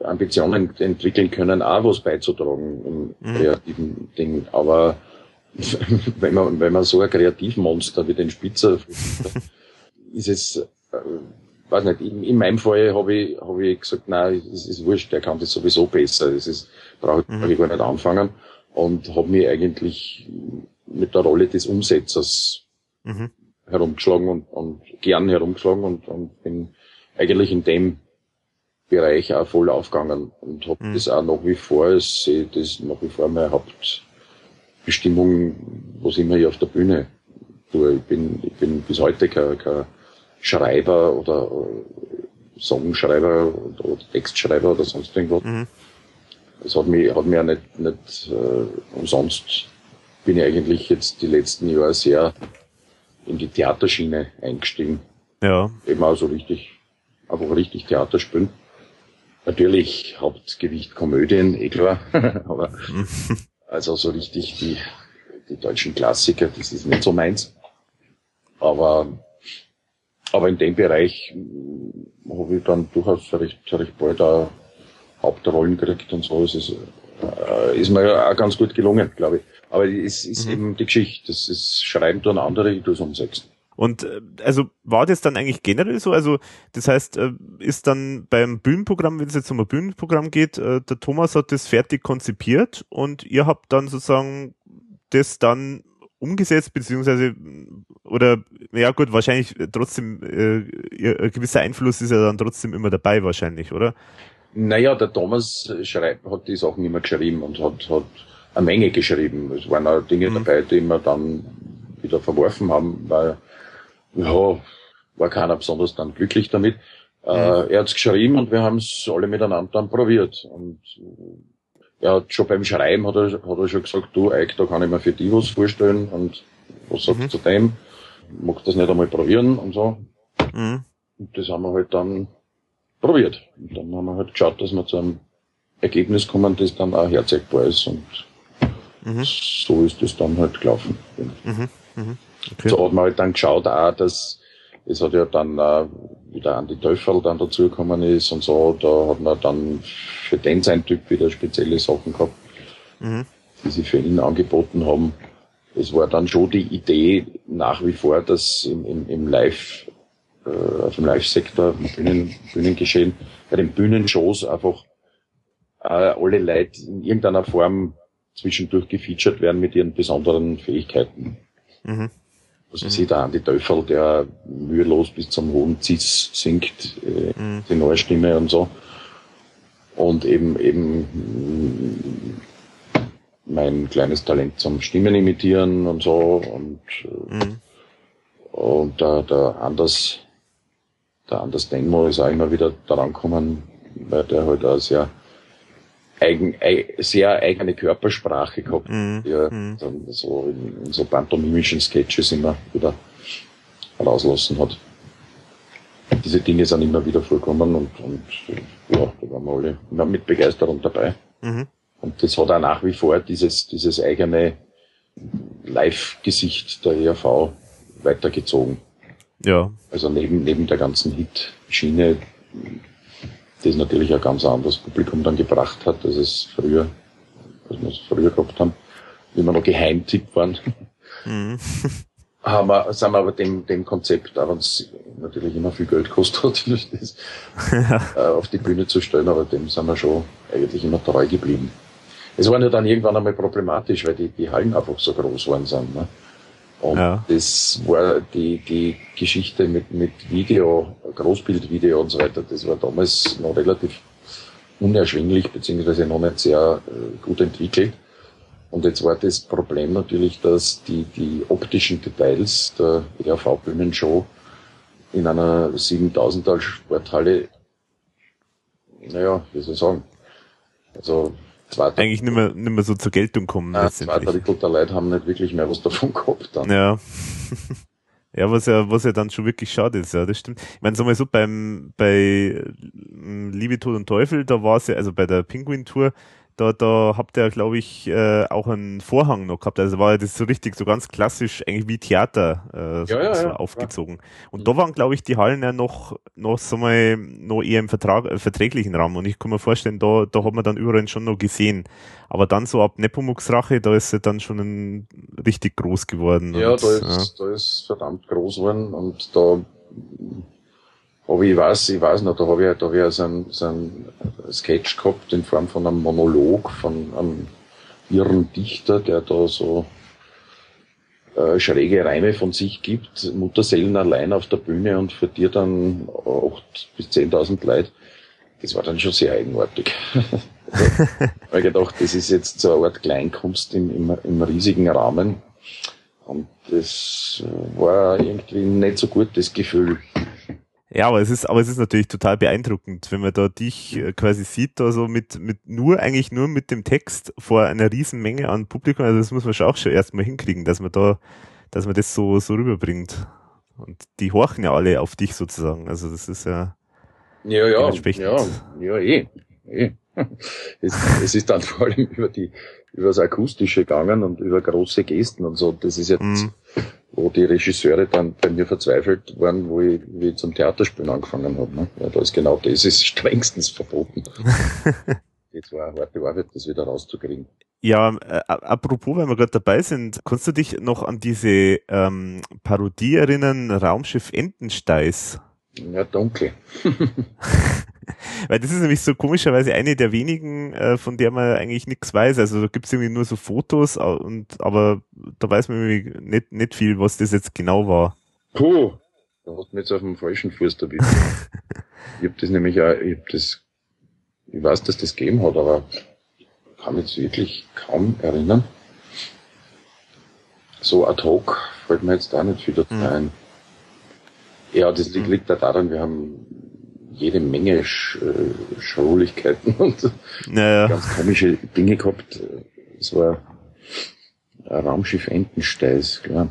Ambitionen entwickeln können, auch was beizutragen im mhm. kreativen Ding. Aber wenn man, wenn man so ein Kreativmonster wie den Spitzer ist es, äh, weiß nicht, in, in meinem Fall habe ich, hab ich gesagt, nein, es ist wurscht, der kann das sowieso besser. Das ist, brauche mhm. ich gar nicht anfangen. Und habe mich eigentlich mit der Rolle des Umsetzers mhm. herumgeschlagen und, und gern herumgeschlagen und, und bin eigentlich in dem Bereich auch voll aufgegangen und habe mhm. das auch nach wie vor, ich sehe das nach wie vor meine Hauptbestimmung, was immer ich auf der Bühne tue. Ich bin, ich bin bis heute kein, kein Schreiber oder Songschreiber oder, oder Textschreiber oder sonst irgendwas. Mhm. Das hat mich, hat mich auch nicht, nicht äh, umsonst bin ich eigentlich jetzt die letzten Jahre sehr in die Theaterschiene eingestiegen. Ja. Eben auch so richtig, einfach richtig Theater spielen. Natürlich Hauptgewicht Komödien, eh klar. Aber also so richtig die, die deutschen Klassiker, das ist nicht so meins. Aber, aber in dem Bereich habe ich dann durchaus recht, recht bald auch Hauptrollen gekriegt und so. Es ist, äh, ist mir ja auch ganz gut gelungen, glaube ich. Aber es ist mhm. eben die Geschichte. Das ist Schreiben tun andere, ich tue es umsetzen. Und äh, also war das dann eigentlich generell so? Also das heißt, äh, ist dann beim Bühnenprogramm, wenn es jetzt um ein Bühnenprogramm geht, äh, der Thomas hat das fertig konzipiert und ihr habt dann sozusagen das dann umgesetzt, beziehungsweise, oder, ja gut, wahrscheinlich trotzdem, äh, ein gewisser Einfluss ist ja dann trotzdem immer dabei wahrscheinlich, oder? Naja, der Thomas schreibt, hat die Sachen immer geschrieben und hat, hat eine Menge geschrieben. Es waren auch Dinge mhm. dabei, die wir dann wieder verworfen haben, weil ja, war keiner besonders dann glücklich damit. Äh, mhm. er hat's geschrieben und wir haben es alle miteinander dann probiert. Und äh, er hat schon beim Schreiben hat er, hat er schon gesagt, du Eik, da kann ich mir für die was vorstellen und was sagt mhm. zu dem? Mag das nicht einmal probieren und so. Mhm. Und das haben wir halt dann probiert. Und dann haben wir halt geschaut, dass wir zu einem Ergebnis kommen, das dann auch herzeigbar ist und mhm. so ist das dann halt gelaufen. Mhm. Mhm. Okay. So hat man halt dann geschaut auch, dass es hat ja dann äh, wieder an die Töffel dann dazugekommen ist und so, da hat man dann für den sein Typ wieder spezielle Sachen gehabt, mhm. die sie für ihn angeboten haben. Es war dann schon die Idee nach wie vor, dass im, im, im Live, äh, auf dem Live-Sektor, im Bühnen, Bühnengeschehen, bei den Bühnenshows einfach äh, alle Leute in irgendeiner Form zwischendurch gefeatured werden mit ihren besonderen Fähigkeiten. Mhm. Also mhm. ich sehe da Andi Töffel, der mühelos bis zum hohen Cis singt, äh, mhm. die neue Stimme und so. Und eben, eben mein kleines Talent zum Stimmen imitieren und so. Und, äh, mhm. und der, der Anders, der Anders Denmo ist auch immer wieder daran gekommen, weil der halt auch sehr eigen, sehr eigene Körpersprache gehabt, Mhm. die er Mhm. dann so in, in so pantomimischen Sketches immer wieder rauslassen hat. Diese Dinge sind immer wieder vorgekommen und, und ja, da waren wir alle immer mit Begeisterung dabei. Mhm. Und das hat auch nach wie vor dieses, dieses eigene Live-Gesicht der ERV weitergezogen. Ja, Also neben, neben der ganzen Hit-Schiene, das natürlich ein ganz anderes Publikum dann gebracht hat, als es früher, als wir es früher gehabt haben, wir noch Geheimtipp waren, mhm. haben wir, sind wir aber dem, dem Konzept, auch wenn es natürlich immer viel Geld kostet hat, das äh, auf die Bühne zu stellen, aber dem sind wir schon eigentlich immer treu geblieben. Es war nur dann irgendwann einmal problematisch, weil die, die Hallen einfach so groß waren sind. Ne? Und Ja. das war die, die Geschichte mit, mit Video, Großbildvideo und so weiter, das war damals noch relativ unerschwinglich, beziehungsweise noch nicht sehr äh, gut entwickelt. Und jetzt war das Problem natürlich, dass die, die optischen Details der ERV-Bühnenshow in einer 7000er Sporthalle, naja, wie soll ich sagen, also zwei, Eigentlich nicht mehr, nicht mehr so zur Geltung kommen äh, zwei. Drittel der Leute haben nicht wirklich mehr was davon gehabt dann. Ja. Ja, was ja, was ja dann schon wirklich schade ist, ja, das stimmt. Ich meine, sag mal so, beim, bei ähm, Liebe, Tod und Teufel, da war es ja, also bei der Penguin-Tour, da, da habt ihr, glaube ich, äh, auch einen Vorhang noch gehabt. Also war ja das so richtig, so ganz klassisch, eigentlich wie Theater äh, so, Ja, ja, so ja, aufgezogen. Und da waren, glaube ich, die Hallen ja noch, noch, sag mal, noch eher im Vertrag, äh, verträglichen Rahmen. Und ich kann mir vorstellen, da, da hat man dann überall schon noch gesehen. Aber dann so ab Nepomuks Rache, da ist er dann schon ein, richtig groß geworden. Ja, und, da ist, da ist verdammt groß geworden und da habe ich, weiß, ich weiß noch, da habe ich, da hab ich so einen, so einen Sketch gehabt in Form von einem Monolog von einem irren Dichter, der da so äh, schräge Reime von sich gibt, Mutterseelen allein auf der Bühne und für dir dann 8.000 bis 10.000 Leute. Das war dann schon sehr eigenartig. also, hab ich gedacht, das ist jetzt so eine Art Kleinkunst im, im, im riesigen Rahmen. Und das war irgendwie nicht so gut, das Gefühl. Ja, aber es ist, aber es ist natürlich total beeindruckend, wenn man da dich äh, quasi sieht, da so mit, mit nur, eigentlich nur mit dem Text vor einer riesen Menge an Publikum. Also das muss man schon auch schon erstmal hinkriegen, dass man da, dass man das so, so rüberbringt. Und die horchen ja alle auf dich sozusagen. Also das ist ja, Ja, ja, ja, ja, eh. eh. Es, es ist dann vor allem über die, über das Akustische gegangen und über große Gesten und so. Das ist jetzt, Mhm. Wo die Regisseure dann bei mir verzweifelt waren, wo ich, wie ich zum Theaterspielen angefangen habe. Ne? Da ist genau das ist strengstens verboten. Jetzt war eine harte Arbeit, das wieder rauszukriegen. Ja, äh, apropos, wenn wir gerade dabei sind, kannst du dich noch an diese ähm, Parodie erinnern, Raumschiff Entensteiß? Ja, dunkel. Weil das ist nämlich so komischerweise eine der wenigen, äh, von der man eigentlich nichts weiß. Also da gibt's irgendwie nur so Fotos, und aber da weiß man irgendwie nicht, nicht viel, was das jetzt genau war. Puh, da du mich jetzt auf dem falschen Fuß erwischt. ich hab das nämlich auch, ich hab das, ich weiß, dass das gegeben hat, aber kann mich jetzt wirklich kaum erinnern. So ad hoc fällt mir jetzt auch nicht viel dazu Mhm. ein. Ja, das liegt, liegt da daran, wir haben jede Menge Sch äh, Schrulligkeiten und Naja, ganz komische Dinge gehabt. Es war ein Raumschiff Entensteiß, klar.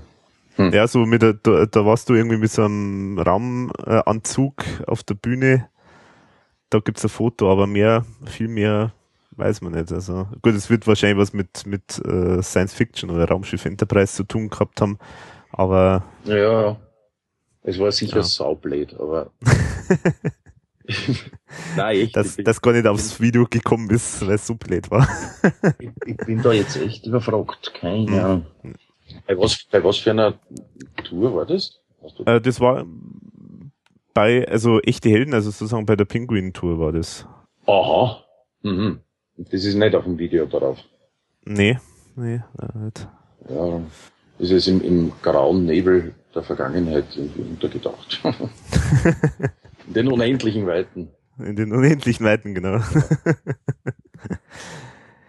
ja, so mit der, da, da warst du irgendwie mit so einem Raumanzug auf der Bühne. Da gibt's ein Foto, aber mehr, viel mehr weiß man nicht. Also gut, es wird wahrscheinlich was mit, mit äh, Science Fiction oder Raumschiff Enterprise zu tun gehabt haben, aber Ja, ja. Es war sicher Ja. saublöd, aber. Nein, echt. dass ich, bin, das gar nicht aufs Video gekommen ist, weil es so blöd war. ich, ich bin da jetzt echt überfragt. Keine Mhm. Ahnung. Bei was, bei was für einer Tour war das? Äh, das war bei, also echte Helden, also sozusagen bei der Penguin Tour war das. Aha. Mhm. Das ist nicht auf dem Video darauf. Nee, nee, nicht. Ja. Das ist im, im grauen Nebel der Vergangenheit irgendwie untergetaucht. In den unendlichen Weiten. In den unendlichen Weiten, genau.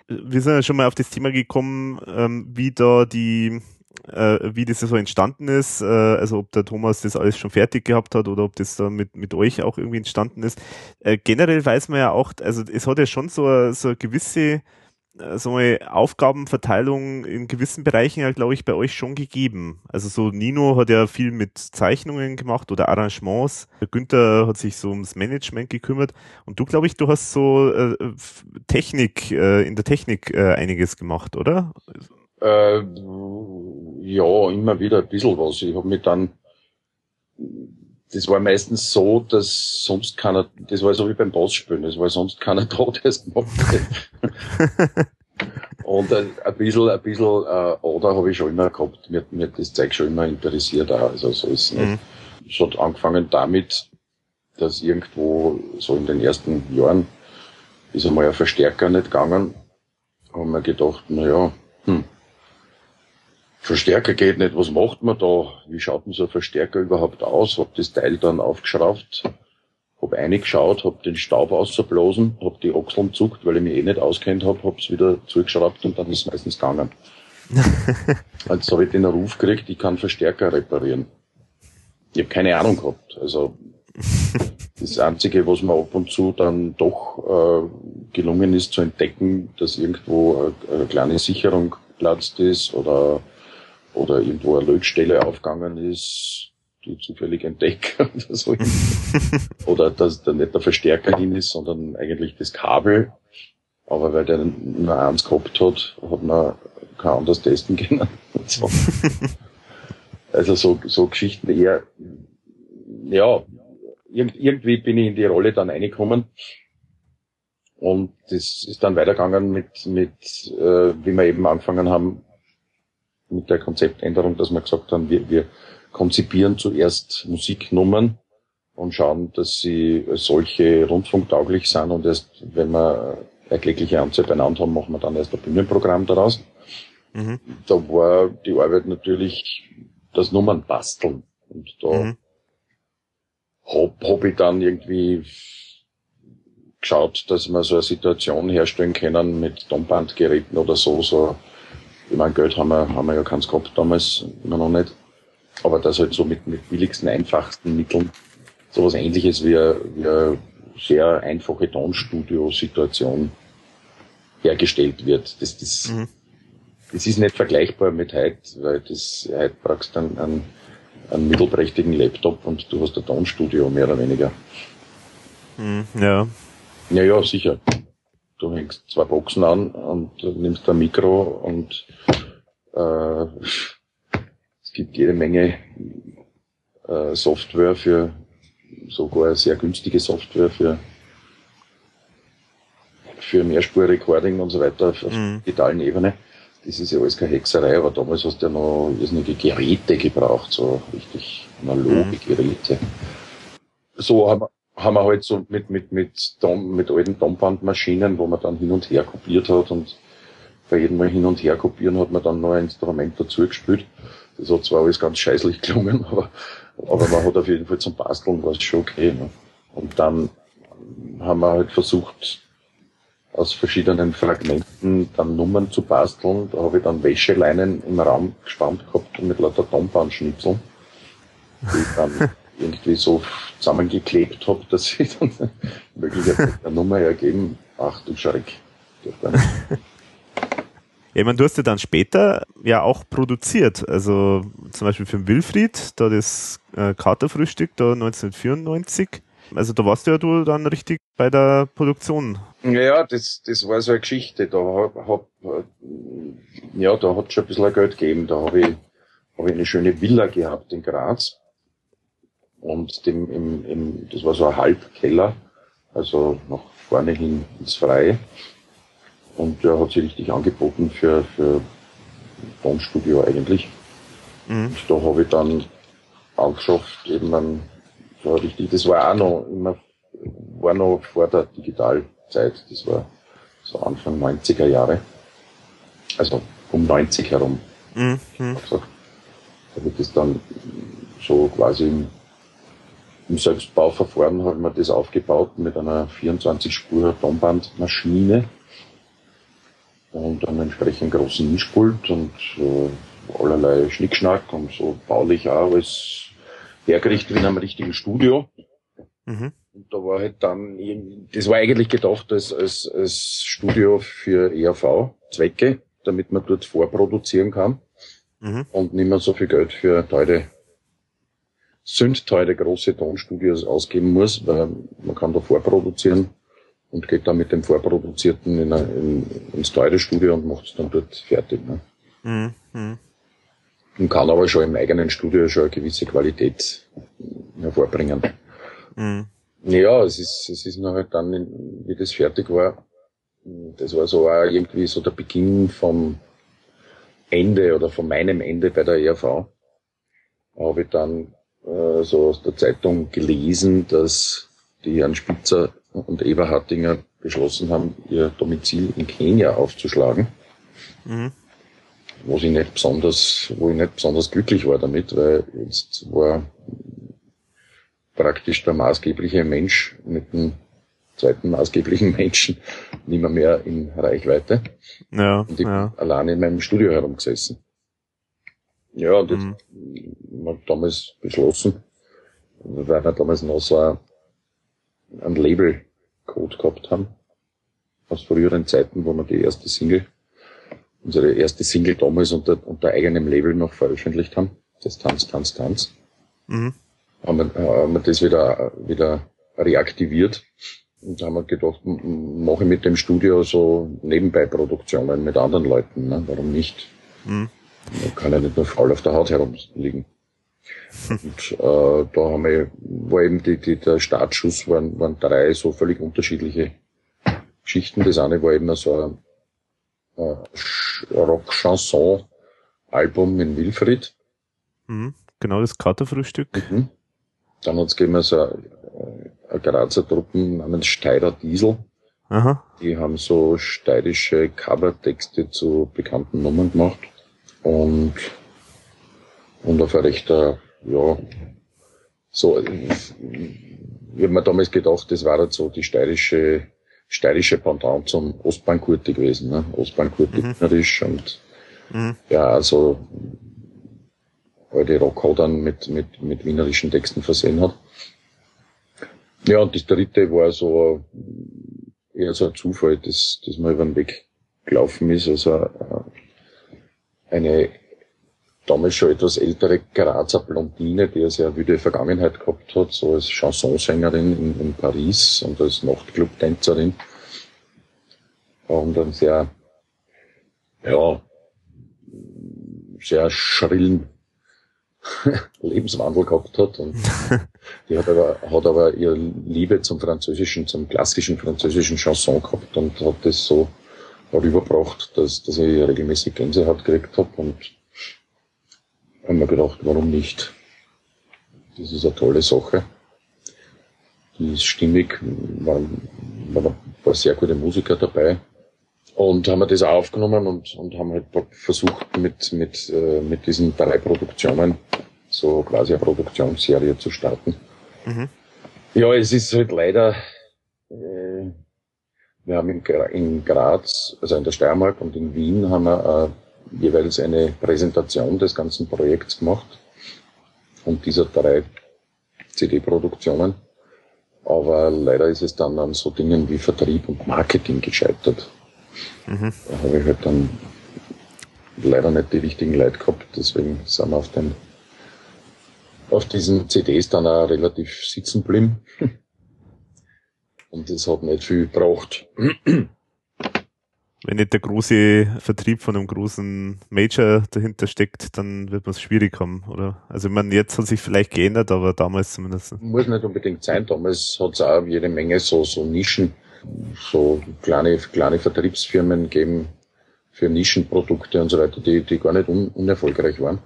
Wir sind ja schon mal auf das Thema gekommen, ähm, wie da die äh, wie das so entstanden ist, äh, also ob der Thomas das alles schon fertig gehabt hat oder ob das da mit, mit euch auch irgendwie entstanden ist. Äh, generell weiß man ja auch, also es hat ja schon so, so eine gewisse so eine Aufgabenverteilung in gewissen Bereichen ja, glaube ich, bei euch schon gegeben. Also so Nino hat ja viel mit Zeichnungen gemacht oder Arrangements. Günther hat sich so ums Management gekümmert. Und du, glaube ich, du hast so äh, Technik, äh, in der Technik äh, einiges gemacht, oder? Äh, ja, immer wieder ein bisschen was. Ich habe mich dann das war meistens so, dass sonst keiner, das war so wie beim Bossspielen, das war sonst keiner da, der es gemacht hat. Und äh, ein bisschen, ein bisschen äh, Oder habe ich schon immer gehabt. Mir, mir das Zeug schon immer interessiert auch. Also so ist es nicht. Mhm. Es hat angefangen damit, dass irgendwo so in den ersten Jahren ist einmal ein Verstärker nicht gegangen. Haben wir gedacht, na ja, hm, Verstärker geht nicht, was macht man da? Wie schaut denn so ein Verstärker überhaupt aus? Hab das Teil dann aufgeschraubt, hab reingeschaut, hab den Staub auszublasen, hab die Achseln zuckt, weil ich mich eh nicht auskennt hab, hab's wieder zugeschraubt und dann ist es meistens gegangen. Jetzt habe ich den Ruf gekriegt, ich kann Verstärker reparieren. Ich habe keine Ahnung gehabt. Also das Einzige, was mir ab und zu dann doch äh, gelungen ist zu entdecken, dass irgendwo eine, eine kleine Sicherung platzt ist oder oder irgendwo eine Lötstelle aufgegangen ist, die zufällig entdeckt oder so. oder dass da nicht der Verstärker hin ist, sondern eigentlich das Kabel. Aber weil der nur eins gehabt hat, hat man kein anderes testen können. So. also so, so Geschichten eher, ja, irgendwie bin ich in die Rolle dann reingekommen. Und das ist dann weitergegangen mit, mit äh, wie wir eben angefangen haben, mit der Konzeptänderung, dass wir gesagt haben, wir, wir konzipieren zuerst Musiknummern und schauen, dass sie solche rundfunktauglich sind und erst, wenn wir erklägliche Anzahl beieinander haben, machen wir dann erst ein Bühnenprogramm daraus. Mhm. Da war die Arbeit natürlich das Nummern basteln. Und da mhm. hab, hab ich dann irgendwie geschaut, dass wir so eine Situation herstellen können mit Tonbandgeräten oder so, so ich meine, Geld haben wir, haben wir ja keins gehabt damals, immer noch nicht. Aber das halt so mit, mit billigsten, einfachsten Mitteln sowas ähnliches wie, eine, wie eine sehr einfache Tonstudio-Situation hergestellt wird. Das, das, mhm. das ist nicht vergleichbar mit heute, weil das heute brauchst du einen, einen, einen mittelprächtigen Laptop und du hast ein Tonstudio mehr oder weniger. Mhm, ja. Ja, ja, sicher du hängst zwei Boxen an und nimmst ein Mikro und äh, es gibt jede Menge äh, Software für sogar sehr günstige Software für für Mehrspur-Recording und so weiter auf mhm. digitalen Ebene. Das ist ja alles keine Hexerei, aber damals hast du ja noch irrsinnige Geräte gebraucht, so richtig analoge mhm. Geräte. So haben wir, haben wir halt so mit, mit, mit, Dom, mit alten Dombandmaschinen, wo man dann hin und her kopiert hat und bei jedem Mal hin und her kopieren hat man dann noch ein Instrument dazu gespielt. Das hat zwar alles ganz scheißlich gelungen, aber, aber man hat auf jeden Fall zum Basteln war es schon okay. Ne? Und dann haben wir halt versucht, aus verschiedenen Fragmenten dann Nummern zu basteln. Da habe ich dann Wäscheleinen im Raum gespannt gehabt und mit lauter Tonbandschnitzeln, die dann irgendwie so zusammengeklebt habe, dass ich dann möglicherweise eine Nummer ergeben. Ach du Schreck. Ja, ich meine, du hast ja dann später ja auch produziert, also zum Beispiel für den Wilfried, da das äh, Katerfrühstück, da 1994. Also da warst du ja du dann richtig bei der Produktion. Ja, das, das war so eine Geschichte. Da hab, hab ja, da hat schon ein bisschen Geld gegeben. Da habe ich, hab ich eine schöne Villa gehabt in Graz und dem, im, im, das war so ein Halbkeller, also nach vorne hin ins Freie. Und der hat sich richtig angeboten für, für Tonstudio eigentlich. Mhm. Und da habe ich dann auch geschafft, eben ein, so richtig, das war auch noch immer, war noch vor der Digitalzeit, das war so Anfang 90er Jahre. Also um 90 herum. Mhm. Also, da habe ich das dann so quasi im im Selbstbauverfahren haben wir das aufgebaut mit einer 24-Spur Tonbandmaschine und einem entsprechend großen Mischpult und äh, allerlei Schnickschnack und so baulich auch alles hergerichtet in einem richtigen Studio. Mhm. Und da war halt dann, das war eigentlich gedacht als, als, als Studio für ERV-Zwecke, damit man dort vorproduzieren kann mhm. und nicht mehr so viel Geld für teure, sündteure große Tonstudios ausgeben muss, weil man kann da vorproduzieren und geht dann mit dem Vorproduzierten in, ein, in, ins teure Studio und macht es dann dort fertig. Ne? Mhm. mhm. Und kann aber schon im eigenen Studio schon eine gewisse Qualität hervorbringen. Mhm. Ja, es ist, es ist noch halt dann, wie das fertig war, das war so auch irgendwie so der Beginn vom Ende oder von meinem Ende bei der ERV. Habe ich dann äh, so aus der Zeitung gelesen, dass die Herrn Spitzer und Eva beschlossen haben, ihr Domizil in Kenia aufzuschlagen. Mhm. Wo ich nicht besonders, wo ich nicht besonders glücklich war damit, weil jetzt war praktisch der maßgebliche Mensch mit dem zweiten maßgeblichen Menschen nicht mehr, mehr in Reichweite. Ja, und ich ja. bin alleine in meinem Studio herumgesessen. Ja, und jetzt mhm. haben damals beschlossen, weil wir damals noch so ein Label-Code gehabt haben, aus früheren Zeiten, wo wir die erste Single, unsere erste Single damals unter, unter eigenem Label noch veröffentlicht haben, das Tanz, Tanz, Tanz. Mhm haben wir, haben wir das wieder, wieder reaktiviert. Und haben wir gedacht, mache ich mit dem Studio so nebenbei Produktionen mit anderen Leuten. Ne? Warum nicht? Mhm. Man kann ja nicht nur faul auf der Haut herumliegen. Und äh, da haben wir, war eben die, die, der Startschuss waren, waren drei so völlig unterschiedliche Geschichten. Das eine war eben so ein, ein Rock-Chanson-Album in Wilfried. Mhm, genau, das Katerfrühstück. Mhm. Dann hat es gegeben so eine, eine Grazer Truppen namens Steirer Diesel. Aha. Die haben so steirische Covertexte zu bekannten Nummern gemacht. Und, und auf ein rechter, ja, so, ich habe mir damals gedacht, das war halt so die steirische, steirische Pendant zum Ostbahnkurti gewesen, ne? Ostbahnkurti mhm. und, mhm. ja, also, alte Rockhodern mit, mit, mit wienerischen Texten versehen hat. Ja, und das dritte war so eher so ein Zufall, dass, dass man über den Weg gelaufen ist. Also äh, eine damals schon etwas ältere Grazer Blondine, die eine sehr wüde Vergangenheit gehabt hat, so als Chansonsängerin in, in Paris und als Nachtclub-Tänzerin. Und einen sehr, ja, sehr schrillen Lebenswandel gehabt hat. Und die hat aber, hat aber ihre Liebe zum französischen, zum klassischen französischen Chanson gehabt und hat das so rübergebracht, dass, dass ich regelmäßig Gänsehaut gekriegt habe und haben mir gedacht, warum nicht? Das ist eine tolle Sache. Die ist stimmig, waren, waren ein paar sehr gute Musiker dabei. Und haben wir das auch aufgenommen und, und haben halt versucht, mit, mit, äh, mit diesen drei Produktionen so quasi eine Produktionsserie zu starten. Mhm. Ja, es ist halt leider, äh, wir haben in, Graz, also in der Steiermark und in Wien haben wir äh, jeweils eine Präsentation des ganzen Projekts gemacht und dieser drei CD-Produktionen. Aber leider ist es dann an so Dingen wie Vertrieb und Marketing gescheitert. Mhm. Da habe ich halt dann leider nicht die richtigen Leute gehabt, deswegen sind wir auf den auf diesen CDs dann auch relativ sitzen geblieben. Und das hat nicht viel gebraucht. Wenn nicht der große Vertrieb von einem großen Major dahinter steckt, dann wird man es schwierig haben, oder? Also ich meine, jetzt hat sich vielleicht geändert, aber damals zumindest. Muss nicht unbedingt sein. Damals hat es auch jede Menge so, so Nischen, so kleine, kleine Vertriebsfirmen gegeben für Nischenprodukte und so weiter, die, die gar nicht un, unerfolgreich waren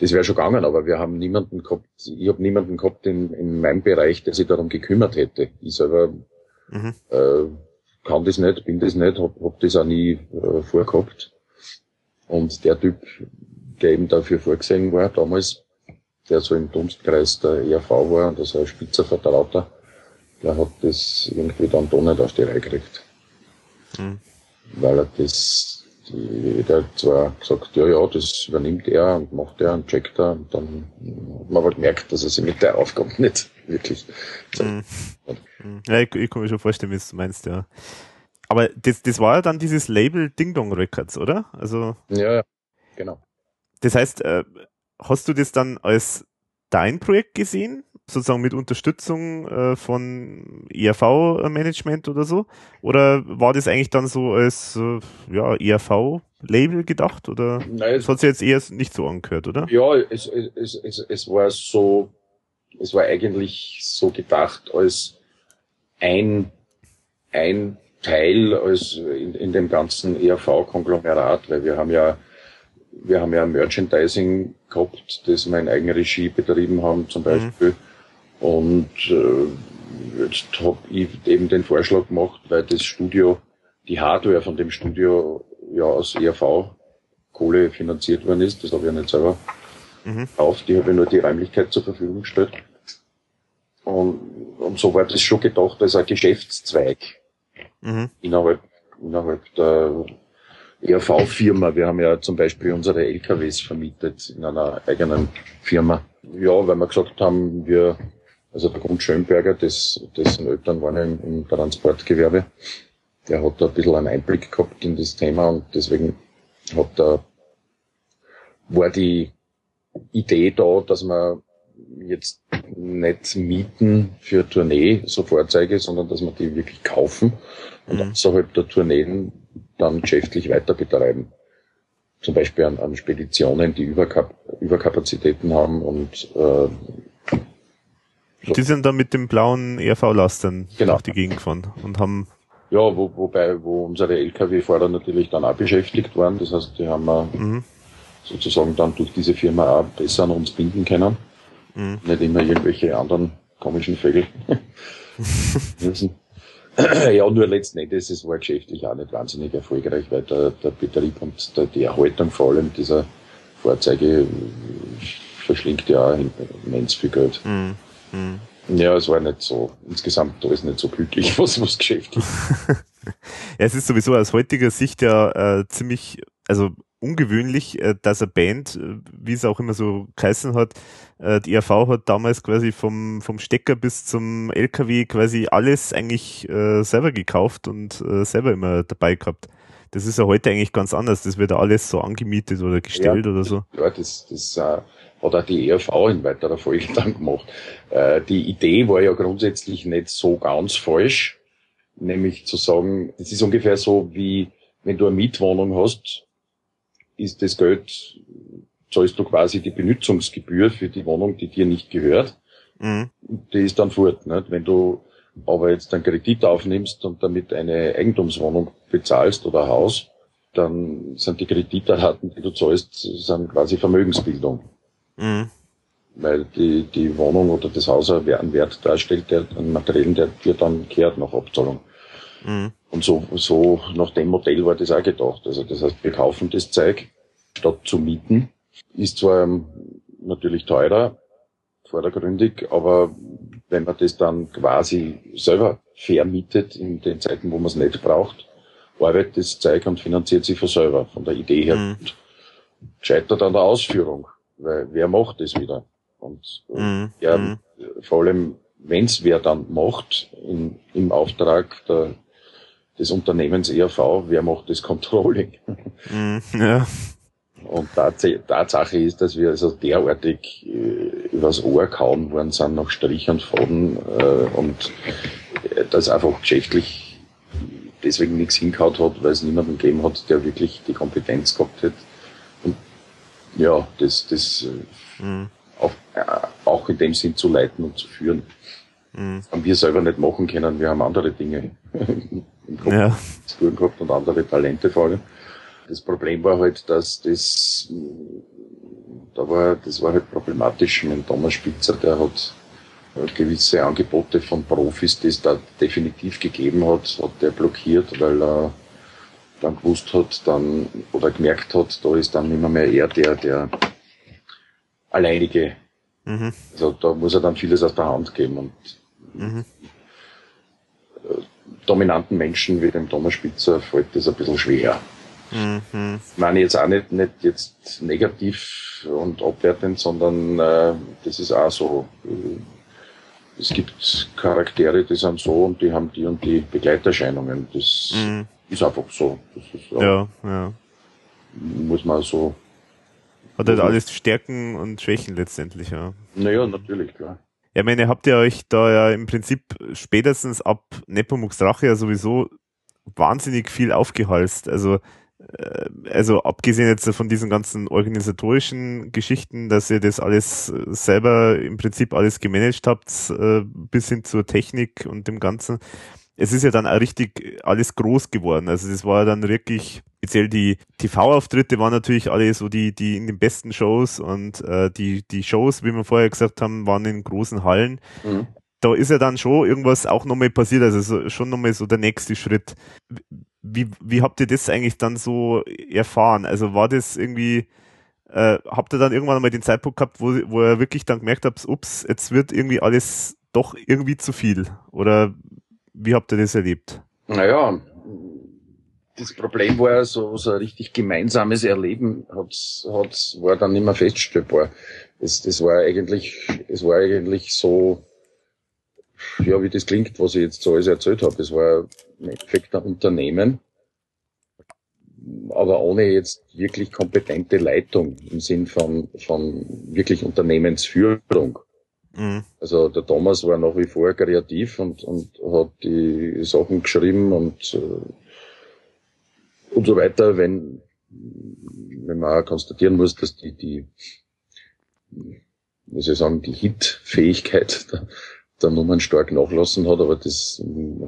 das wäre schon gegangen, aber wir haben niemanden gehabt, ich habe niemanden gehabt in, in meinem Bereich, der sich darum gekümmert hätte. Ich selber mhm. äh, kann das nicht, bin das nicht, hab, hab das auch nie äh, vorgehabt. Und der Typ, der eben dafür vorgesehen war damals, der so im Dunstkreis der ERV war und also ein spitzer Vertrauter, der hat das irgendwie dann doch nicht auf die Reihe gekriegt. Mhm. Weil er das die, der hat zwar gesagt, ja, ja, das übernimmt er und macht er und checkt er und dann hat man aber gemerkt, dass er sich mit der Aufgabe nicht wirklich. Mhm. Ja, ich, ich kann mir schon vorstellen, wie du meinst, ja. Aber das, das war ja dann dieses Label Ding Dong Records, oder? Also. Ja, ja, genau. Das heißt, äh, hast du das dann als dein Projekt gesehen? Sozusagen mit Unterstützung äh, von ERV-Management oder so? Oder war das eigentlich dann so als äh, ja, ERV-Label gedacht? Oder Nein, das hat sich jetzt eher nicht so angehört, oder? Ja, es, es, es, es war so, es war eigentlich so gedacht als ein, ein Teil als in, in dem ganzen ERV-Konglomerat, weil wir haben ja wir haben ja Merchandising gehabt, das wir in Eigenregie betrieben haben zum mhm. Beispiel. Mhm. Und äh, jetzt habe ich eben den Vorschlag gemacht, weil das Studio, die Hardware von dem Studio ja aus ERV Kohle finanziert worden ist, das habe ich ja nicht selber mhm. auf, die habe ich nur die Räumlichkeit zur Verfügung gestellt. Und, und so war das schon gedacht als ein Geschäftszweig mhm. innerhalb, innerhalb der ERV-Firma. Wir haben ja zum Beispiel unsere LKWs vermietet in einer eigenen Firma. Ja, weil wir gesagt haben, wir, also der Grund Schönberger, des, dessen Eltern waren ja im, im Transportgewerbe, der hat da ein bisschen einen Einblick gehabt in das Thema und deswegen hat da, war die Idee da, dass man jetzt nicht mieten für Tournee, so Fahrzeuge, sondern dass man die wirklich kaufen und mhm. außerhalb der Tourneen dann geschäftlich weiter betreiben. Zum Beispiel an, an Speditionen, die Überkap Überkapazitäten haben und äh, so. Die sind dann mit dem blauen ERV-Lastern genau. durch die Gegend gefahren und haben ja, wo, wobei, wo unsere Lkw-Fahrer natürlich dann auch beschäftigt waren. Das heißt, die haben wir mhm. sozusagen dann durch diese Firma auch besser an uns binden können. Mhm. Nicht immer irgendwelche anderen komischen Vögel müssen. ja, nur letzten Endes, es war geschäftlich auch nicht wahnsinnig erfolgreich, weil der, der Betrieb und der, die Erhaltung vor allem dieser Fahrzeuge verschlingt ja auch immens viel Geld. Mm, mm. Ja, es war nicht so, insgesamt alles nicht so glücklich, was, was Geschäft ist. ja, es ist sowieso aus heutiger Sicht ja äh, ziemlich, also ungewöhnlich, äh, dass eine Band, äh, wie es auch immer so geheißen hat, äh, die ERV hat damals quasi vom, vom Stecker bis zum LKW quasi alles eigentlich äh, selber gekauft und selber immer dabei gehabt. Das ist ja heute eigentlich ganz anders. Das wird ja alles so angemietet oder gestellt ja, oder so. Ja, das, das äh, hat auch die ERV in weiterer Folge dann gemacht. Äh, die Idee war ja grundsätzlich nicht so ganz falsch, nämlich zu sagen, das ist ungefähr so wie wenn du eine Mietwohnung hast ist das Geld, zahlst du quasi die Benutzungsgebühr für die Wohnung, die dir nicht gehört. Mhm. Die ist dann fort. Nicht? Wenn du aber jetzt einen Kredit aufnimmst und damit eine Eigentumswohnung bezahlst oder ein Haus, dann sind die Kreditraten, die du zahlst, sind quasi Vermögensbildung. Mhm. Weil die, die Wohnung oder das Haus einen Wert darstellt, der einen materiellen, der dir dann kehrt nach Abzahlung. Mhm. Und so, so nach dem Modell war das auch gedacht. Also das heißt, wir kaufen das Zeug statt zu mieten. Ist zwar natürlich teurer, vordergründig, aber wenn man das dann quasi selber vermietet in den Zeiten, wo man es nicht braucht, arbeitet das Zeug und finanziert sich von selber, von der Idee her. Mhm. Scheitert an der Ausführung, weil wer macht das wieder? Und mhm. ja, mhm. vor allem, wenn es wer dann macht, in, im Auftrag der des Unternehmens ERV, wer macht das Controlling? Mm, ja. Und Tatsache ist, dass wir also derartig äh, übers Ohr kauen worden sind nach Strich und Faden äh, und äh, das einfach geschäftlich deswegen nichts hingehaut hat, weil es niemanden gegeben hat, der wirklich die Kompetenz gehabt hat. Ja, das, das mhm. auch, äh, auch in dem Sinn zu leiten und zu führen. Mhm. Haben wir selber nicht machen können, wir haben andere Dinge im Kopf ja. zu tun gehabt und andere Talente vor allem. Das Problem war halt, dass das, da war, das war halt problematisch mit Thomas Spitzer, der hat gewisse Angebote von Profis, die es da definitiv gegeben hat, hat der blockiert, weil er dann gewusst hat, dann, oder gemerkt hat, da ist dann immer mehr er der, der alleinige. Mhm. Also da muss er dann vieles aus der Hand geben und mhm dominanten Menschen wie dem Thomas Spitzer fällt das ein bisschen schwer. Mhm. Ich meine jetzt auch nicht, nicht jetzt negativ und abwertend, sondern äh, das ist auch so. Äh, es gibt Charaktere, die sind so und die haben die und die Begleiterscheinungen. Das mhm. Ist einfach so. Ist, ja, ja. Muss man so. Hat halt alles Stärken und Schwächen letztendlich, ja. Naja, natürlich, klar. Ja, ich meine, habt ihr euch da ja im Prinzip spätestens ab Nepomuk's Rache ja sowieso wahnsinnig viel aufgehalst. Also äh, also abgesehen jetzt von diesen ganzen organisatorischen Geschichten, dass ihr das alles äh, selber im Prinzip alles gemanagt habt, äh, bis hin zur Technik und dem Ganzen. Es ist ja dann auch richtig alles groß geworden. Also das war dann wirklich, speziell die TV-Auftritte waren natürlich alle so die, die in den besten Shows und äh, die, die Shows, wie wir vorher gesagt haben, waren in großen Hallen. Mhm da ist ja dann schon irgendwas auch nochmal passiert, also so, schon nochmal so der nächste Schritt. Wie, wie habt ihr das eigentlich dann so erfahren? Also war das irgendwie, äh, habt ihr dann irgendwann mal den Zeitpunkt gehabt, wo, wo ihr wirklich dann gemerkt habt, ups, jetzt wird irgendwie alles doch irgendwie zu viel? Oder wie habt ihr das erlebt? Naja, das Problem war so, so ein richtig gemeinsames Erleben hat's, hat's, war dann nicht mehr feststellbar. Das, das war eigentlich, es war eigentlich so, ja, wie das klingt, was ich jetzt so alles erzählt habe. Es war im Endeffekt ein Unternehmen, aber ohne jetzt wirklich kompetente Leitung im Sinn von, von wirklich Unternehmensführung. Mhm. Also der Thomas war nach wie vor kreativ und, und hat die Sachen geschrieben und, äh, und so weiter, wenn, wenn man auch konstatieren muss, dass die, die, wie soll ich sagen, die Hit-Fähigkeit der Nummern stark nachlassen hat, aber das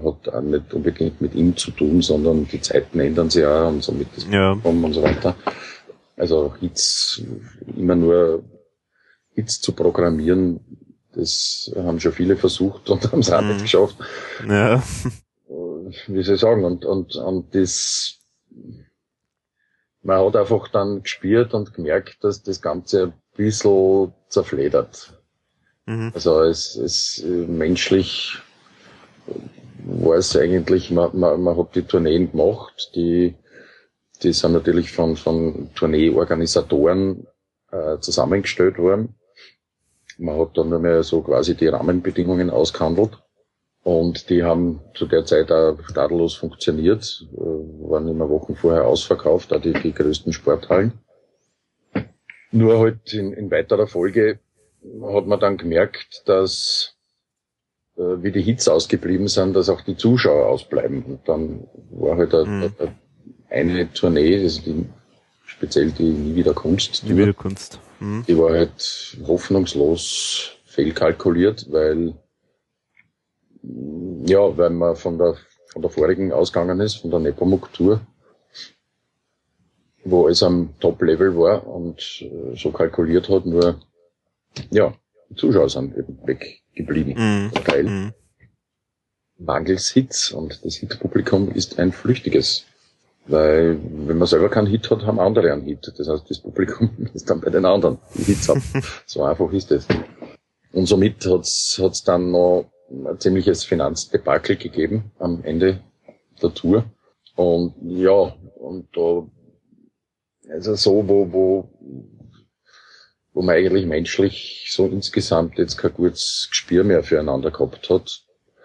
hat auch nicht unbedingt mit ihm zu tun, sondern die Zeiten ändern sich auch und somit das ja. und so weiter. Also Hits, immer nur Hits zu programmieren, das haben schon viele versucht und haben es auch mhm. nicht geschafft. Ja. Wie soll ich sagen, und, und, und das, man hat einfach dann gespürt und gemerkt, dass das Ganze ein bisschen zerfledert. Mhm. Also es ist äh, menschlich war es eigentlich, man, man, man hat die Tourneen gemacht, die, die sind natürlich von, von Tourneeorganisatoren äh, zusammengestellt worden. Man hat dann nur mehr so quasi die Rahmenbedingungen ausgehandelt. Und die haben zu der Zeit auch tadellos funktioniert, äh, waren immer Wochen vorher ausverkauft, auch die, die größten Sporthallen. Nur halt in, in weiterer Folge hat man dann gemerkt, dass äh, wie die Hits ausgeblieben sind, dass auch die Zuschauer ausbleiben. Und dann war halt mhm. eine Tournee, also die, speziell die Nie wieder Kunst. Nie wieder Kunst. Mhm. Die war halt hoffnungslos fehlkalkuliert, weil ja, weil man von der von der vorigen ausgegangen ist, von der Nepomuk-Tour, wo es am Top-Level war und äh, so kalkuliert hat, nur ja, die Zuschauer sind eben weggeblieben. Mhm. Weil mhm. mangels Hits und das Hitpublikum ist ein flüchtiges. Weil wenn man selber keinen Hit hat, haben andere einen Hit. Das heißt, das Publikum ist dann bei den anderen, die Hits haben. so einfach ist es. Und somit hat's hat's dann noch ein ziemliches Finanzdebakel gegeben am Ende der Tour. Und ja, und da, also so, wo, wo wo man eigentlich menschlich so insgesamt jetzt kein gutes Gespür mehr füreinander gehabt hat.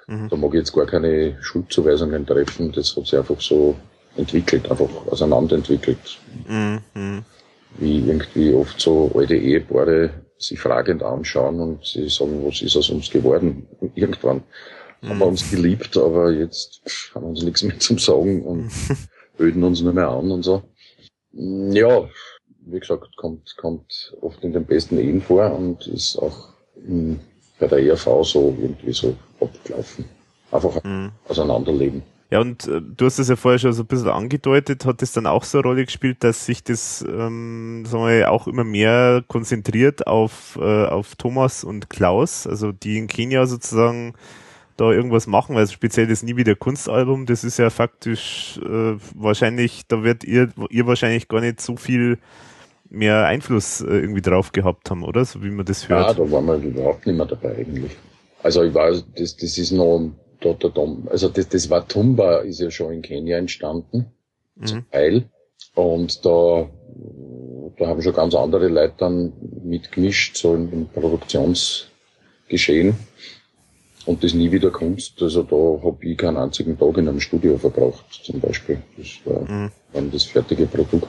Mhm. Da mag ich jetzt gar keine Schuldzuweisungen treffen, das hat sich einfach so entwickelt, einfach auseinanderentwickelt. Mhm. Wie irgendwie oft so alte Ehepaare sich fragend anschauen und sie sagen, was ist aus uns geworden? Irgendwann mhm. haben wir uns geliebt, aber jetzt haben wir uns nichts mehr zum Sagen und öden uns nur mehr an und so. Ja, wie gesagt, kommt, kommt oft in den besten Ehen vor und ist auch in, bei der ERV so irgendwie so abgelaufen. Einfach mhm. auseinanderleben. Ja, und äh, du hast es ja vorher schon so ein bisschen angedeutet, hat das dann auch so eine Rolle gespielt, dass sich das ähm, sagen wir, auch immer mehr konzentriert auf, äh, auf Thomas und Klaus, also die in Kenia sozusagen da irgendwas machen, weil speziell das Nie wieder Kunstalbum, das ist ja faktisch äh, wahrscheinlich, da wird ihr, ihr wahrscheinlich gar nicht so viel mehr Einfluss äh, irgendwie drauf gehabt haben, oder? So wie man das hört. Ja, da waren wir überhaupt nicht mehr dabei eigentlich. Also ich weiß, das, das ist noch da, also das, das war Tumba ist ja schon in Kenia entstanden, mhm. zum Teil. Und da, da haben schon ganz andere Leute dann mitgemischt, so im, im Produktionsgeschehen. Und das nie wieder Kunst. Also da habe ich keinen einzigen Tag in einem Studio verbracht, zum Beispiel. Das war mhm. dann das fertige Produkt.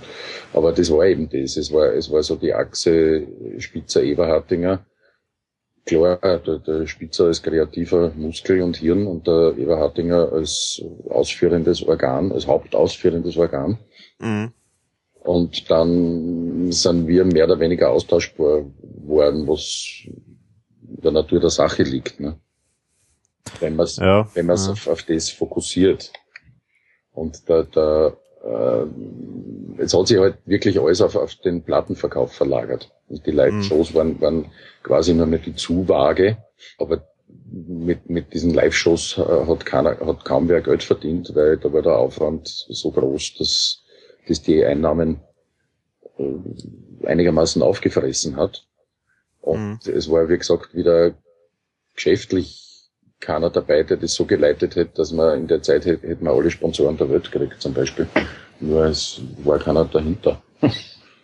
Aber das war eben das. Es war, es war so die Achse Spitzer Eberhardinger. Klar, der, der Spitzer als kreativer Muskel und Hirn und der Eberhardinger als ausführendes Organ, als hauptausführendes Organ. Mhm. Und dann sind wir mehr oder weniger austauschbar worden, was in der Natur der Sache liegt. Ne? wenn man es ja, wenn ja. auf, auf das fokussiert. Und da, da äh, es hat sich halt wirklich alles auf, auf den Plattenverkauf verlagert. Und die Live-Shows mhm. waren, waren quasi nur mehr die Zuwaage, aber mit, mit diesen Live-Shows äh, hat, keiner, hat kaum wer Geld verdient, weil da war der Aufwand so groß, dass, dass die Einnahmen äh, einigermaßen aufgefressen hat. Und mhm. es war, wie gesagt, wieder geschäftlich keiner dabei, der das so geleitet hätte, dass man in der Zeit hätte, hätte man alle Sponsoren der Welt gekriegt, zum Beispiel. Nur es war keiner dahinter.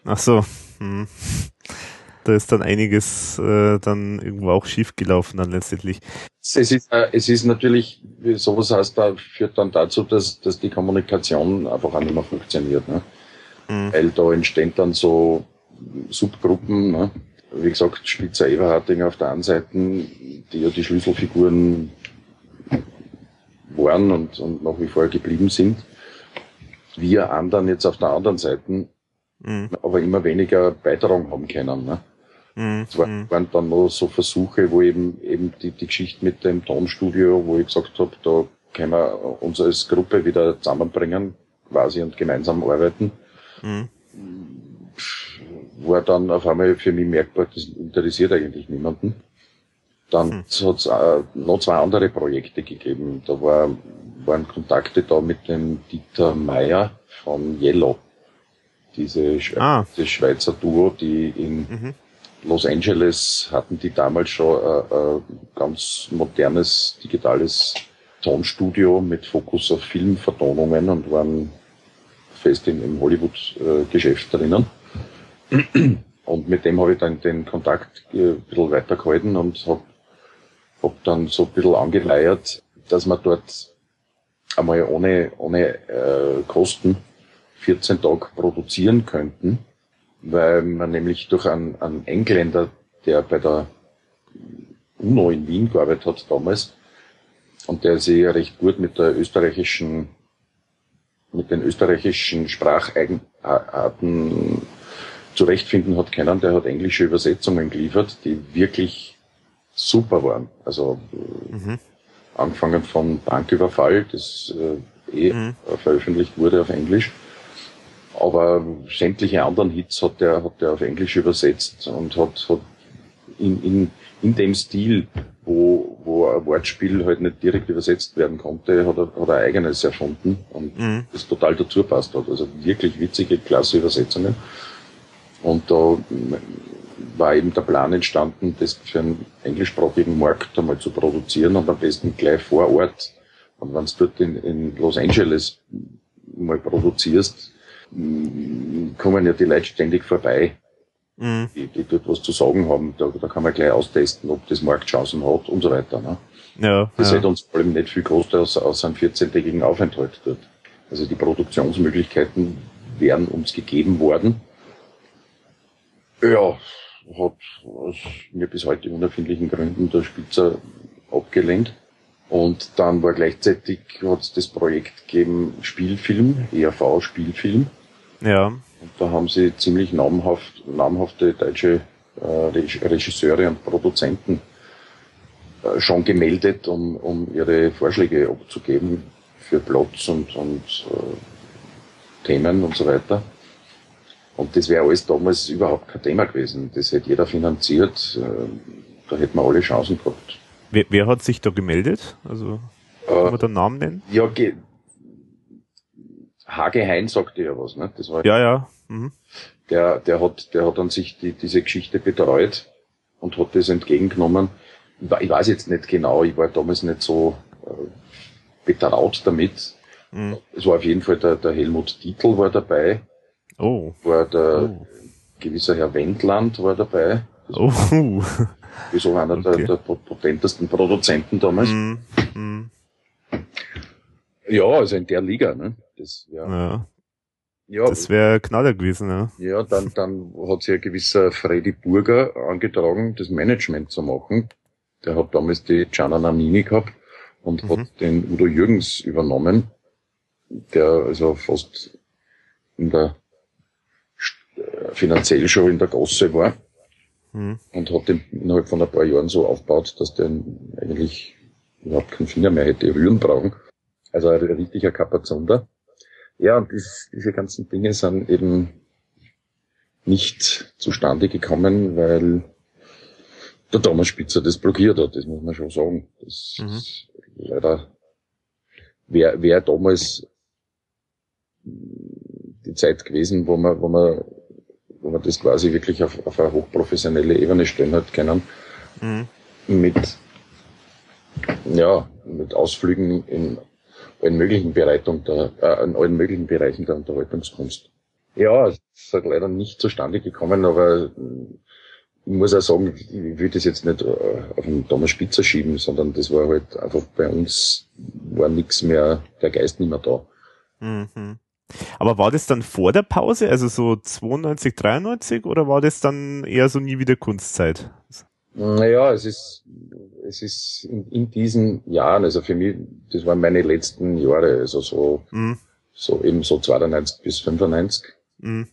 Ach so. Hm. Da ist dann einiges äh, dann irgendwo auch schief gelaufen dann letztendlich. Es ist, äh, es ist natürlich, sowas heißt da, führt dann dazu, dass, dass die Kommunikation einfach auch nicht mehr funktioniert. Ne? Mhm. Weil da entstehen dann so Subgruppen, ne? wie gesagt, Spitzer Eberhardinger auf der einen Seite, die ja die Schlüsselfiguren waren und, und nach wie vor geblieben sind. Wir anderen jetzt auf der anderen Seite, mhm. aber immer weniger Beitragung haben können. Ne? Mhm. Es waren, mhm. waren dann noch so Versuche, wo eben, eben die, die Geschichte mit dem Tonstudio, wo ich gesagt habe, da können wir uns als Gruppe wieder zusammenbringen, quasi und gemeinsam arbeiten. Mhm war dann auf einmal für mich merkbar, das interessiert eigentlich niemanden. Dann hm. hat es äh, noch zwei andere Projekte gegeben. Da war, waren Kontakte da mit dem Dieter Meyer von Yellow. Diese Schwe ah. das Schweizer Duo, die in mhm. Los Angeles hatten die damals schon äh, äh, ganz modernes digitales Tonstudio mit Fokus auf Filmvertonungen und waren fest im, im Hollywood-Geschäft drinnen. Und mit dem habe ich dann den Kontakt äh, ein bisschen weitergehalten und habe hab dann so ein bisschen angeleiert, dass wir dort einmal ohne, ohne äh, Kosten 14 Tage produzieren könnten, weil man nämlich durch einen, einen Engländer, der bei der UNO in Wien gearbeitet hat damals, und der sich recht gut mit der österreichischen, mit den österreichischen Spracheigenarten zurechtfinden hat können. Der hat englische Übersetzungen geliefert, die wirklich super waren. Also mhm. angefangen von Banküberfall, das äh, eh mhm. veröffentlicht wurde auf Englisch. Aber sämtliche anderen Hits hat der, hat der auf Englisch übersetzt und hat, hat in, in, in dem Stil, wo, wo ein Wortspiel halt nicht direkt übersetzt werden konnte, hat er, hat er eigenes erfunden und mhm. das total dazu passt hat. Also wirklich witzige, klasse Übersetzungen. Und da war eben der Plan entstanden, das für einen englischsprachigen Markt einmal zu produzieren und am besten gleich vor Ort. Und wenn du dort in, in Los Angeles mal produzierst, kommen ja die Leute ständig vorbei, mhm. die, die dort was zu sagen haben. Da, da kann man gleich austesten, ob das Marktchancen hat und so weiter. Ne? Ja, das ja. hätte uns vor allem nicht viel gekostet aus, aus einem 14-tägigen Aufenthalt dort. Also die Produktionsmöglichkeiten wären uns gegeben worden ja, hat aus mir bis heute unerfindlichen Gründen der Spitzer abgelehnt. Und dann war gleichzeitig hat es das Projekt gegeben Spielfilm, ERV Spielfilm. Ja. Und da haben sie ziemlich namhaft, namhafte deutsche äh, Regisseure und Produzenten äh, schon gemeldet, um, um ihre Vorschläge abzugeben für Plots und, und äh, Themen und so weiter. Und das wäre alles damals überhaupt kein Thema gewesen. Das hätte jeder finanziert. Äh, da hätten wir alle Chancen gehabt. Wer, wer hat sich da gemeldet? Also, kann man äh, den Namen nennen? Ja, Hage Hein sagte ja was, ne? Das war ja, ja. Mhm. Der, der hat, der hat an sich die, diese Geschichte betreut und hat das entgegengenommen. Ich weiß jetzt nicht genau, ich war damals nicht so äh, betraut damit. Mhm. Es war auf jeden Fall der, der Helmut Dietl war dabei, Oh. War der Oh. gewisser Herr Wendland war dabei. Oh. So einer Okay. der, der potentesten Produzenten damals. Hm, hm. Ja, also in der Liga, ne? Das, ja. Ja, ja, das wäre Knaller gewesen, ja. ja dann, dann hat sich ein gewisser Freddy Burger angetragen, das Management zu machen. Der hat damals die Gianna Nannini gehabt und Mhm. hat den Udo Jürgens übernommen, der also fast in der äh, finanziell schon in der Gosse war Hm. und hat den innerhalb von ein paar Jahren so aufgebaut, dass der eigentlich überhaupt keinen Finger mehr hätte rühren brauchen. Also ein richtiger Kapazunder. Ja, und dies, diese ganzen Dinge sind eben nicht zustande gekommen, weil der Thomas Spitzer das blockiert hat, das muss man schon sagen. Das Mhm. ist leider wäre wär damals die Zeit gewesen, wo man, wo man, wo man das quasi wirklich auf, auf eine hochprofessionelle Ebene stellen hat können, Hm. mit, ja, mit Ausflügen in allen möglichen Bereichen der, äh, in allen möglichen Bereichen der Unterhaltungskunst. Ja, es ist halt leider nicht zustande gekommen, aber ich muss auch sagen, ich will das jetzt nicht äh, auf den Thomas Spitzer schieben, sondern das war halt einfach bei uns war nichts mehr, der Geist nicht mehr da. Mhm. Aber war das dann vor der Pause, also so 92, 93, oder war das dann eher so nie wieder Kunstzeit? Naja, es ist, es ist in, in diesen Jahren, also für mich, das waren meine letzten Jahre, also so, Mhm. so eben so 92 bis 95. Mhm.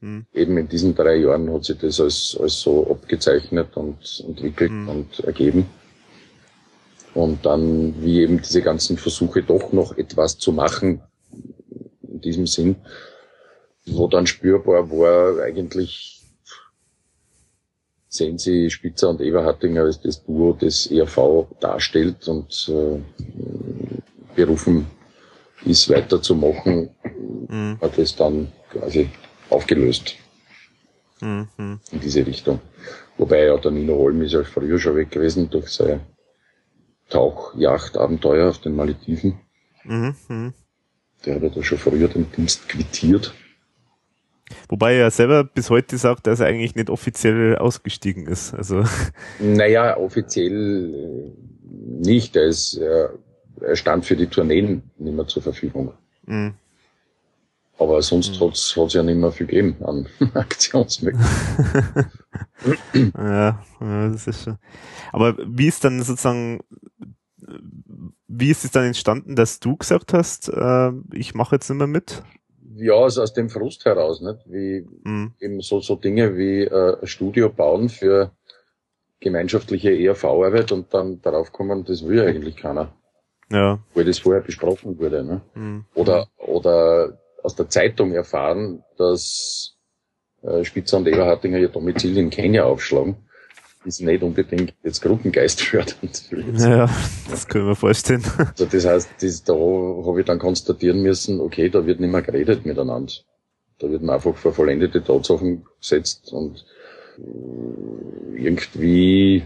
Mhm. Eben in diesen drei Jahren hat sich das als, als so abgezeichnet und entwickelt Mhm. und ergeben. Und dann, wie eben diese ganzen Versuche doch noch etwas zu machen, in diesem Sinn, wo dann spürbar war, eigentlich sehen Sie Spitzer und Eberhardinger als das Duo, das ERV darstellt und äh, berufen ist, weiterzumachen, Mhm. hat es dann quasi aufgelöst Mhm. Mhm. in diese Richtung. Wobei ja der Nino Holm ist ja früher schon weg gewesen durch sein Tauchjachtabenteuer auf den Malediven. Mhm. Mhm. Der hat ja da schon früher den Dienst quittiert. Wobei er selber bis heute sagt, dass er eigentlich nicht offiziell ausgestiegen ist. Also, Naja, offiziell äh, nicht. Er, ist, er, er stand für die Tourneen nicht mehr zur Verfügung. mhm. Aber sonst Mhm. hat's hat's ja nicht mehr viel gegeben an Aktionsmöglichkeiten. ja, ja, das ist schon. Aber wie ist dann sozusagen, wie ist es dann entstanden, dass du gesagt hast, äh, ich mache jetzt nicht mehr mit? Ja, also aus dem Frust heraus, nicht? Wie Mhm. eben so, so Dinge wie äh, ein Studio bauen für gemeinschaftliche ERV-Arbeit und dann darauf kommen, das will eigentlich keiner, Ja. weil das vorher besprochen wurde. Ne? Mhm. Oder, oder aus der Zeitung erfahren, dass äh, Spitzer und Eberhardinger ihr Domizil in Kenia aufschlagen, ist nicht unbedingt jetzt Gruppengeist fördernd. Ja, das können wir vorstellen. Also das heißt, das, da habe ich dann konstatieren müssen, okay, da wird nicht mehr geredet miteinander. Da wird man einfach vor vollendete Tatsachen gesetzt und äh, irgendwie,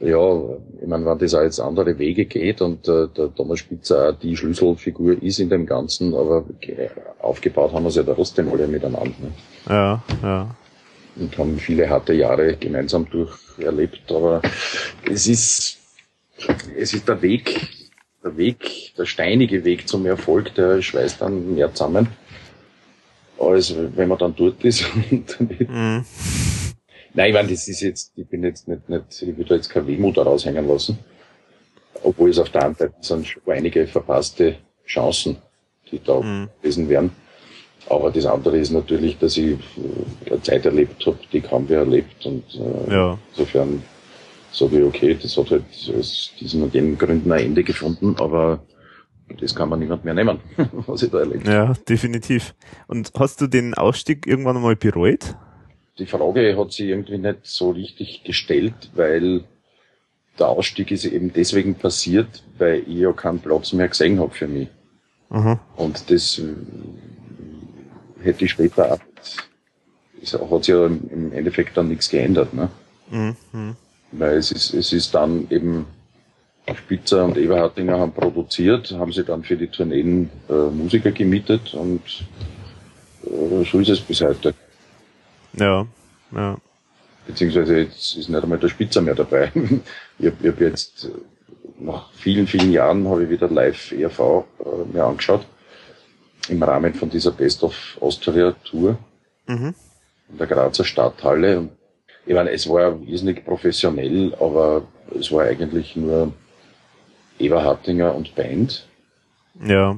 ja, ich meine, wenn das auch jetzt andere Wege geht und äh, der Thomas Spitzer auch die Schlüsselfigur ist in dem Ganzen, aber ge- aufgebaut haben wir es ja trotzdem alle miteinander. Ne? Ja, ja. Und haben viele harte Jahre gemeinsam durcherlebt. Aber es ist, es ist der Weg, der Weg, der steinige Weg zum Erfolg, der schweißt dann mehr zusammen, als wenn man dann dort ist. Mhm. Nein, ich meine, das ist jetzt, ich bin jetzt nicht, nicht ich will da jetzt keine Wehmut raushängen lassen. Obwohl es auf der anderen Seite sind schon einige verpasste Chancen, die da Mhm. gewesen wären. Aber das andere ist natürlich, dass ich äh, eine Zeit erlebt habe, die kaum wer erlebt. Und äh, Ja. insofern sage ich, okay, das hat halt aus diesen und jenen Gründen ein Ende gefunden, aber das kann man niemand mehr nehmen, was ich da erlebt habe. Ja, definitiv. Und hast du den Ausstieg irgendwann einmal bereut? Die Frage hat sich irgendwie nicht so richtig gestellt, weil der Ausstieg ist eben deswegen passiert, weil ich ja keinen Platz mehr gesehen habe für mich. Aha. Und das hätte ich später auch. Es hat sich ja im Endeffekt dann nichts geändert, ne? Mhm. Mhm. Weil es ist, es ist dann eben Spitzer und Eberhardinger haben produziert, haben sie dann für die Tourneen äh, Musiker gemietet und äh, so ist es bis heute. Ja, ja. Beziehungsweise jetzt ist nicht einmal der Spitzer mehr dabei. ich habe hab jetzt nach vielen, vielen Jahren habe ich wieder live ERV äh, mir angeschaut. Im Rahmen von dieser Best of Austria Tour. Mhm. In der Grazer Stadthalle. Und ich meine, es war irrsinnig professionell, aber es war eigentlich nur Eva Hattinger und Band. Ja.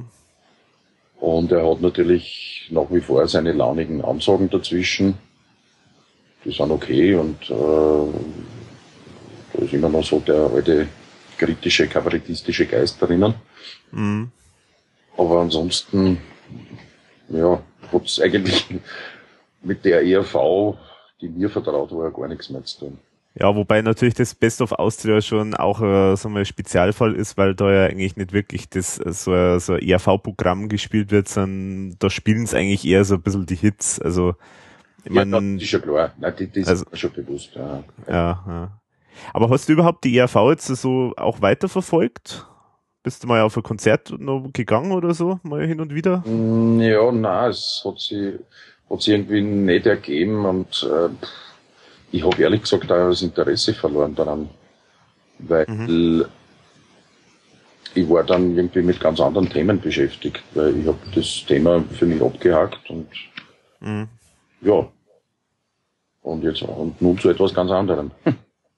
Und er hat natürlich nach wie vor seine launigen Ansagen dazwischen. Die sind okay und äh, da ist immer noch so der alte kritische, kabarettistische Geist drinnen. Mhm. Aber ansonsten, ja, hat es eigentlich mit der ERV, die mir vertraut war, gar nichts mehr zu tun. Ja, wobei natürlich das Best of Austria schon auch äh, so ein Spezialfall ist, weil da ja eigentlich nicht wirklich das äh, so, so ein ERV-Programm gespielt wird, sondern da spielen es eigentlich eher so ein bisschen die Hits. Also ich ja, mein, das ist ja klar. Nein, das, das also, ist schon bewusst. Ja. ja, ja. Aber hast du überhaupt die ERV jetzt so auch weiterverfolgt? Bist du mal auf ein Konzert noch gegangen oder so, mal hin und wieder? Mm, ja, na, es hat sich, hat sich irgendwie nicht ergeben und äh, ich habe ehrlich gesagt auch das Interesse verloren daran, weil mhm. ich war dann irgendwie mit ganz anderen Themen beschäftigt, weil ich habe das Thema für mich abgehakt und mhm. ja. Und jetzt und nun zu etwas ganz anderem.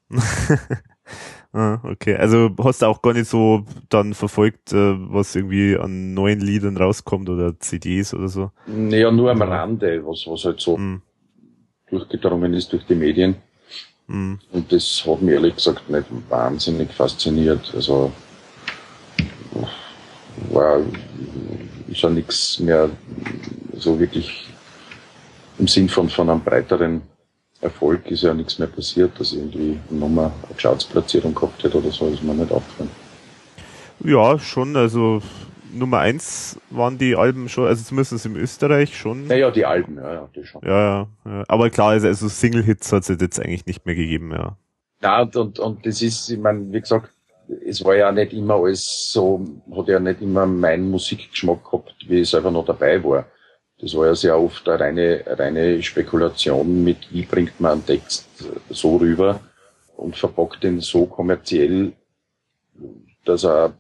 ah, okay, also hast du auch gar nicht so dann verfolgt, äh, was irgendwie an neuen Liedern rauskommt oder CDs oder so? Naja, nur am Rande, was, was halt so mhm durchgedrungen ist durch die Medien. Mhm. Und das hat mich ehrlich gesagt nicht wahnsinnig fasziniert. Also war ist ja nichts mehr so wirklich im Sinn von, von einem breiteren Erfolg ist ja nichts mehr passiert, dass irgendwie nochmal eine Chartsplatzierung gehabt hätte oder so, ist mir nicht aufgefallen. Ja, schon, also Nummer eins waren die Alben schon, also zumindest im Österreich schon. Naja, die Alben, ja, ja, die schon. Ja, ja. Aber klar, also, also Single-Hits hat es jetzt eigentlich nicht mehr gegeben, ja. Ja, und, und, und das ist, ich meine, wie gesagt, es war ja nicht immer alles so, hat ja nicht immer meinen Musikgeschmack gehabt, wie ich selber noch dabei war. Das war ja sehr oft eine reine, reine Spekulation mit, wie bringt man einen Text so rüber und verpackt ihn so kommerziell, dass er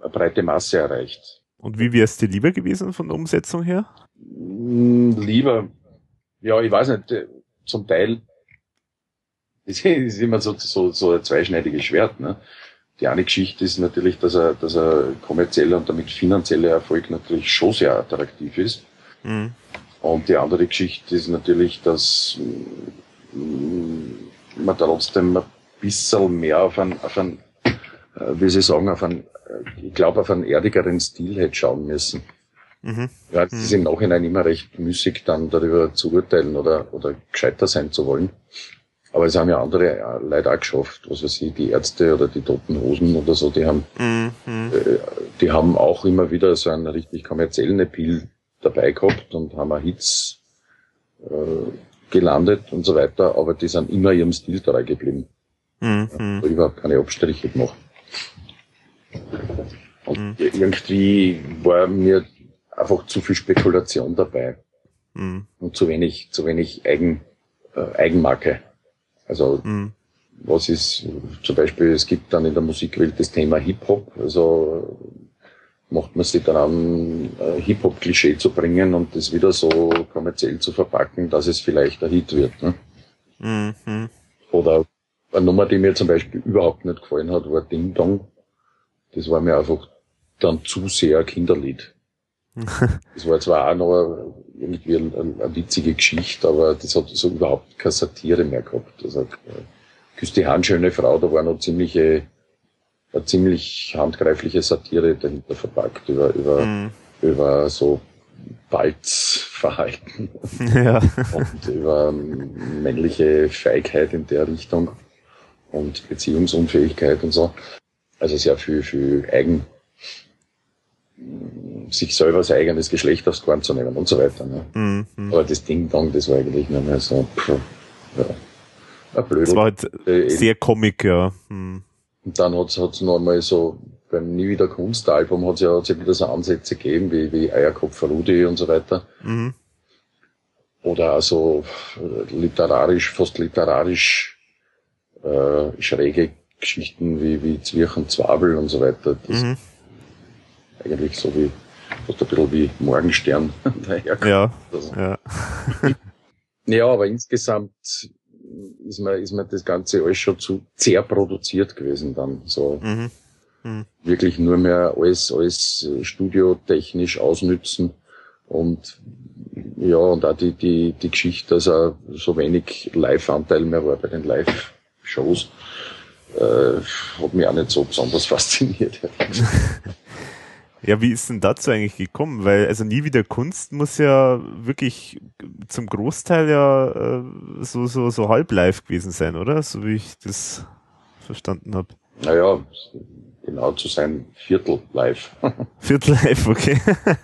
eine breite Masse erreicht. Und wie wäre es dir lieber gewesen von der Umsetzung her? Hm, lieber, ja, ich weiß nicht, äh, zum Teil das ist immer so, so, so ein zweischneidiges Schwert. Ne? Die eine Geschichte ist natürlich, dass er, dass er kommerzieller und damit finanzieller Erfolg natürlich schon sehr attraktiv ist. Mhm. Und die andere Geschichte ist natürlich, dass hm, man trotzdem ein bisschen mehr auf ein, auf ein äh, wie Sie sagen, auf einen, äh, ich glaube, auf einen erdigeren Stil hätte schauen müssen. Mhm. Ja, es ist im Nachhinein immer recht müßig, dann darüber zu urteilen oder, oder gescheiter sein zu wollen. Aber es haben ja andere äh, Leute auch geschafft, was weiß ich, die Ärzte oder die Toten Hosen oder so, die haben, mhm. äh, die haben auch immer wieder so einen richtig kommerziellen Appeal dabei gehabt und haben auch Hits äh, gelandet und so weiter, aber die sind immer ihrem Stil treu geblieben. Mhm. Ja, überhaupt keine Abstriche gemacht. Und mhm. irgendwie war mir einfach zu viel Spekulation dabei. Mhm. Und zu wenig, zu wenig Eigen, äh, Eigenmarke. Also, mhm. was ist, zum Beispiel, es gibt dann in der Musikwelt das Thema Hip-Hop, also, macht man sich daran, äh, Hip-Hop-Klischee zu bringen und das wieder so kommerziell zu verpacken, dass es vielleicht ein Hit wird. Ne? Mhm. Oder eine Nummer, die mir zum Beispiel überhaupt nicht gefallen hat, war Ding Dong. Das war mir einfach dann zu sehr Kinderlied. das war zwar auch noch irgendwie eine, eine, witzige Geschichte, aber das hat so überhaupt keine Satire mehr gehabt. Also, Küss die Hand, schöne Frau, da war noch ziemliche, eine ziemlich handgreifliche Satire dahinter verpackt über, über, mhm. über so Balzverhalten ja. und über männliche Feigheit in der Richtung und Beziehungsunfähigkeit und so. Also sehr viel, viel eigen, sich selber sein eigenes Geschlecht aufs Korn zu nehmen und so weiter. Ne? Mhm. Aber das Ding Dong, das war eigentlich nur mehr so, pff, ja, ein Blödel. Das war halt äh, sehr Comic, ja. Mhm. Und dann hat's, hat's noch einmal so beim Nie wieder Kunstalbum hat es ja, hat's ja wieder so Ansätze gegeben, wie, wie Eierkopf Rudi und so weiter. Mhm. Oder also literarisch, fast literarisch äh, schräge Geschichten wie, wie Zwirchen, Zwabel und so weiter. Das mhm. Eigentlich so wie fast ein bisschen wie Morgenstern daherkommt. Ja, also. ja. ja, aber insgesamt ist mir, ist mir das Ganze alles schon zu sehr produziert gewesen dann. So mhm. Mhm. wirklich nur mehr alles, alles studiotechnisch ausnützen und ja, und auch die, die, die Geschichte, dass er so wenig Live-Anteil mehr war bei den Live-Shows, äh, hat mich auch nicht so besonders fasziniert. Ja, wie ist denn dazu eigentlich gekommen? Weil also nie wieder Kunst muss ja wirklich zum Großteil ja äh, so so so halb live gewesen sein, oder? So wie ich das verstanden habe. Naja, genau zu sein Viertel live. Viertel live, okay.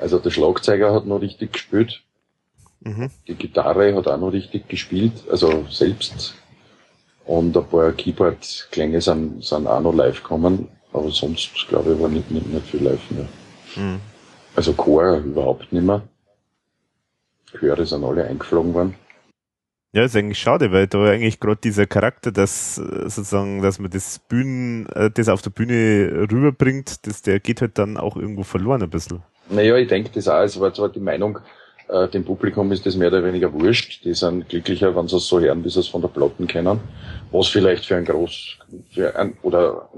also der Schlagzeuger hat noch richtig gespielt. Mhm. Die Gitarre hat auch noch richtig gespielt, also selbst. Und ein paar Keyboard-Klänge sind, sind auch noch live gekommen. Aber sonst, glaube ich, war nicht, nicht, nicht viel live mehr. Mhm. Also Chor überhaupt nicht mehr. Chöre sind alle eingeflogen worden. Ja, ist eigentlich schade, weil da eigentlich gerade dieser Charakter, dass sozusagen, dass man das Bühnen, äh, das auf der Bühne rüberbringt, das, der geht halt dann auch irgendwo verloren ein bisschen. Naja, ich denke das auch. Es war zwar die Meinung, äh, dem Publikum ist das mehr oder weniger wurscht. Die sind glücklicher, wenn sie es so hören, wie sie es von der Platten kennen. Was vielleicht für ein groß, für ein, oder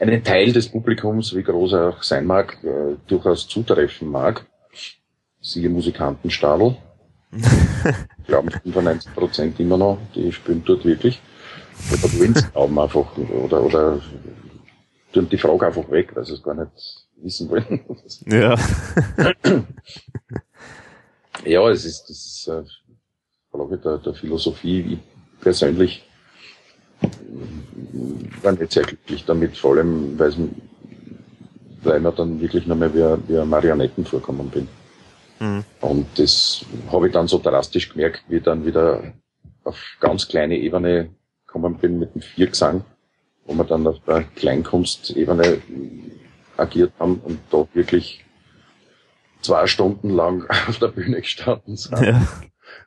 einen Teil des Publikums, wie groß er auch sein mag, äh, durchaus zutreffen mag. Siehe Musikantenstadel. ich glaube 95 Prozent immer noch, die spielen dort wirklich. Oder wollen es glauben einfach, oder, oder tun die Frage einfach weg, weil sie es gar nicht wissen wollen. Ja. ja, es ist, das ist eine Frage der, der Philosophie. Ich persönlich war nicht sehr glücklich damit, vor allem, weil, weil mir dann wirklich nur mehr wie, wie Marionetten vorkommen bin. Mhm. Und das habe ich dann so drastisch gemerkt, wie ich dann wieder auf ganz kleine Ebene gekommen bin mit dem Viergesang, wo wir dann auf der Kleinkunstebene agiert haben und da wirklich zwei Stunden lang auf der Bühne gestanden sind ja.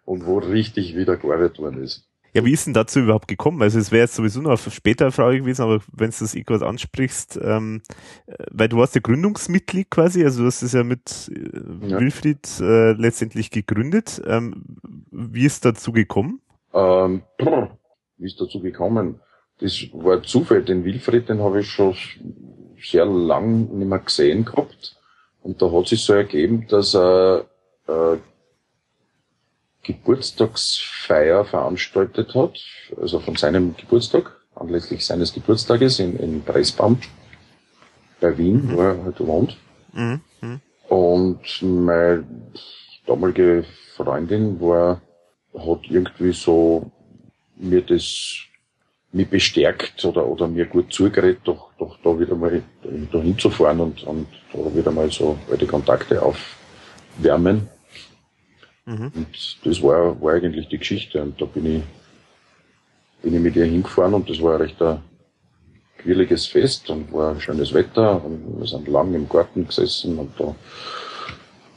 und wo richtig wieder gearbeitet worden ist. Ja, wie ist denn dazu überhaupt gekommen? Also es wäre jetzt sowieso noch eine spätere Frage gewesen, aber wenn du das eh gerade ansprichst, ähm, weil du warst ja Gründungsmitglied quasi, also du hast es ja mit äh, ja. Wilfried äh, letztendlich gegründet. Ähm, wie ist dazu gekommen? Ähm, wie ist dazu gekommen? Das war Zufall. Den Wilfried, den habe ich schon sehr lang nicht mehr gesehen gehabt. Und da hat sich so ergeben, dass er äh, Geburtstagsfeier veranstaltet hat, also von seinem Geburtstag, anlässlich seines Geburtstages in, in Pressbaum bei Wien, mhm. wo er halt wohnt. Mhm. mhm. Und meine damalige Freundin war, hat irgendwie so mir das mich bestärkt oder, oder mir gut zugeredet, doch, doch da wieder mal da hinzufahren und, und da wieder mal so alte Kontakte aufwärmen. Mhm. Und das war, war eigentlich die Geschichte. Und da bin ich, bin ich mit ihr hingefahren und das war recht ein quirliges Fest und war schönes Wetter und wir sind lang im Garten gesessen und da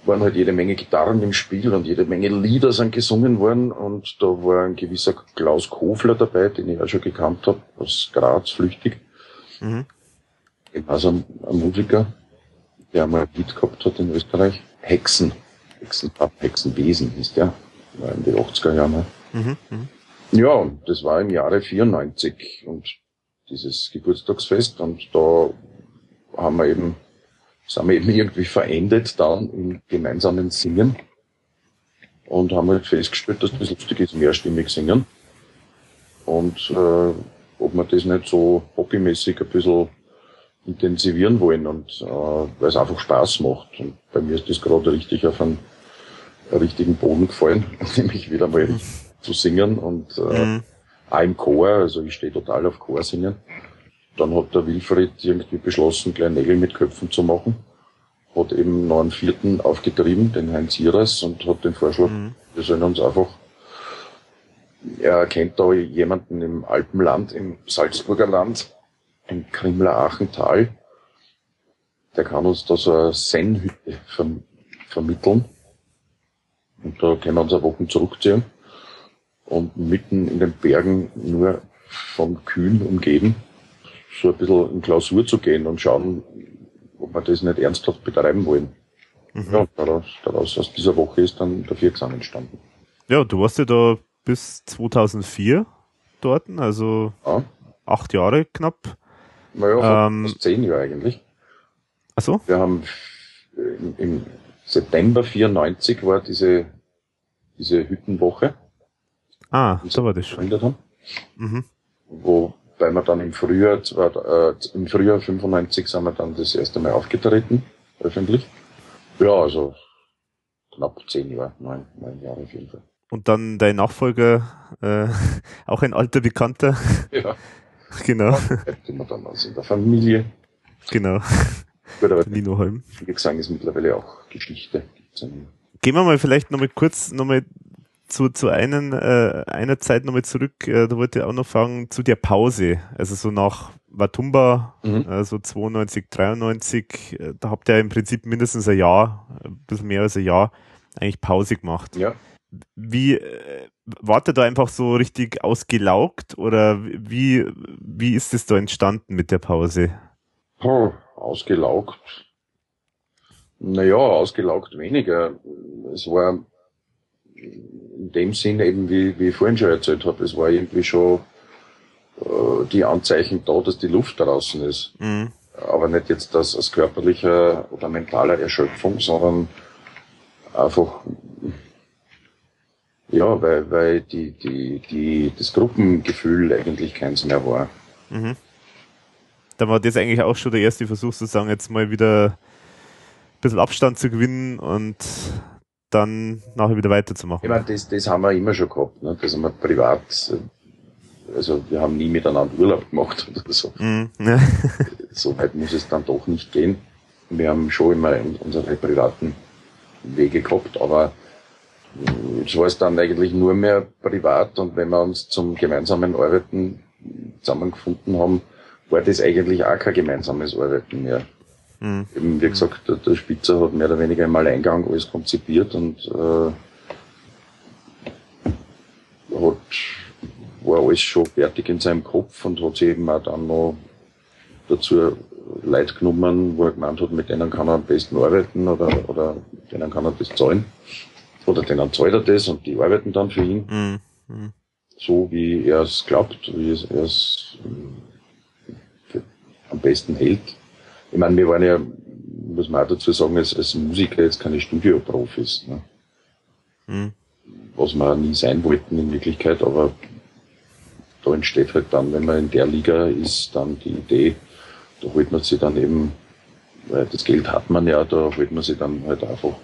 waren halt jede Menge Gitarren im Spiel und jede Menge Lieder sind gesungen worden und da war ein gewisser Klaus Kofler dabei, den ich auch schon gekannt habe, aus Graz flüchtig. Mhm. Also ein, ein Musiker, der einmal ein Lied gehabt hat in Österreich. Hexen. Hexenpap, Hexenwesen hieß der, war in den 80er Jahren. Ne? Mhm, mh. Ja, das war im Jahre 94 und dieses Geburtstagsfest und da haben wir eben, sind wir eben irgendwie verendet dann im gemeinsamen Singen und haben halt festgestellt, dass das lustig ist, mehrstimmig singen und äh, ob wir das nicht so hobbymäßig ein bisschen intensivieren wollen und äh, weil es einfach Spaß macht. Und bei mir ist das gerade richtig auf einen richtigen Boden gefallen, nämlich wieder mal mhm. zu singen und äh, mhm. auch im Chor, also ich stehe total auf Chor singen. Dann hat der Wilfried irgendwie beschlossen, kleine Nägel mit Köpfen zu machen. Hat eben noch einen vierten aufgetrieben, den Heinz Iras, und hat den Vorschlag, mhm. wir sollen uns einfach, er kennt da jemanden im Alpenland, im Salzburger Land, ein Krimmler Achental. Der kann uns da so eine Zen-Hütte verm vermitteln. Und da können wir uns eine Woche zurückziehen und mitten in den Bergen nur von Kühen umgeben, so ein bisschen in Klausur zu gehen und schauen, ob wir das nicht ernsthaft betreiben wollen. Mhm. Ja, daraus, daraus aus dieser Woche ist dann der Viergesang entstanden. Ja, du warst ja da bis 2004 dort, also ja. acht Jahre knapp. Naja, ähm, fast zehn Jahre eigentlich. Ach so? Wir haben im, im September 94 war diese, diese Hüttenwoche. Ah, so war das schon. Haben, mhm. Wobei wir dann im Frühjahr, äh, im Frühjahr 95 sind wir dann das erste Mal aufgetreten, öffentlich. Ja, also knapp zehn Jahre, neun, neun Jahre auf jeden Fall. Und dann dein Nachfolger, äh, auch ein alter Bekannter. Ja. Genau. Immer dann also in der Familie. Genau. Gut, aber Nino Holm. Wie gesagt, ist mittlerweile auch Geschichte. Gehen wir mal vielleicht nochmal kurz nochmal zu, zu einen, äh, einer Zeit nochmal zurück. Äh, da wollte ich auch noch fragen, zu der Pause. Also so nach Watumba, mhm. äh, so 92, 93, äh, da habt ihr im Prinzip mindestens ein Jahr, ein bisschen mehr als ein Jahr, eigentlich Pause gemacht. Ja. Wie, äh, wart ihr da einfach so richtig ausgelaugt oder wie, wie ist es da entstanden mit der Pause? Oh, ausgelaugt. Naja, ausgelaugt weniger. Es war in dem Sinn eben, wie, wie ich vorhin schon erzählt habe, es war irgendwie schon äh, die Anzeichen da, dass die Luft draußen ist. Mhm. Aber nicht jetzt das als körperlicher oder mentaler Erschöpfung, sondern einfach ja, weil, weil die, die, die, das Gruppengefühl eigentlich keins mehr war. Mhm. Da war das eigentlich auch schon der erste Versuch, sozusagen jetzt mal wieder ein bisschen Abstand zu gewinnen und dann nachher wieder weiterzumachen. Ich meine, das, das haben wir immer schon gehabt. Ne? Das haben wir privat, also wir haben nie miteinander Urlaub gemacht oder so. Mm, ja. so weit muss es dann doch nicht gehen. Wir haben schon immer unsere privaten Wege gehabt, aber es war es dann eigentlich nur mehr privat und wenn wir uns zum gemeinsamen Arbeiten zusammengefunden haben, war das eigentlich auch kein gemeinsames Arbeiten mehr. Mhm. Eben, wie gesagt, der, der, Spitzer hat mehr oder weniger im Alleingang alles konzipiert und äh, hat, war alles schon fertig in seinem Kopf und hat sich eben auch dann noch dazu Leute genommen, wo er gemeint hat, mit denen kann er am besten arbeiten oder, oder denen kann er das zahlen. Oder denen zahlt er das und die arbeiten dann für ihn. Mhm. mhm. So wie er es glaubt, wie er es äh, am besten hält. Ich meine, wir waren ja, muss man auch dazu sagen, als, als Musiker jetzt keine Studioprofis. Ne? Mhm. Was wir nie sein wollten in Wirklichkeit, aber da entsteht halt dann, wenn man in der Liga ist, dann die Idee, da holt man sich dann eben, weil das Geld hat man ja, da holt man sich dann halt einfach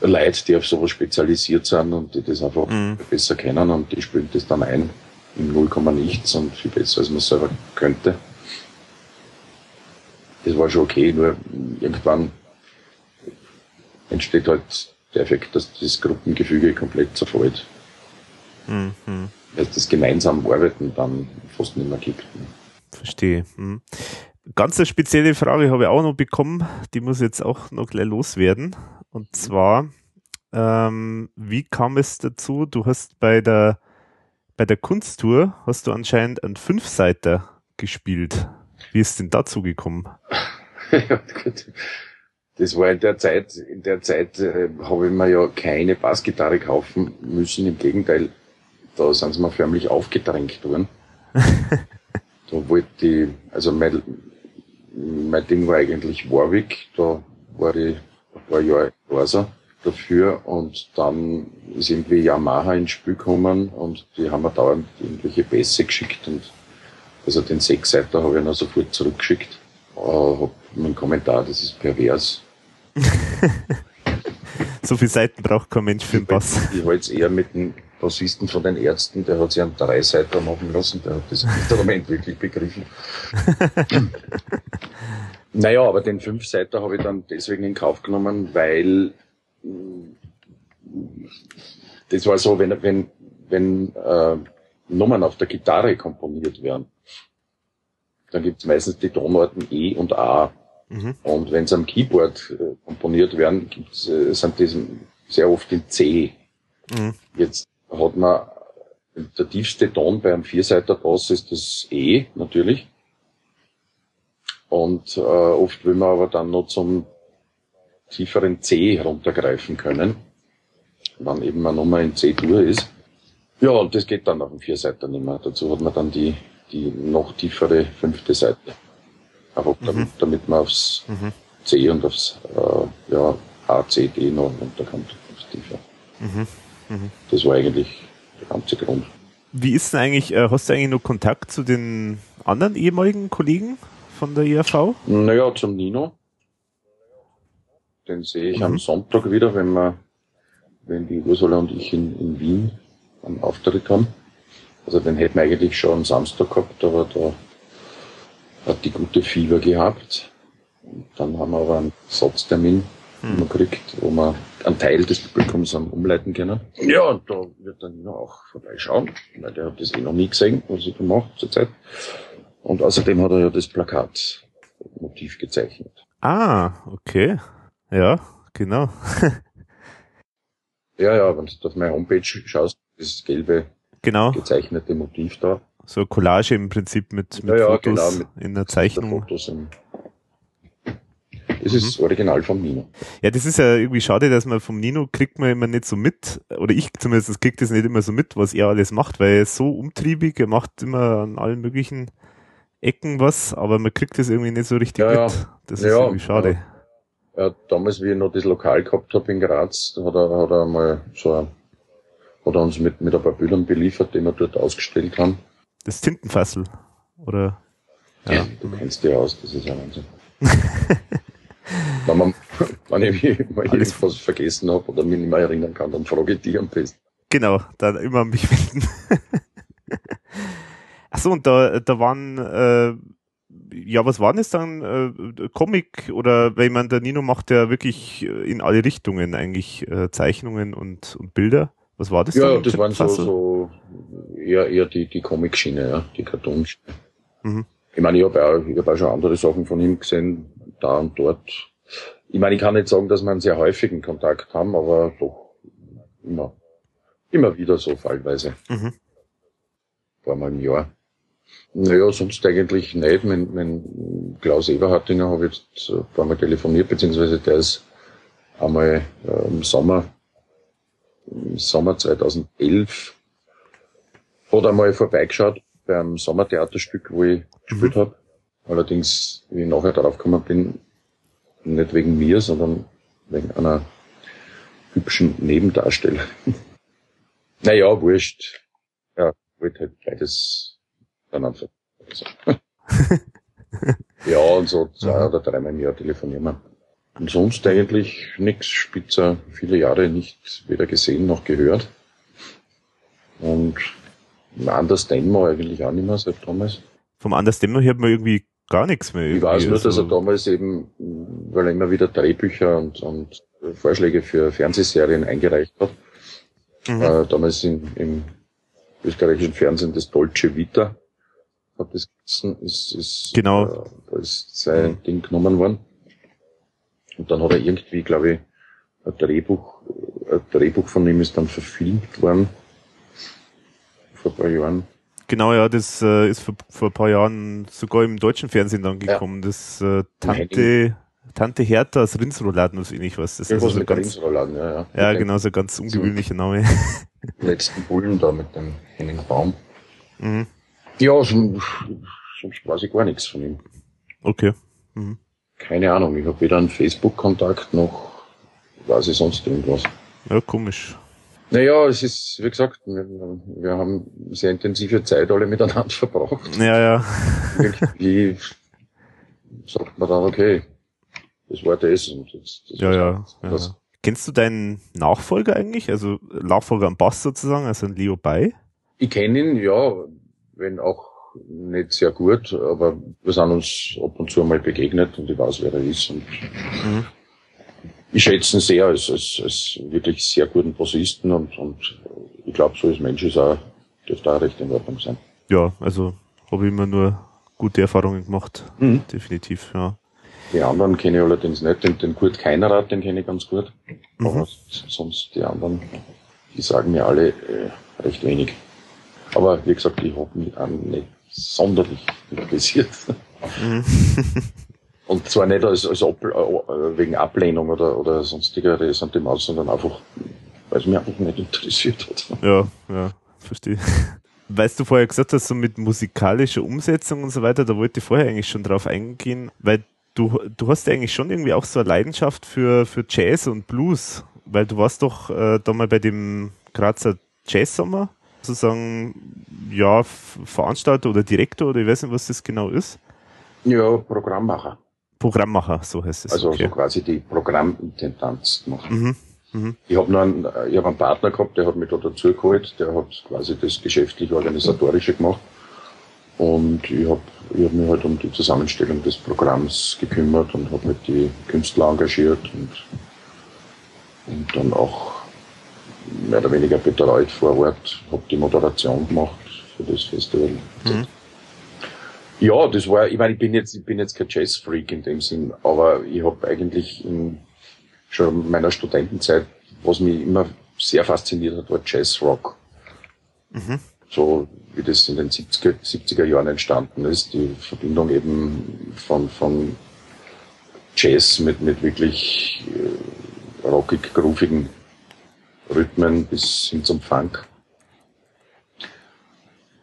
Leute, die auf sowas spezialisiert sind und die das einfach mhm. besser kennen und die spielen das dann ein im 0, nichts und viel besser, als man selber könnte. Das war schon okay, nur irgendwann entsteht halt der Effekt, dass das Gruppengefüge komplett zerfällt. Mhm. Weil das gemeinsam Arbeiten dann fast nicht mehr gibt. Verstehe. Mhm. Ganz eine spezielle Frage habe ich auch noch bekommen, die muss jetzt auch noch gleich loswerden. Und zwar, ähm, wie kam es dazu? Du hast bei der bei der Kunsttour hast du anscheinend einen Fünfseiter gespielt. Wie ist denn dazu gekommen? ja, gut. Das war in der Zeit, in der Zeit äh, habe ich mir ja keine Bassgitarre kaufen müssen. Im Gegenteil, da sind sie mir förmlich aufgedrängt worden. da wollte ich, also mein, mein Ding war eigentlich Warwick, da war ich paar Jahre Corsa dafür und dann ist irgendwie Yamaha ins Spiel gekommen und die haben mir dauernd irgendwelche Bässe geschickt und also den Sechsseiter habe ich dann sofort zurückgeschickt. Äh, hab einen Kommentar, das ist pervers. so viele Seiten braucht kein Mensch für den Bass. Ich halte es eher mit dem Bassisten von den Ärzten, der hat sich einen Dreiseiter machen lassen, der hat das Instrument wirklich begriffen. naja, aber den Fünfseiter habe ich dann deswegen in Kauf genommen, weil das war so, wenn, wenn, wenn äh, Nummern auf der Gitarre komponiert werden, dann gibt es meistens die Tonarten E und A. Mhm. Und wenn sie am Keyboard äh, komponiert werden, gibt's, äh, sind die sehr oft in C. Mhm. Jetzt hat man der tiefste Ton beim Vierseiter-Bass ist das E natürlich. Und äh, oft will man aber dann noch zum tieferen C heruntergreifen können, wann eben man nochmal in C-Dur ist. Ja, und das geht dann auf dem Vierseiter nicht mehr. Dazu hat man dann die, die noch tiefere fünfte Seite. Einfach mhm. damit, damit man aufs mhm. C und aufs äh, ja, A, C, D noch runterkommt. Aufs tiefer. Mhm. Mhm. Das war eigentlich der ganze Grund. Wie ist denn eigentlich, äh, hast du eigentlich noch Kontakt zu den anderen ehemaligen Kollegen von der IAV? Naja, zum Nino. Den sehe ich mhm. am Sonntag wieder, wenn wir, wenn die Ursula und ich in, in Wien einen Auftritt haben. Also den hätten wir eigentlich schon am Samstag gehabt, aber da hat die gute Fieber gehabt. Und dann haben wir aber einen Satztermin mhm. gekriegt, wo wir einen Teil des Publikums haben umleiten können. Ja, und da wird dann Nino auch vorbeischauen, weil der hat das eh noch nie gesehen, was ich da mache zurzeit. Und außerdem hat er ja das Plakatmotiv gezeichnet. Ah, okay. Ja, genau. ja, ja, wenn du auf meine Homepage schaust, das gelbe genau. gezeichnete Motiv da. So Collage im Prinzip mit, mit ja, Fotos genau, mit, in der Zeichnung. Fotos im, das ist mhm. das Original vom Nino. Ja, das ist ja irgendwie schade, dass man vom Nino kriegt man immer nicht so mit, oder ich zumindest kriegt das nicht immer so mit, was er alles macht, weil er ist so umtriebig, er macht immer an allen möglichen Ecken was, aber man kriegt das irgendwie nicht so richtig ja, mit. Das ist irgendwie schade. Ja, damals, wie ich noch das Lokal gehabt habe in Graz, da hat er, hat er mal so ein, hat er uns mit, mit ein paar Bildern beliefert, die wir dort ausgestellt haben. Das Tintenfassel, oder? Ja, ja du kennst dich aus, das ist ja Wahnsinn. wenn, man, wenn ich irgendwas vergessen habe oder mich nicht mehr erinnern kann, dann frage ich dich am besten. Genau, dann immer mich wenden. Achso, und da, da waren, äh, ja, was waren es dann? Äh, Comic oder, weil man, der Nino macht ja wirklich in alle Richtungen eigentlich äh, Zeichnungen und, und Bilder. Was war das? Ja, dann? das waren so, so eher, eher die, die Comic-Schiene, ja, die Cartoon-Schiene. Mhm. Ich meine, ich habe auch, ich hab auch schon andere Sachen von ihm gesehen, da und dort. Ich meine, ich kann nicht sagen, dass wir einen sehr häufigen Kontakt haben, aber doch immer, immer wieder so fallweise. Mhm. Vor mal im Jahr. Naja, sonst eigentlich nicht. Mein, mein Klaus Eberhardinger habe ich jetzt ein paar Mal telefoniert, beziehungsweise der ist einmal äh, im Sommer, im Sommer 2011, hat einmal vorbeigeschaut beim Sommertheaterstück, wo ich gespielt mhm. habe. Allerdings, wie ich nachher darauf gekommen bin, nicht wegen mir, sondern wegen einer hübschen Nebendarstellerin. naja, wurscht. Ja, wollte halt beides dann einfach. ja, und so zwei oder dreimal im Jahr telefonieren wir. Und sonst eigentlich nichts spitzer, viele Jahre nicht weder gesehen noch gehört. Und Anders Demo eigentlich auch nicht mehr seit damals. Vom Anders Demo hört man irgendwie gar nichts mehr. Ich weiß nur, dass er also damals eben, weil er immer wieder Drehbücher und, und Vorschläge für Fernsehserien eingereicht hat. Mhm. Äh, damals in, im österreichischen Fernsehen das Dolce Vita hat das ist, ist, genau. Äh, da ist sein. Ding genommen worden. Und dann hat er irgendwie, glaube ich, ein Drehbuch, ein Drehbuch von ihm ist dann verfilmt worden. Vor ein paar Jahren. Genau, ja, das äh, ist vor, vor ein paar Jahren sogar im deutschen Fernsehen dann gekommen. Ja. Das äh, Tante, Tante Hertha aus Rinsrouladen, was ich was. Das Irgendwas ist also mit ganz, ja, ja. Ja, genau, so ein ganz ungewöhnlicher Name. Letzten Bullen da mit dem Henning Baum. Mhm. Ja, sonst, sonst weiß ich gar nichts von ihm. Okay. Mhm. Keine Ahnung, ich habe weder einen Facebook-Kontakt noch weiß ich sonst irgendwas. Ja, komisch. Naja, es ist, wie gesagt, wir, wir haben sehr intensive Zeit alle miteinander verbracht. Ja, ja. Irgendwie sagt man dann, okay, das war das und das, das ja, ja, ja. Kennst du deinen Nachfolger eigentlich? Also Nachfolger am Bass sozusagen, also ein Leo Bay? Ich kenne ihn, ja, wenn auch nicht sehr gut, aber wir sind uns ab und zu mal begegnet und ich weiß, wer er ist. Und mhm. Ich schätze ihn sehr als, als, als wirklich sehr guten Bassisten und, und ich glaube, so als Mensch ist er, dürfte auch recht in Ordnung sein. Ja, also habe ich immer nur gute Erfahrungen gemacht. Mhm. Definitiv, ja. Die anderen kenne ich allerdings nicht. Den, den Kurt Keinerat, den kenne ich ganz gut. Mhm. Aber sonst die anderen, die sagen mir alle äh, recht wenig. Aber wie gesagt, ich habe mich auch nicht sonderlich interessiert. Mhm. Und zwar nicht als, als Ab, äh, wegen Ablehnung oder, oder sonstiger Ressentiment, sondern einfach, weil es mich einfach nicht interessiert hat. Ja, ja, verstehe. Weißt du vorher gesagt hast, so mit musikalischer Umsetzung und so weiter, da wollte ich vorher eigentlich schon drauf eingehen, weil du, du hast ja eigentlich schon irgendwie auch so eine Leidenschaft für, für Jazz und Blues, weil du warst doch äh, da mal bei dem Grazer Jazz-Sommer, sozusagen, ja, Veranstalter oder Direktor oder ich weiß nicht, was das genau ist. Ja, Programmmacher. Programmmacher, so heißt es. Also okay. so quasi die Programmintendanz machen. Mhm. Mhm. Ich habe einen, ich hab einen Partner gehabt, der hat mich da dazu geholt, der hat quasi das geschäftlich-organisatorische gemacht. Und ich habe ich hab mich halt um die Zusammenstellung des Programms gekümmert und habe halt die Künstler engagiert und, und dann auch mehr oder weniger betreut vor Ort, habe die Moderation gemacht für das Festival. Mhm. Ja, das war, ich meine, ich bin jetzt, ich bin jetzt kein Jazz-Freak in dem Sinn, aber ich habe eigentlich in, schon in meiner Studentenzeit, was mich immer sehr fasziniert hat, war Jazz-Rock. Mhm. So wie das in den 70er, 70er Jahren entstanden ist, die Verbindung eben von, von Jazz mit, mit wirklich äh, rockig, groovigen Rhythmen bis hin zum Funk.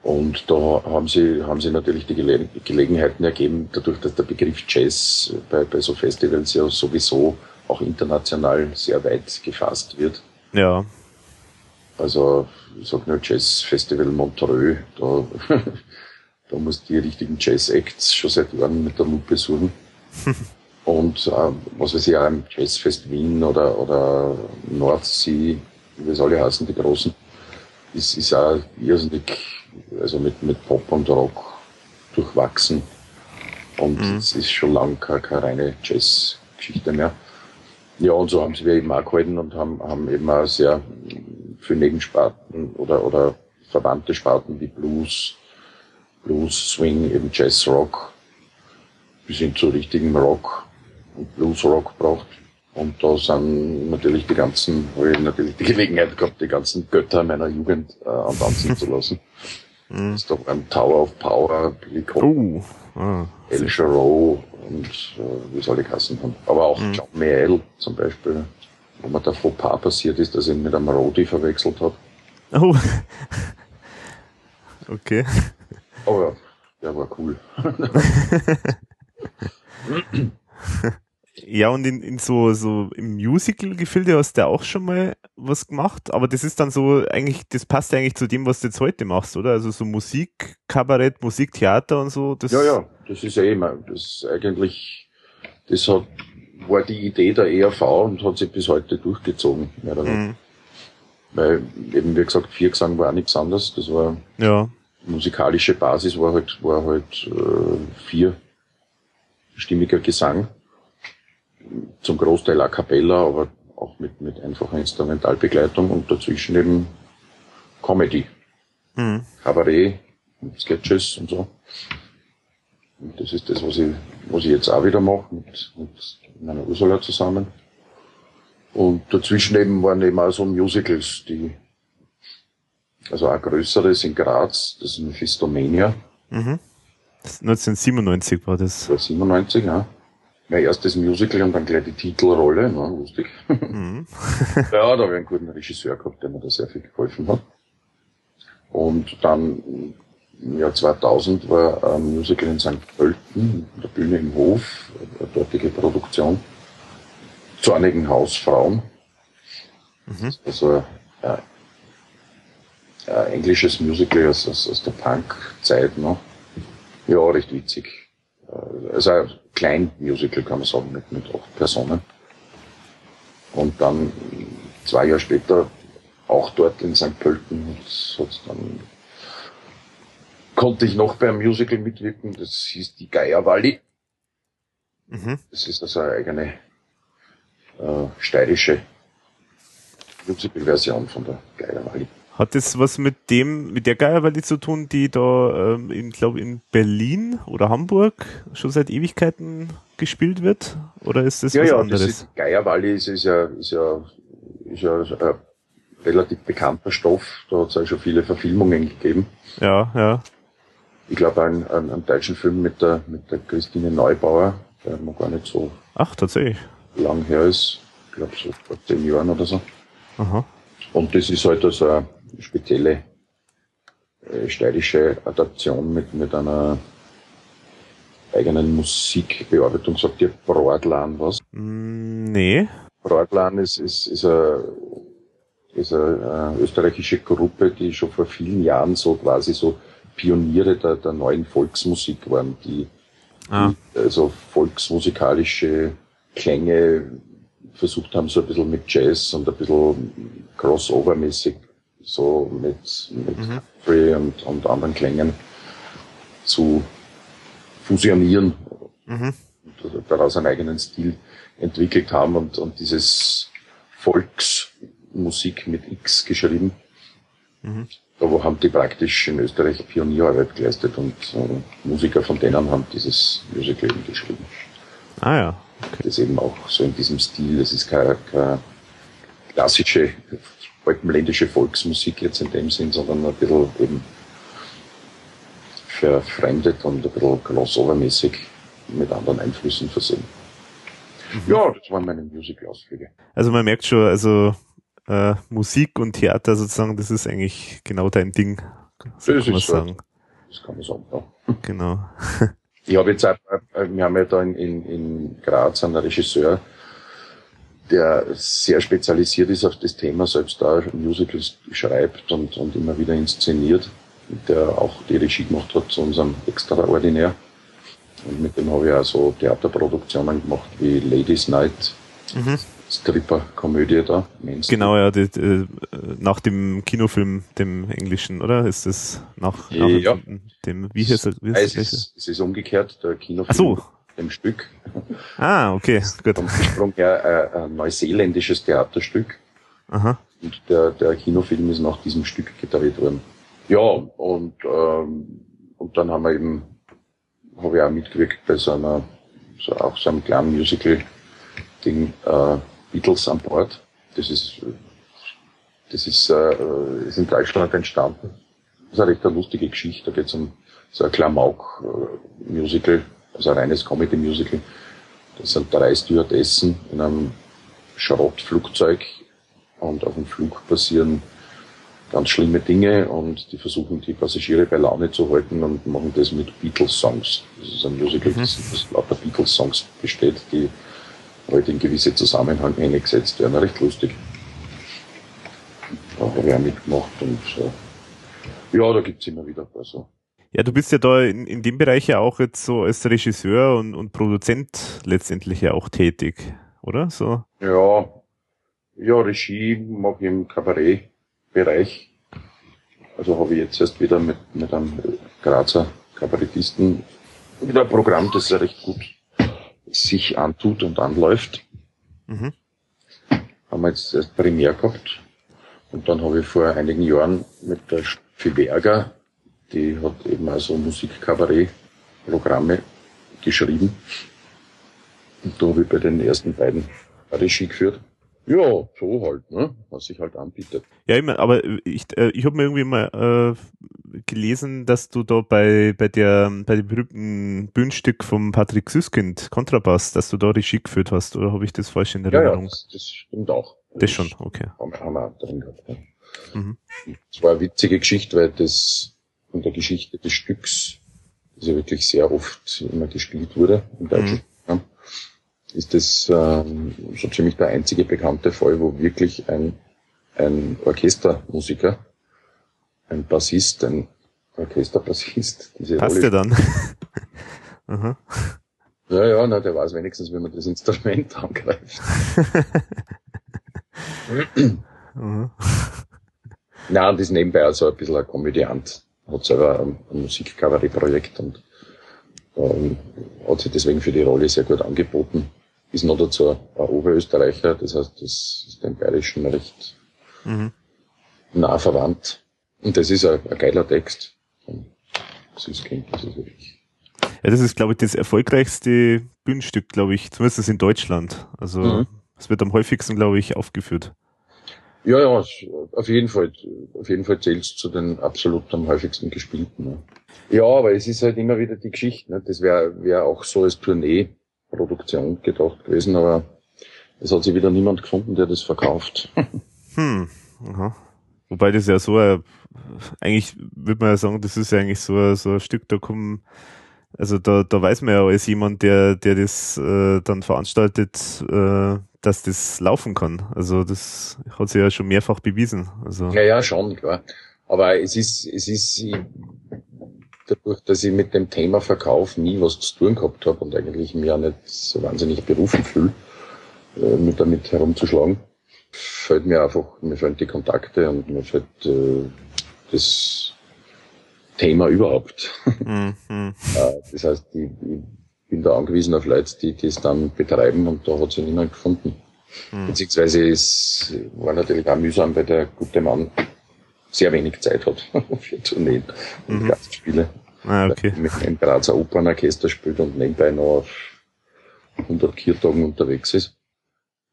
Und da haben sie, haben sie natürlich die Gele Gelegenheiten ergeben, dadurch, dass der Begriff Jazz bei, bei so Festivals ja sowieso auch international sehr weit gefasst wird. Ja. Also, ich sag nur Jazz Festival Montreux, da, da muss die richtigen Jazz-Acts schon seit Jahren mit der Lupe suchen. Und äh, was weiß ich, auch im Jazzfest Wien oder, oder Nordsee, wie es alle heißen, die großen, ist, ist auch irrsinnig also mit, mit Pop und Rock durchwachsen. Und mhm. es ist schon lang keine, keine reine Jazz-Geschichte mehr. Ja, und so haben sie wir eben auch gehalten und haben, haben eben auch sehr für Nebensparten oder, oder verwandte Sparten wie Blues, Blues, Swing, eben Jazz, Rock, bis hin zu richtigem Rock und Blues Rock braucht. Und da sind natürlich die ganzen, habe ich natürlich die Gelegenheit gehabt, die ganzen Götter meiner Jugend äh, antanzen zu lassen. Mhm. Das ist doch ein Tower of Power, Billy oh. ah, El Jarreau und äh, wie soll ich heißen haben. Aber auch mhm. John Mayall zum Beispiel, wo mir der Fauxpas passiert ist, dass ich ihn mit einem Rodi verwechselt habe. Oh. okay. Aber der war cool. Ja, und in, in so, so im Musical-Gefilde hast du auch schon mal was gemacht, aber das ist dann so eigentlich, das passt eigentlich zu dem, was du jetzt heute machst, oder? Also so Musik, Kabarett, Musiktheater und so. Das ja, ja, das ist ja immer, das ist eigentlich, das hat, war die Idee der ERV und hat sich bis heute durchgezogen. Mehr oder mhm. Weil eben, wie gesagt, Viergesang war auch nichts anderes, das war, ja. musikalische Basis war halt, war halt, äh, vierstimmiger Gesang zum Großteil a cappella, aber auch mit, mit einfacher Instrumentalbegleitung und dazwischen eben Comedy. Mhm. Kabarett, Sketches und so. Und das ist das, was ich, was ich jetzt auch wieder mache mit, mit meiner Ursula zusammen. Und dazwischen eben waren eben auch so Musicals, die, also auch größeres in Graz, das ist Mephistomania. Mhm. 1997 war das. 1997, ja mein erstes Musical und dann gleich die Titelrolle, ne, lustig. Mhm. ja, da habe ich einen guten Regisseur gehabt, der mir da sehr viel geholfen hat. Und dann im Jahr 2000 war ein Musical in St. Pölten, der Bühne im Hof, eine dortige Produktion, zu einigen Hausfrauen. Mhm. Also ein, ein englisches Musical aus, aus, aus der Punk-Zeit noch. Ja, recht witzig. Also ein Kleinmusical kann man sagen, mit, mit acht Personen. Und dann zwei Jahre später auch dort in St. Pölten dann konnte ich noch beim Musical mitwirken, das hieß die Geierwalli. Mhm. Das ist also eine eigene äh, steirische Musical-Version von der Geierwalli. Hat das was mit dem, mit der Geierwelle zu tun, die da, ähm, in, glaube in Berlin oder Hamburg schon seit Ewigkeiten gespielt wird? Oder ist das ja, was ja, anderes? Das ist, Geierwalli ist, ist ja, ist ja, ist ja ein relativ bekannter Stoff. Da hat es auch schon viele Verfilmungen gegeben. Ja, ja. Ich glaube, einen, einen, einen deutschen Film mit der, mit der Christine Neubauer, der noch gar nicht so Ach, tatsächlich. lang her ist. Ich glaube, so vor zehn Jahren oder so. Aha. Und das ist halt also eine spezielle äh, steirische Adaption mit, mit einer eigenen Musikbearbeitung. Sagt ihr Broadlan was? Mm, nee. Broadlan ist, ist, ist eine, ist eine äh, österreichische Gruppe, die schon vor vielen Jahren so quasi so Pioniere der, der neuen Volksmusik waren, die, Ah. die also volksmusikalische Klänge versucht haben, so ein bisschen mit Jazz und ein bisschen Crossover-mäßig, so mit, mit Mhm. Free und, und anderen Klängen zu fusionieren Mhm. und daraus einen eigenen Stil entwickelt haben und, und dieses Volksmusik mit X geschrieben. Mhm. Da wo haben die praktisch in Österreich Pionierarbeit geleistet und äh, Musiker von denen haben dieses Musical eben geschrieben. Ah ja. Das ist eben auch so in diesem Stil. Das ist keine, keine klassische alpenländische Volksmusik jetzt in dem Sinn, sondern ein bisschen eben verfremdet und ein bisschen crossover-mäßig mit anderen Einflüssen versehen. Ja, das waren meine Musical-Ausflüge. Also man merkt schon, also äh, Musik und Theater sozusagen, das ist eigentlich genau dein Ding. So Das kann man ist so. sagen. Das kann man sagen, ja. Genau. Ich habe jetzt auch, äh, wir haben ja da in, in, in Graz einen Regisseur, der sehr spezialisiert ist auf das Thema, selbst da Musicals schreibt und, und immer wieder inszeniert, der auch die Regie gemacht hat zu unserem Extraordinär. Und mit dem habe ich auch so Theaterproduktionen gemacht wie Ladies Night, Mhm. Stripper-Komödie da. Genau, ja, die, die, nach dem Kinofilm, dem englischen, oder? Ist das nach, nach Ja. dem, wie heißt? Wie heißt es, der? ist, es ist umgekehrt, der Kinofilm Ach so. Dem Stück. Ah, okay, gut. Vom Ursprung her äh, ein neuseeländisches Theaterstück. Aha. Und der, der Kinofilm ist nach diesem Stück gedreht worden. Ja, und, ähm, und dann haben wir eben, habe ich auch mitgewirkt bei so einer, so auch so einem kleinen Musical-Ding, äh, Beatles an Bord. Das ist, äh, das ist, äh, ist in Deutschland entstanden. Das ist eine recht eine lustige Geschichte. Da geht es um so ein Klamauk-Musical, also ein reines Comedy-Musical. Das sind drei Stewardessen in einem Schrottflugzeug und auf dem Flug passieren ganz schlimme Dinge und die versuchen die Passagiere bei Laune zu halten und machen das mit Beatles-Songs. Das ist ein Musical, das aus lauter Beatles-Songs besteht, die halt in gewisse Zusammenhänge gesetzt werden. Recht lustig. Da habe ich auch mitgemacht und so. Ja, da gibt's immer wieder ein paar so. Ja, du bist ja da in, in dem Bereich ja auch jetzt so als Regisseur und, und Produzent letztendlich ja auch tätig, oder? So. Ja, ja, Regie mache ich im Kabarettbereich. Also habe ich jetzt erst wieder mit, mit einem Grazer Kabarettisten wieder ein Programm, das ja recht gut sich antut und anläuft. Mhm. Haben wir jetzt erst primär gehabt. Und dann habe ich vor einigen Jahren mit der Steffi Berger, die hat eben also Musikkabarett-Programme geschrieben. Und da habe ich bei den ersten beiden Regie geführt. Ja, so halt, ne? Was sich halt anbietet. Ja, ich mein, aber ich, äh, ich habe mir irgendwie mal äh, gelesen, dass du da bei, bei der bei dem berühmten Bühnenstück vom Patrick Süskind, Kontrabass, dass du da Regie geführt hast, oder habe ich das falsch in Ja, ja, Erinnerung? das, das stimmt auch. das schon, okay. Haben, wir- drin gehabt. Ja. Mhm. Es war eine witzige Geschichte, weil das von der Geschichte des Stücks, das ja wirklich sehr oft immer gespielt wurde im deutschen Programm, ist das ähm, so ziemlich der einzige bekannte Fall, wo wirklich ein, ein Orchestermusiker, ein Bassist, ein Orchesterbassist, diese Passt Rolle ja dann. Aha. Ja, ja, na, der weiß wenigstens, wie man das Instrument angreift. Mhm. Na, und ist nebenbei also ein bisschen ein Komödiant. Hat selber ein, ein Musikkabarettprojekt und ähm, hat sich deswegen für die Rolle sehr gut angeboten. Ist noch dazu ein Oberösterreicher, das heißt, das ist dem Bayerischen recht Mhm. nah verwandt. Und das ist ein, ein geiler Text. Süßkind, das ist wirklich. Ja, das ist, glaube ich, das erfolgreichste Bühnenstück, glaube ich, zumindest in Deutschland. Also mhm. es wird am häufigsten, glaube ich, aufgeführt. Ja, ja, auf jeden Fall, auf jeden Fall zählt zu den absolut am häufigsten gespielten. Ja, aber es ist halt immer wieder die Geschichte. Ne? Das wäre wär auch so als Tourneeproduktion gedacht gewesen, aber es hat sich wieder niemand gefunden, der das verkauft. Hm, aha. Wobei das ja so, eigentlich würde man ja sagen, das ist ja eigentlich so, ein, so ein Stück, da kommen, also da, da weiß man ja als jemand, der, der das äh, dann veranstaltet, äh, dass das laufen kann. Also das hat sich ja schon mehrfach bewiesen. Also. Ja, ja, schon, klar. Aber es ist, es ist dadurch, dass ich mit dem Thema Verkauf nie was zu tun gehabt habe und eigentlich mir auch nicht so wahnsinnig berufen fühle, äh, mit damit herumzuschlagen, fällt mir einfach, mir fehlen die Kontakte und mir fällt äh, das Thema überhaupt. Mhm. äh, das heißt, ich, ich bin da angewiesen auf Leute, die das dann betreiben und da hat sich niemand gefunden. Mhm. Beziehungsweise es war natürlich auch mühsam, weil der gute Mann sehr wenig Zeit hat für Tourneen und mhm. Gastspiele. Ah, okay. Mit einem Grazer Opernorchester spielt und nebenbei noch auf 100 Kirtagen unterwegs ist.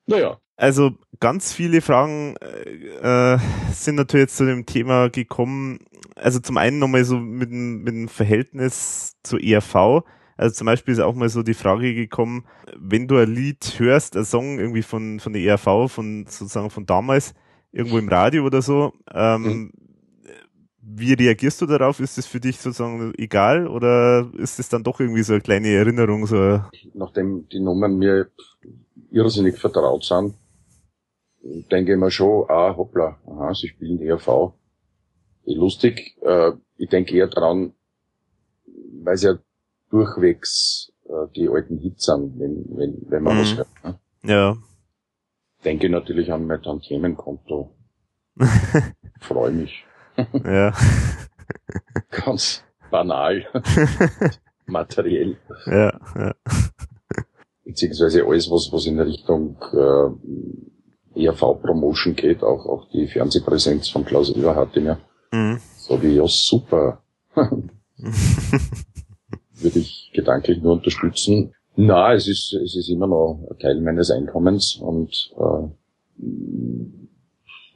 Naja. Also ganz viele Fragen äh, sind natürlich zu dem Thema gekommen. Also zum einen nochmal so mit, dem, mit dem Verhältnis zur ERV. Also zum Beispiel ist auch mal so die Frage gekommen, wenn du ein Lied hörst, ein Song irgendwie von, von der ERV, von sozusagen von damals, irgendwo im Radio oder so, ähm, mhm. wie reagierst du darauf? Ist es für dich sozusagen egal oder ist es dann doch irgendwie so eine kleine Erinnerung? So Nachdem die Nummern mir irrsinnig vertraut sind, denke ich mir schon, ah, hoppla, aha, sie spielen ERV. Lustig, äh, ich denke eher dran, weil sie ja durchwegs äh, die alten Hits sind, wenn, wenn, wenn man mhm. was hört. Ne? Ja. Denke natürlich an mein Tantiemenkonto. Freue mich. ja. Ganz banal. Materiell. Ja, ja. Beziehungsweise alles, was, was in Richtung äh, ERV-Promotion geht, auch, auch die Fernsehpräsenz von Klaus Eberhardt, ja. Mhm. So wie, ja, super würde ich gedanklich nur unterstützen. Na, es ist, es ist immer noch ein Teil meines Einkommens und äh,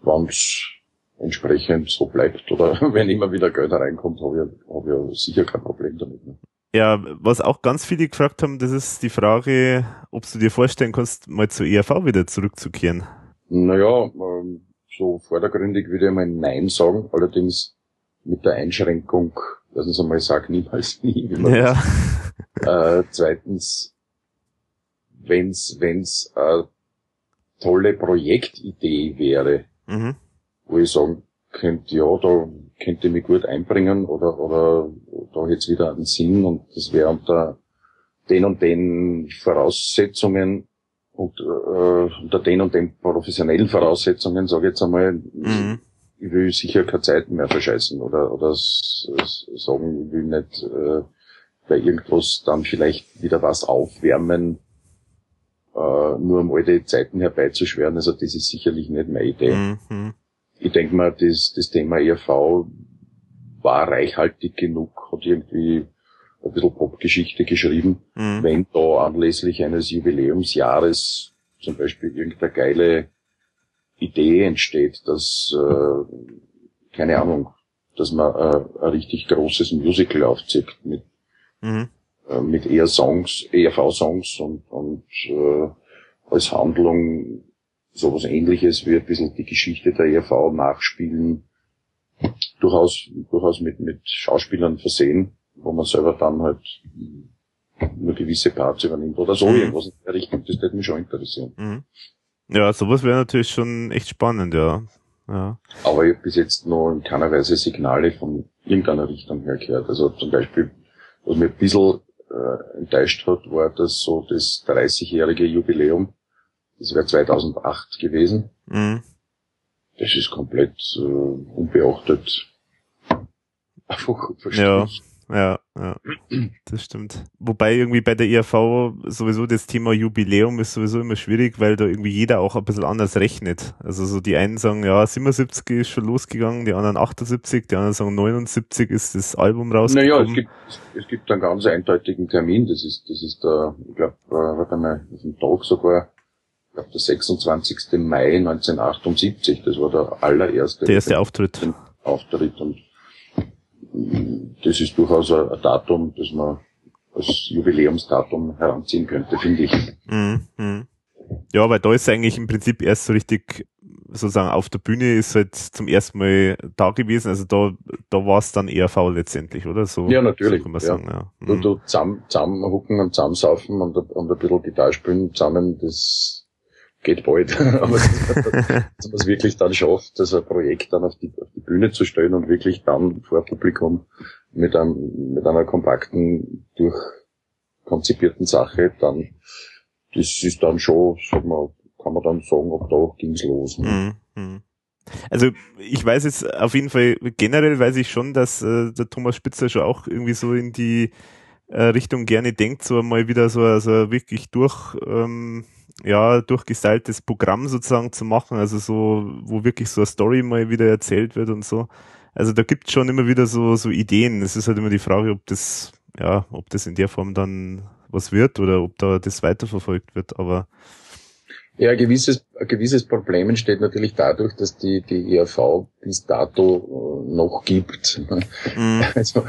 wenn es entsprechend so bleibt oder wenn immer wieder Geld reinkommt, habe ich, hab ich sicher kein Problem damit. Ne? Ja, was auch ganz viele gefragt haben, das ist die Frage, ob du dir vorstellen kannst, mal zur ERV wieder zurückzukehren. Naja, ähm, so vordergründig würde ich mal Nein sagen, allerdings mit der Einschränkung, Erstens einmal sag niemals nie. Ja. Äh, zweitens, wenn's, wenn's eine tolle Projektidee wäre, mhm. wo ich sagen könnte, ja, da könnte ich mich gut einbringen oder, oder da hätte wieder einen Sinn und das wäre unter den und den Voraussetzungen und äh, unter den und den professionellen Voraussetzungen, sage ich jetzt einmal, mhm ich will sicher keine Zeit mehr verscheißen oder, oder sagen, ich will nicht äh, bei irgendwas dann vielleicht wieder was aufwärmen, äh, nur um alte Zeiten herbeizuschweren. Also das ist sicherlich nicht meine Idee. Mhm. Ich denke mal, das, das Thema ERV war reichhaltig genug, hat irgendwie ein bisschen Popgeschichte geschrieben. Mhm. Wenn da anlässlich eines Jubiläumsjahres zum Beispiel irgendeine geile Idee entsteht, dass, äh, keine Ahnung, dass man äh, ein richtig großes Musical aufzieht mit, mhm. äh, mit eher Songs, ERV-Songs und, und äh, als Handlung sowas ähnliches wie ein bisschen die Geschichte der ERV nachspielen, durchaus, durchaus mit, mit Schauspielern versehen, wo man selber dann halt nur gewisse Parts übernimmt oder so mhm. irgendwas in der Richtung, das würde mich schon interessieren. Mhm. Ja, sowas wäre natürlich schon echt spannend, ja. ja. Aber ich habe bis jetzt noch in keiner Weise Signale von irgendeiner Richtung her gehört. Also zum Beispiel, was mir ein bisschen äh, enttäuscht hat, war das so das 30-jährige Jubiläum. Das wäre 2008 gewesen. Mhm. Das ist komplett äh, unbeachtet einfach verstrichen. Ja, Ja, ja, das stimmt. Wobei irgendwie bei der IAV sowieso das Thema Jubiläum ist sowieso immer schwierig, weil da irgendwie jeder auch ein bisschen anders rechnet. Also so die einen sagen, ja, 77 ist schon losgegangen, die anderen 78, die anderen sagen 79 ist das Album rausgekommen. Naja, es gibt, es gibt einen ganz eindeutigen Termin, das ist, das ist der, ich glaube, äh, warte mal, auf dem Tag sogar, ich glaube, der 26. Mai 1978, das war der allererste. Der erste Auftritt. Auftritt und das ist durchaus ein, Datum, das man als Jubiläumsdatum heranziehen könnte, finde ich. Mhm. Ja, weil da ist eigentlich im Prinzip erst so richtig sozusagen auf der Bühne ist halt zum ersten Mal da gewesen. Also da, da war es dann eher faul letztendlich, oder? So, ja, natürlich. So kann man ja. sagen, ja. Mhm. Und du zusammen, zusammenhucken und zusammensaufen und, und ein bisschen Gitarre spielen zusammen, das geht bald. Aber dass man es wirklich dann schafft, das ein Projekt dann auf die, auf die Bühne zu stellen und wirklich dann vor Publikum mit einem, mit einer kompakten, durchkonzipierten Sache, dann, das ist dann schon, sag mal, kann man dann sagen, ab da ging's los. Ne? Mhm. Also ich weiß jetzt auf jeden Fall, generell weiß ich schon, dass äh, der Thomas Spitzer schon auch irgendwie so in die Richtung gerne denkt, so mal wieder so, so wirklich durch ähm, ja, durchgestyltes Programm sozusagen zu machen, also so, wo wirklich so eine Story mal wieder erzählt wird und so. Also da gibt schon immer wieder so, so Ideen. Es ist halt immer die Frage, ob das, ja, ob das in der Form dann was wird oder ob da das weiterverfolgt wird, aber ja, ein gewisses, ein gewisses Problem entsteht natürlich dadurch, dass die, die ERV bis dato äh, noch gibt. Mhm. Also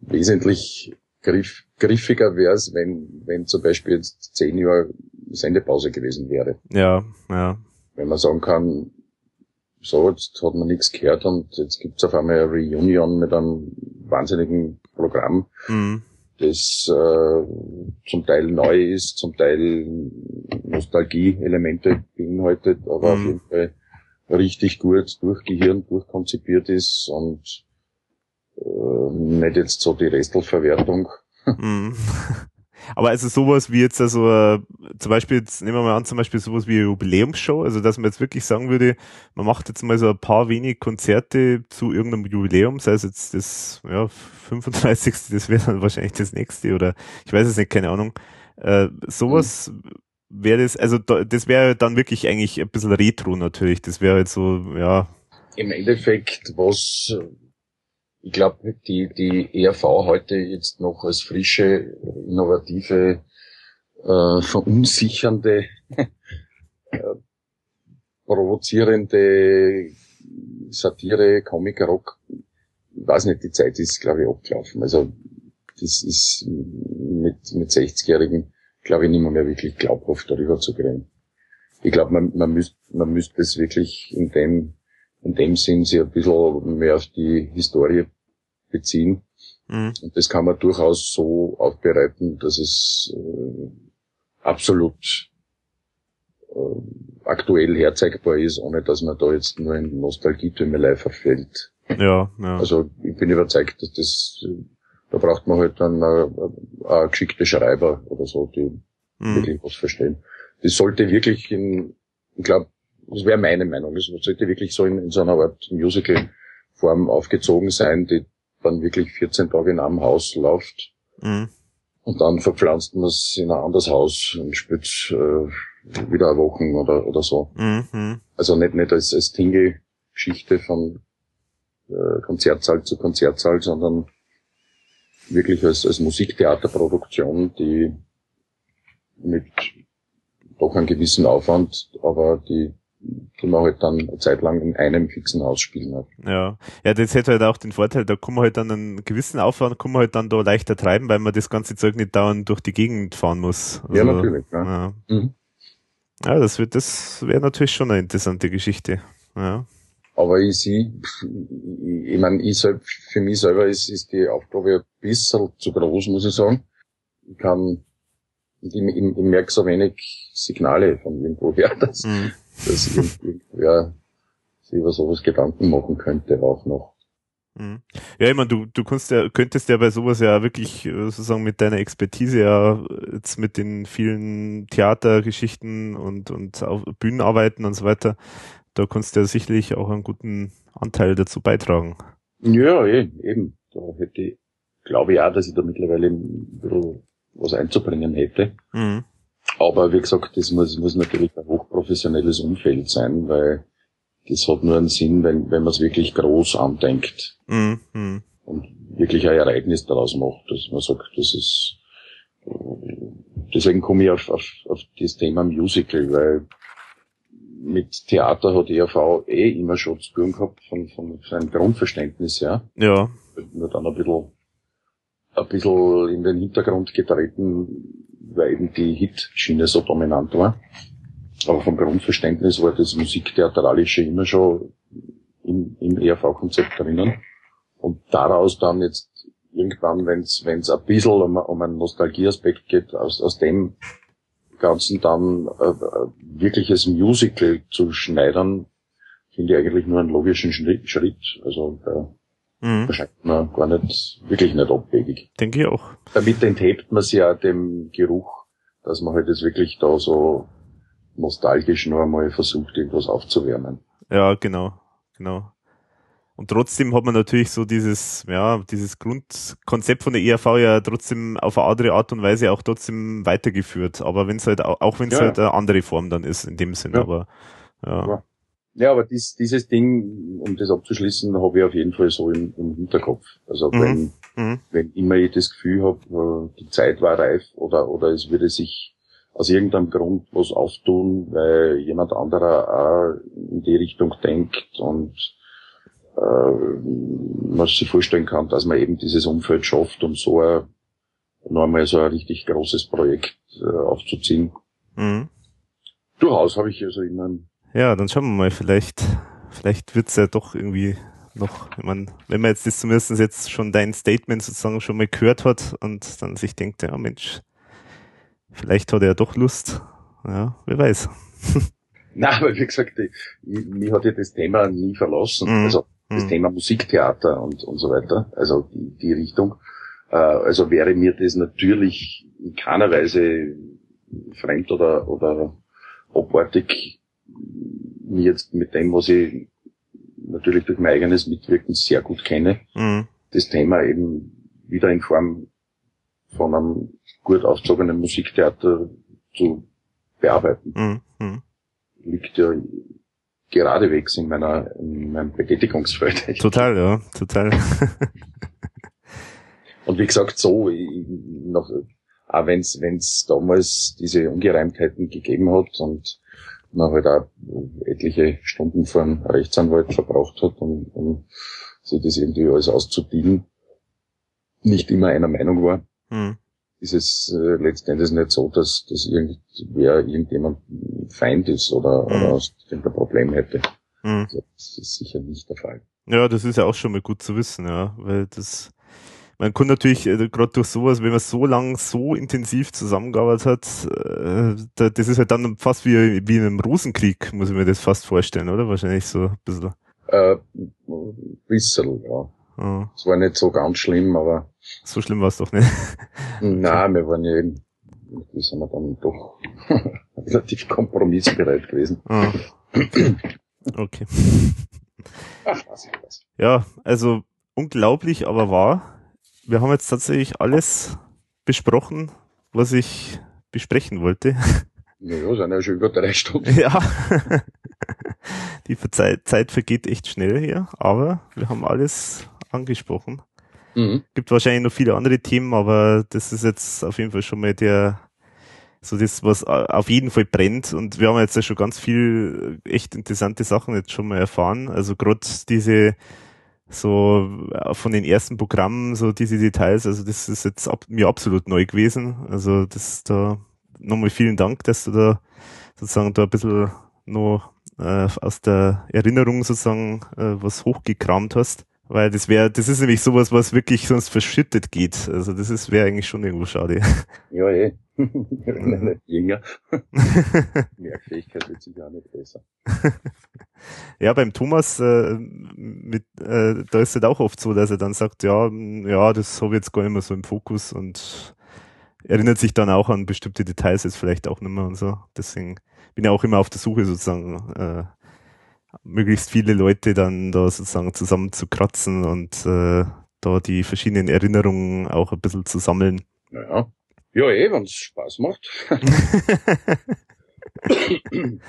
wesentlich griff, griffiger wäre es, wenn, wenn zum Beispiel jetzt zehn Jahre Sendepause gewesen wäre. Ja, ja. Wenn man sagen kann, so, jetzt hat man nichts gehört und jetzt gibt's auf einmal eine Reunion mit einem wahnsinnigen Programm, mhm. das äh, zum Teil neu ist, zum Teil Nostalgie-Elemente beinhaltet, aber mhm. auf jeden Fall richtig gut durchgehirnt, durchkonzipiert ist und äh, nicht jetzt so die Restelverwertung. Mhm. Aber also sowas wie jetzt also äh, zum Beispiel, jetzt nehmen wir mal an, zum Beispiel sowas wie eine Jubiläumsshow, also dass man jetzt wirklich sagen würde, man macht jetzt mal so ein paar wenig Konzerte zu irgendeinem Jubiläum, sei es jetzt das ja, 35. das wäre dann wahrscheinlich das nächste oder ich weiß es nicht, keine Ahnung. Äh, sowas mhm. wäre das, also da, das wäre dann wirklich eigentlich ein bisschen Retro natürlich, das wäre halt so, ja. Im Endeffekt, was ich glaube, die, die ERV heute jetzt noch als frische, innovative, äh, verunsichernde, äh, provozierende Satire, Comic, Rock, ich weiß nicht, die Zeit ist, glaube ich, abgelaufen. Also das ist mit, mit 60-Jährigen, glaube ich, nicht mehr, wirklich glaubhaft darüber zu kriegen. Ich glaube, man, man müsste man müsste es wirklich in dem in dem Sinn sich ein bisschen mehr auf die Historie beziehen. Mhm. Und das kann man durchaus so aufbereiten, dass es äh, absolut äh, aktuell herzeigbar ist, ohne dass man da jetzt nur in Nostalgietümelei verfällt. Ja, ja. Also ich bin überzeugt, dass das, da braucht man halt dann eine, geschickte Schreiber oder so, die mhm. wirklich was verstehen. Das sollte wirklich in, ich glaube, das wäre meine Meinung, das sollte wirklich so in, in so einer Art Musical-Form aufgezogen sein, die dann wirklich 14 Tage in einem Haus läuft. Mhm. Und dann verpflanzt man es in ein anderes Haus und spielt äh, wieder eine Woche oder, oder so. Mhm. Also nicht, nicht als, als Tingle-Geschichte von äh, Konzertsaal zu Konzertsaal, sondern wirklich als, als Musiktheaterproduktion, die mit doch einem gewissen Aufwand, aber die die man halt dann eine Zeit lang in einem fixen Haus spielen hat. Ja, ja, das hätte halt auch den Vorteil, da kann man halt dann einen gewissen Aufwand, kann man halt dann da leichter treiben, weil man das ganze Zeug nicht dauernd durch die Gegend fahren muss. Also, ja, natürlich. Ja, ja. Mhm. ja das wird, das wäre natürlich schon eine interessante Geschichte. Ja. Aber ich sehe, ich meine, ich selbst, für mich selber ist, ist die Aufgabe ein bisschen zu groß, muss ich sagen. Ich kann, ich, ich, ich merke so wenig Signale von irgendwo her, dass, mhm dass irgendwer sich über sowas Gedanken machen könnte auch noch. Mhm. Ja, ich meine, du, du kannst ja, könntest ja bei sowas ja wirklich äh, sozusagen mit deiner Expertise ja jetzt mit den vielen Theatergeschichten und, und Bühnenarbeiten und so weiter, da kannst du ja sicherlich auch einen guten Anteil dazu beitragen. Ja, eben. Da hätte ich, glaube ja, dass ich da mittlerweile was einzubringen hätte. Mhm. Aber wie gesagt, das muss, muss natürlich ein hochprofessionelles Umfeld sein, weil das hat nur einen Sinn, wenn, wenn man es wirklich groß andenkt. Mhm. Und wirklich ein Ereignis daraus macht, dass man sagt, das ist, deswegen komme ich auf, auf, auf das Thema Musical, weil mit Theater hat ERV eh immer schon zu tun gehabt, von, von seinem Grundverständnis her. Ja. Nur dann ein bisschen, ein bisschen in den Hintergrund getreten, weil eben die Hitschiene so dominant war. Aber vom Grundverständnis war das Musiktheatralische immer schon im, im ERV-Konzept drinnen. Und daraus dann jetzt irgendwann, wenn es ein bisschen um, um einen Nostalgieaspekt geht, aus, aus dem Ganzen dann äh, äh, wirkliches Musical zu schneidern, finde ich eigentlich nur einen logischen Schritt. Also äh, mhm. erscheint mir gar nicht, wirklich nicht abwegig. Denke ich auch. Damit enthebt man sich ja dem Geruch, dass man halt jetzt wirklich da so nostalgisch noch einmal versucht, irgendwas aufzuwärmen. Ja, genau, genau. Und trotzdem hat man natürlich so dieses, ja, dieses Grundkonzept von der ERV ja trotzdem auf eine andere Art und Weise auch trotzdem weitergeführt. Aber wenn es halt, auch wenn es ja, halt eine andere Form dann ist, in dem Sinn, ja. aber, ja. Ja, aber dies, dieses Ding, um das abzuschließen, habe ich auf jeden Fall so im, im Hinterkopf. Also mhm. wenn, mhm. wenn immer ich das Gefühl habe, äh, die Zeit war reif oder, oder es würde sich aus irgendeinem Grund was auftun, weil jemand anderer auch in die Richtung denkt und äh, man sich vorstellen kann, dass man eben dieses Umfeld schafft, um so ein, noch einmal so ein richtig großes Projekt äh, aufzuziehen. Mhm. Durchaus habe ich also immer. Ja, dann schauen wir mal, vielleicht, vielleicht wird's ja doch irgendwie noch, ich meine, wenn man jetzt das zumindest jetzt schon dein Statement sozusagen schon mal gehört hat und dann sich denkt, ja Mensch, vielleicht hat er ja doch Lust. Ja, wer weiß. Na, aber wie gesagt, mich hat ja das Thema nie verlassen. Mhm. Also das mhm. Thema Musiktheater und, und so weiter, also die, die Richtung. Äh, also wäre mir das natürlich in keiner Weise fremd oder, oder abartig, mir jetzt mit dem, was ich natürlich durch mein eigenes Mitwirken sehr gut kenne, mhm. das Thema eben wieder in Form von einem gut aufzogenen Musiktheater zu bearbeiten. Mhm. mhm. Liegt ja geradewegs in meiner, in meinem Betätigungsfeld. Total, ja, total. Und wie gesagt, so, noch, auch wenn es damals diese Ungereimtheiten gegeben hat und man halt auch etliche Stunden vor einem Rechtsanwalt verbraucht hat, um, um sich das irgendwie alles auszudienen, nicht immer einer Meinung war. Hm ist es äh, letztendlich nicht so, dass, dass irgendwer irgendjemand Feind ist oder, mhm. oder ein Problem hätte. Mhm. Das ist sicher nicht der Fall. Ja, das ist ja auch schon mal gut zu wissen, ja, weil das, man kann natürlich äh, gerade durch sowas, wenn man so lang so intensiv zusammengearbeitet hat, äh, da, das ist halt dann fast wie, wie in einem Rosenkrieg, muss ich mir das fast vorstellen, oder? Wahrscheinlich so ein bisschen. Äh, bisschen, ja. Es war nicht so ganz schlimm, aber. So schlimm war es doch nicht. Nein, wir waren ja eben, wie sind wir dann doch relativ kompromissbereit gewesen. Ah. Okay. Ach, was ich weiß. Ja, also unglaublich, aber wahr. Wir haben jetzt tatsächlich alles besprochen, was ich besprechen wollte. Naja, sind ja schon über drei Stunden. Ja. Die Zeit, Zeit vergeht echt schnell hier, aber wir haben alles angesprochen. Mhm. Gibt wahrscheinlich noch viele andere Themen, aber das ist jetzt auf jeden Fall schon mal der, so das, was auf jeden Fall brennt. Und wir haben jetzt ja schon ganz viel echt interessante Sachen jetzt schon mal erfahren. Also gerade diese, so von den ersten Programmen, so diese Details, also das ist jetzt ab, mir absolut neu gewesen. Also das da nochmal vielen Dank, dass du da sozusagen da ein bisschen noch äh, aus der Erinnerung sozusagen äh, was hochgekramt hast. Weil das wäre, das ist nämlich sowas, was wirklich sonst verschüttet geht. Also das ist wäre eigentlich schon irgendwo schade. Ja, eh. nicht jünger. Merkfähigkeit wird sich gar nicht besser. ja, beim Thomas, äh, mit, äh, da ist es halt auch oft so, dass er dann sagt, ja, ja, das habe ich jetzt gar nicht mehr so im Fokus und erinnert sich dann auch an bestimmte Details jetzt vielleicht auch nicht mehr und so. Deswegen bin ich auch immer auf der Suche sozusagen äh, möglichst viele Leute dann da sozusagen zusammen zu kratzen und äh, da die verschiedenen Erinnerungen auch ein bisschen zu sammeln. Naja. Ja, eh, wenn es Spaß macht.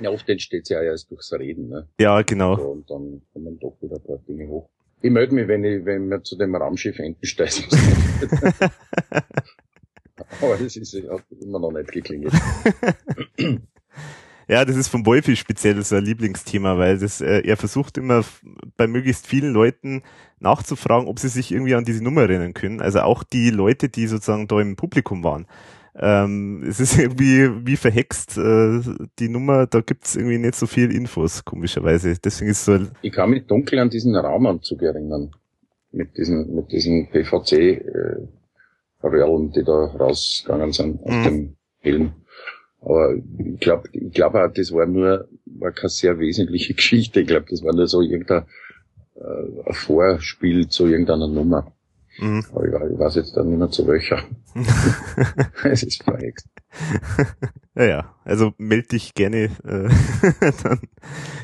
ja, oft entsteht es ja erst durchs Reden. Ne? Ja, genau. So, und dann kommen doch wieder ein paar Dinge hoch. Ich melde mich, wenn ich, wenn wir zu dem Raumschiff Entenstein Aber das ist hat immer noch nicht geklingelt. Ja, das ist von Wolfi speziell so ein Lieblingsthema, weil das, äh, er versucht immer bei möglichst vielen Leuten nachzufragen, ob sie sich irgendwie an diese Nummer erinnern können. Also auch die Leute, die sozusagen da im Publikum waren. Ähm, es ist irgendwie wie verhext, äh, die Nummer, da gibt's irgendwie nicht so viel Infos, komischerweise. Deswegen ist so. Ich kann mich dunkel an diesen Raumanzug erinnern. Mit diesen, mit diesen PVC äh, Röhrlen, die da rausgegangen sind aus mhm. dem Helm. Aber ich glaube, ich glaube auch, das war nur, war keine sehr wesentliche Geschichte. Ich glaube, das war nur so irgendein äh, ein Vorspiel zu irgendeiner Nummer. Mhm. Aber ich, ich weiß jetzt dann nicht mehr zu welcher. es ist verhext. Ja, ja, also melde dich gerne, äh, dann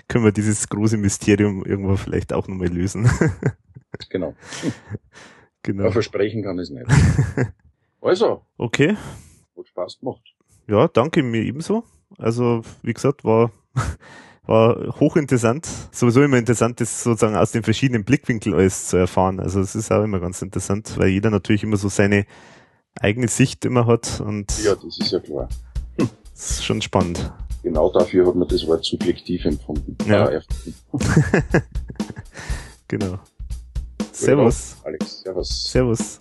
können wir dieses große Mysterium irgendwo vielleicht auch nochmal lösen. genau. Genau. Aber versprechen kann ich es nicht. Also. Okay. Hat Spaß gemacht. Ja, danke mir ebenso. Also, wie gesagt, war, war hochinteressant. Sowieso immer interessant, das sozusagen aus den verschiedenen Blickwinkeln alles zu erfahren. Also, es ist auch immer ganz interessant, weil jeder natürlich immer so seine eigene Sicht immer hat und. Ja, das ist ja klar. Das ist schon spannend. Genau dafür hat man das Wort subjektiv empfunden. Ja. genau. Servus. Alex, servus. Servus.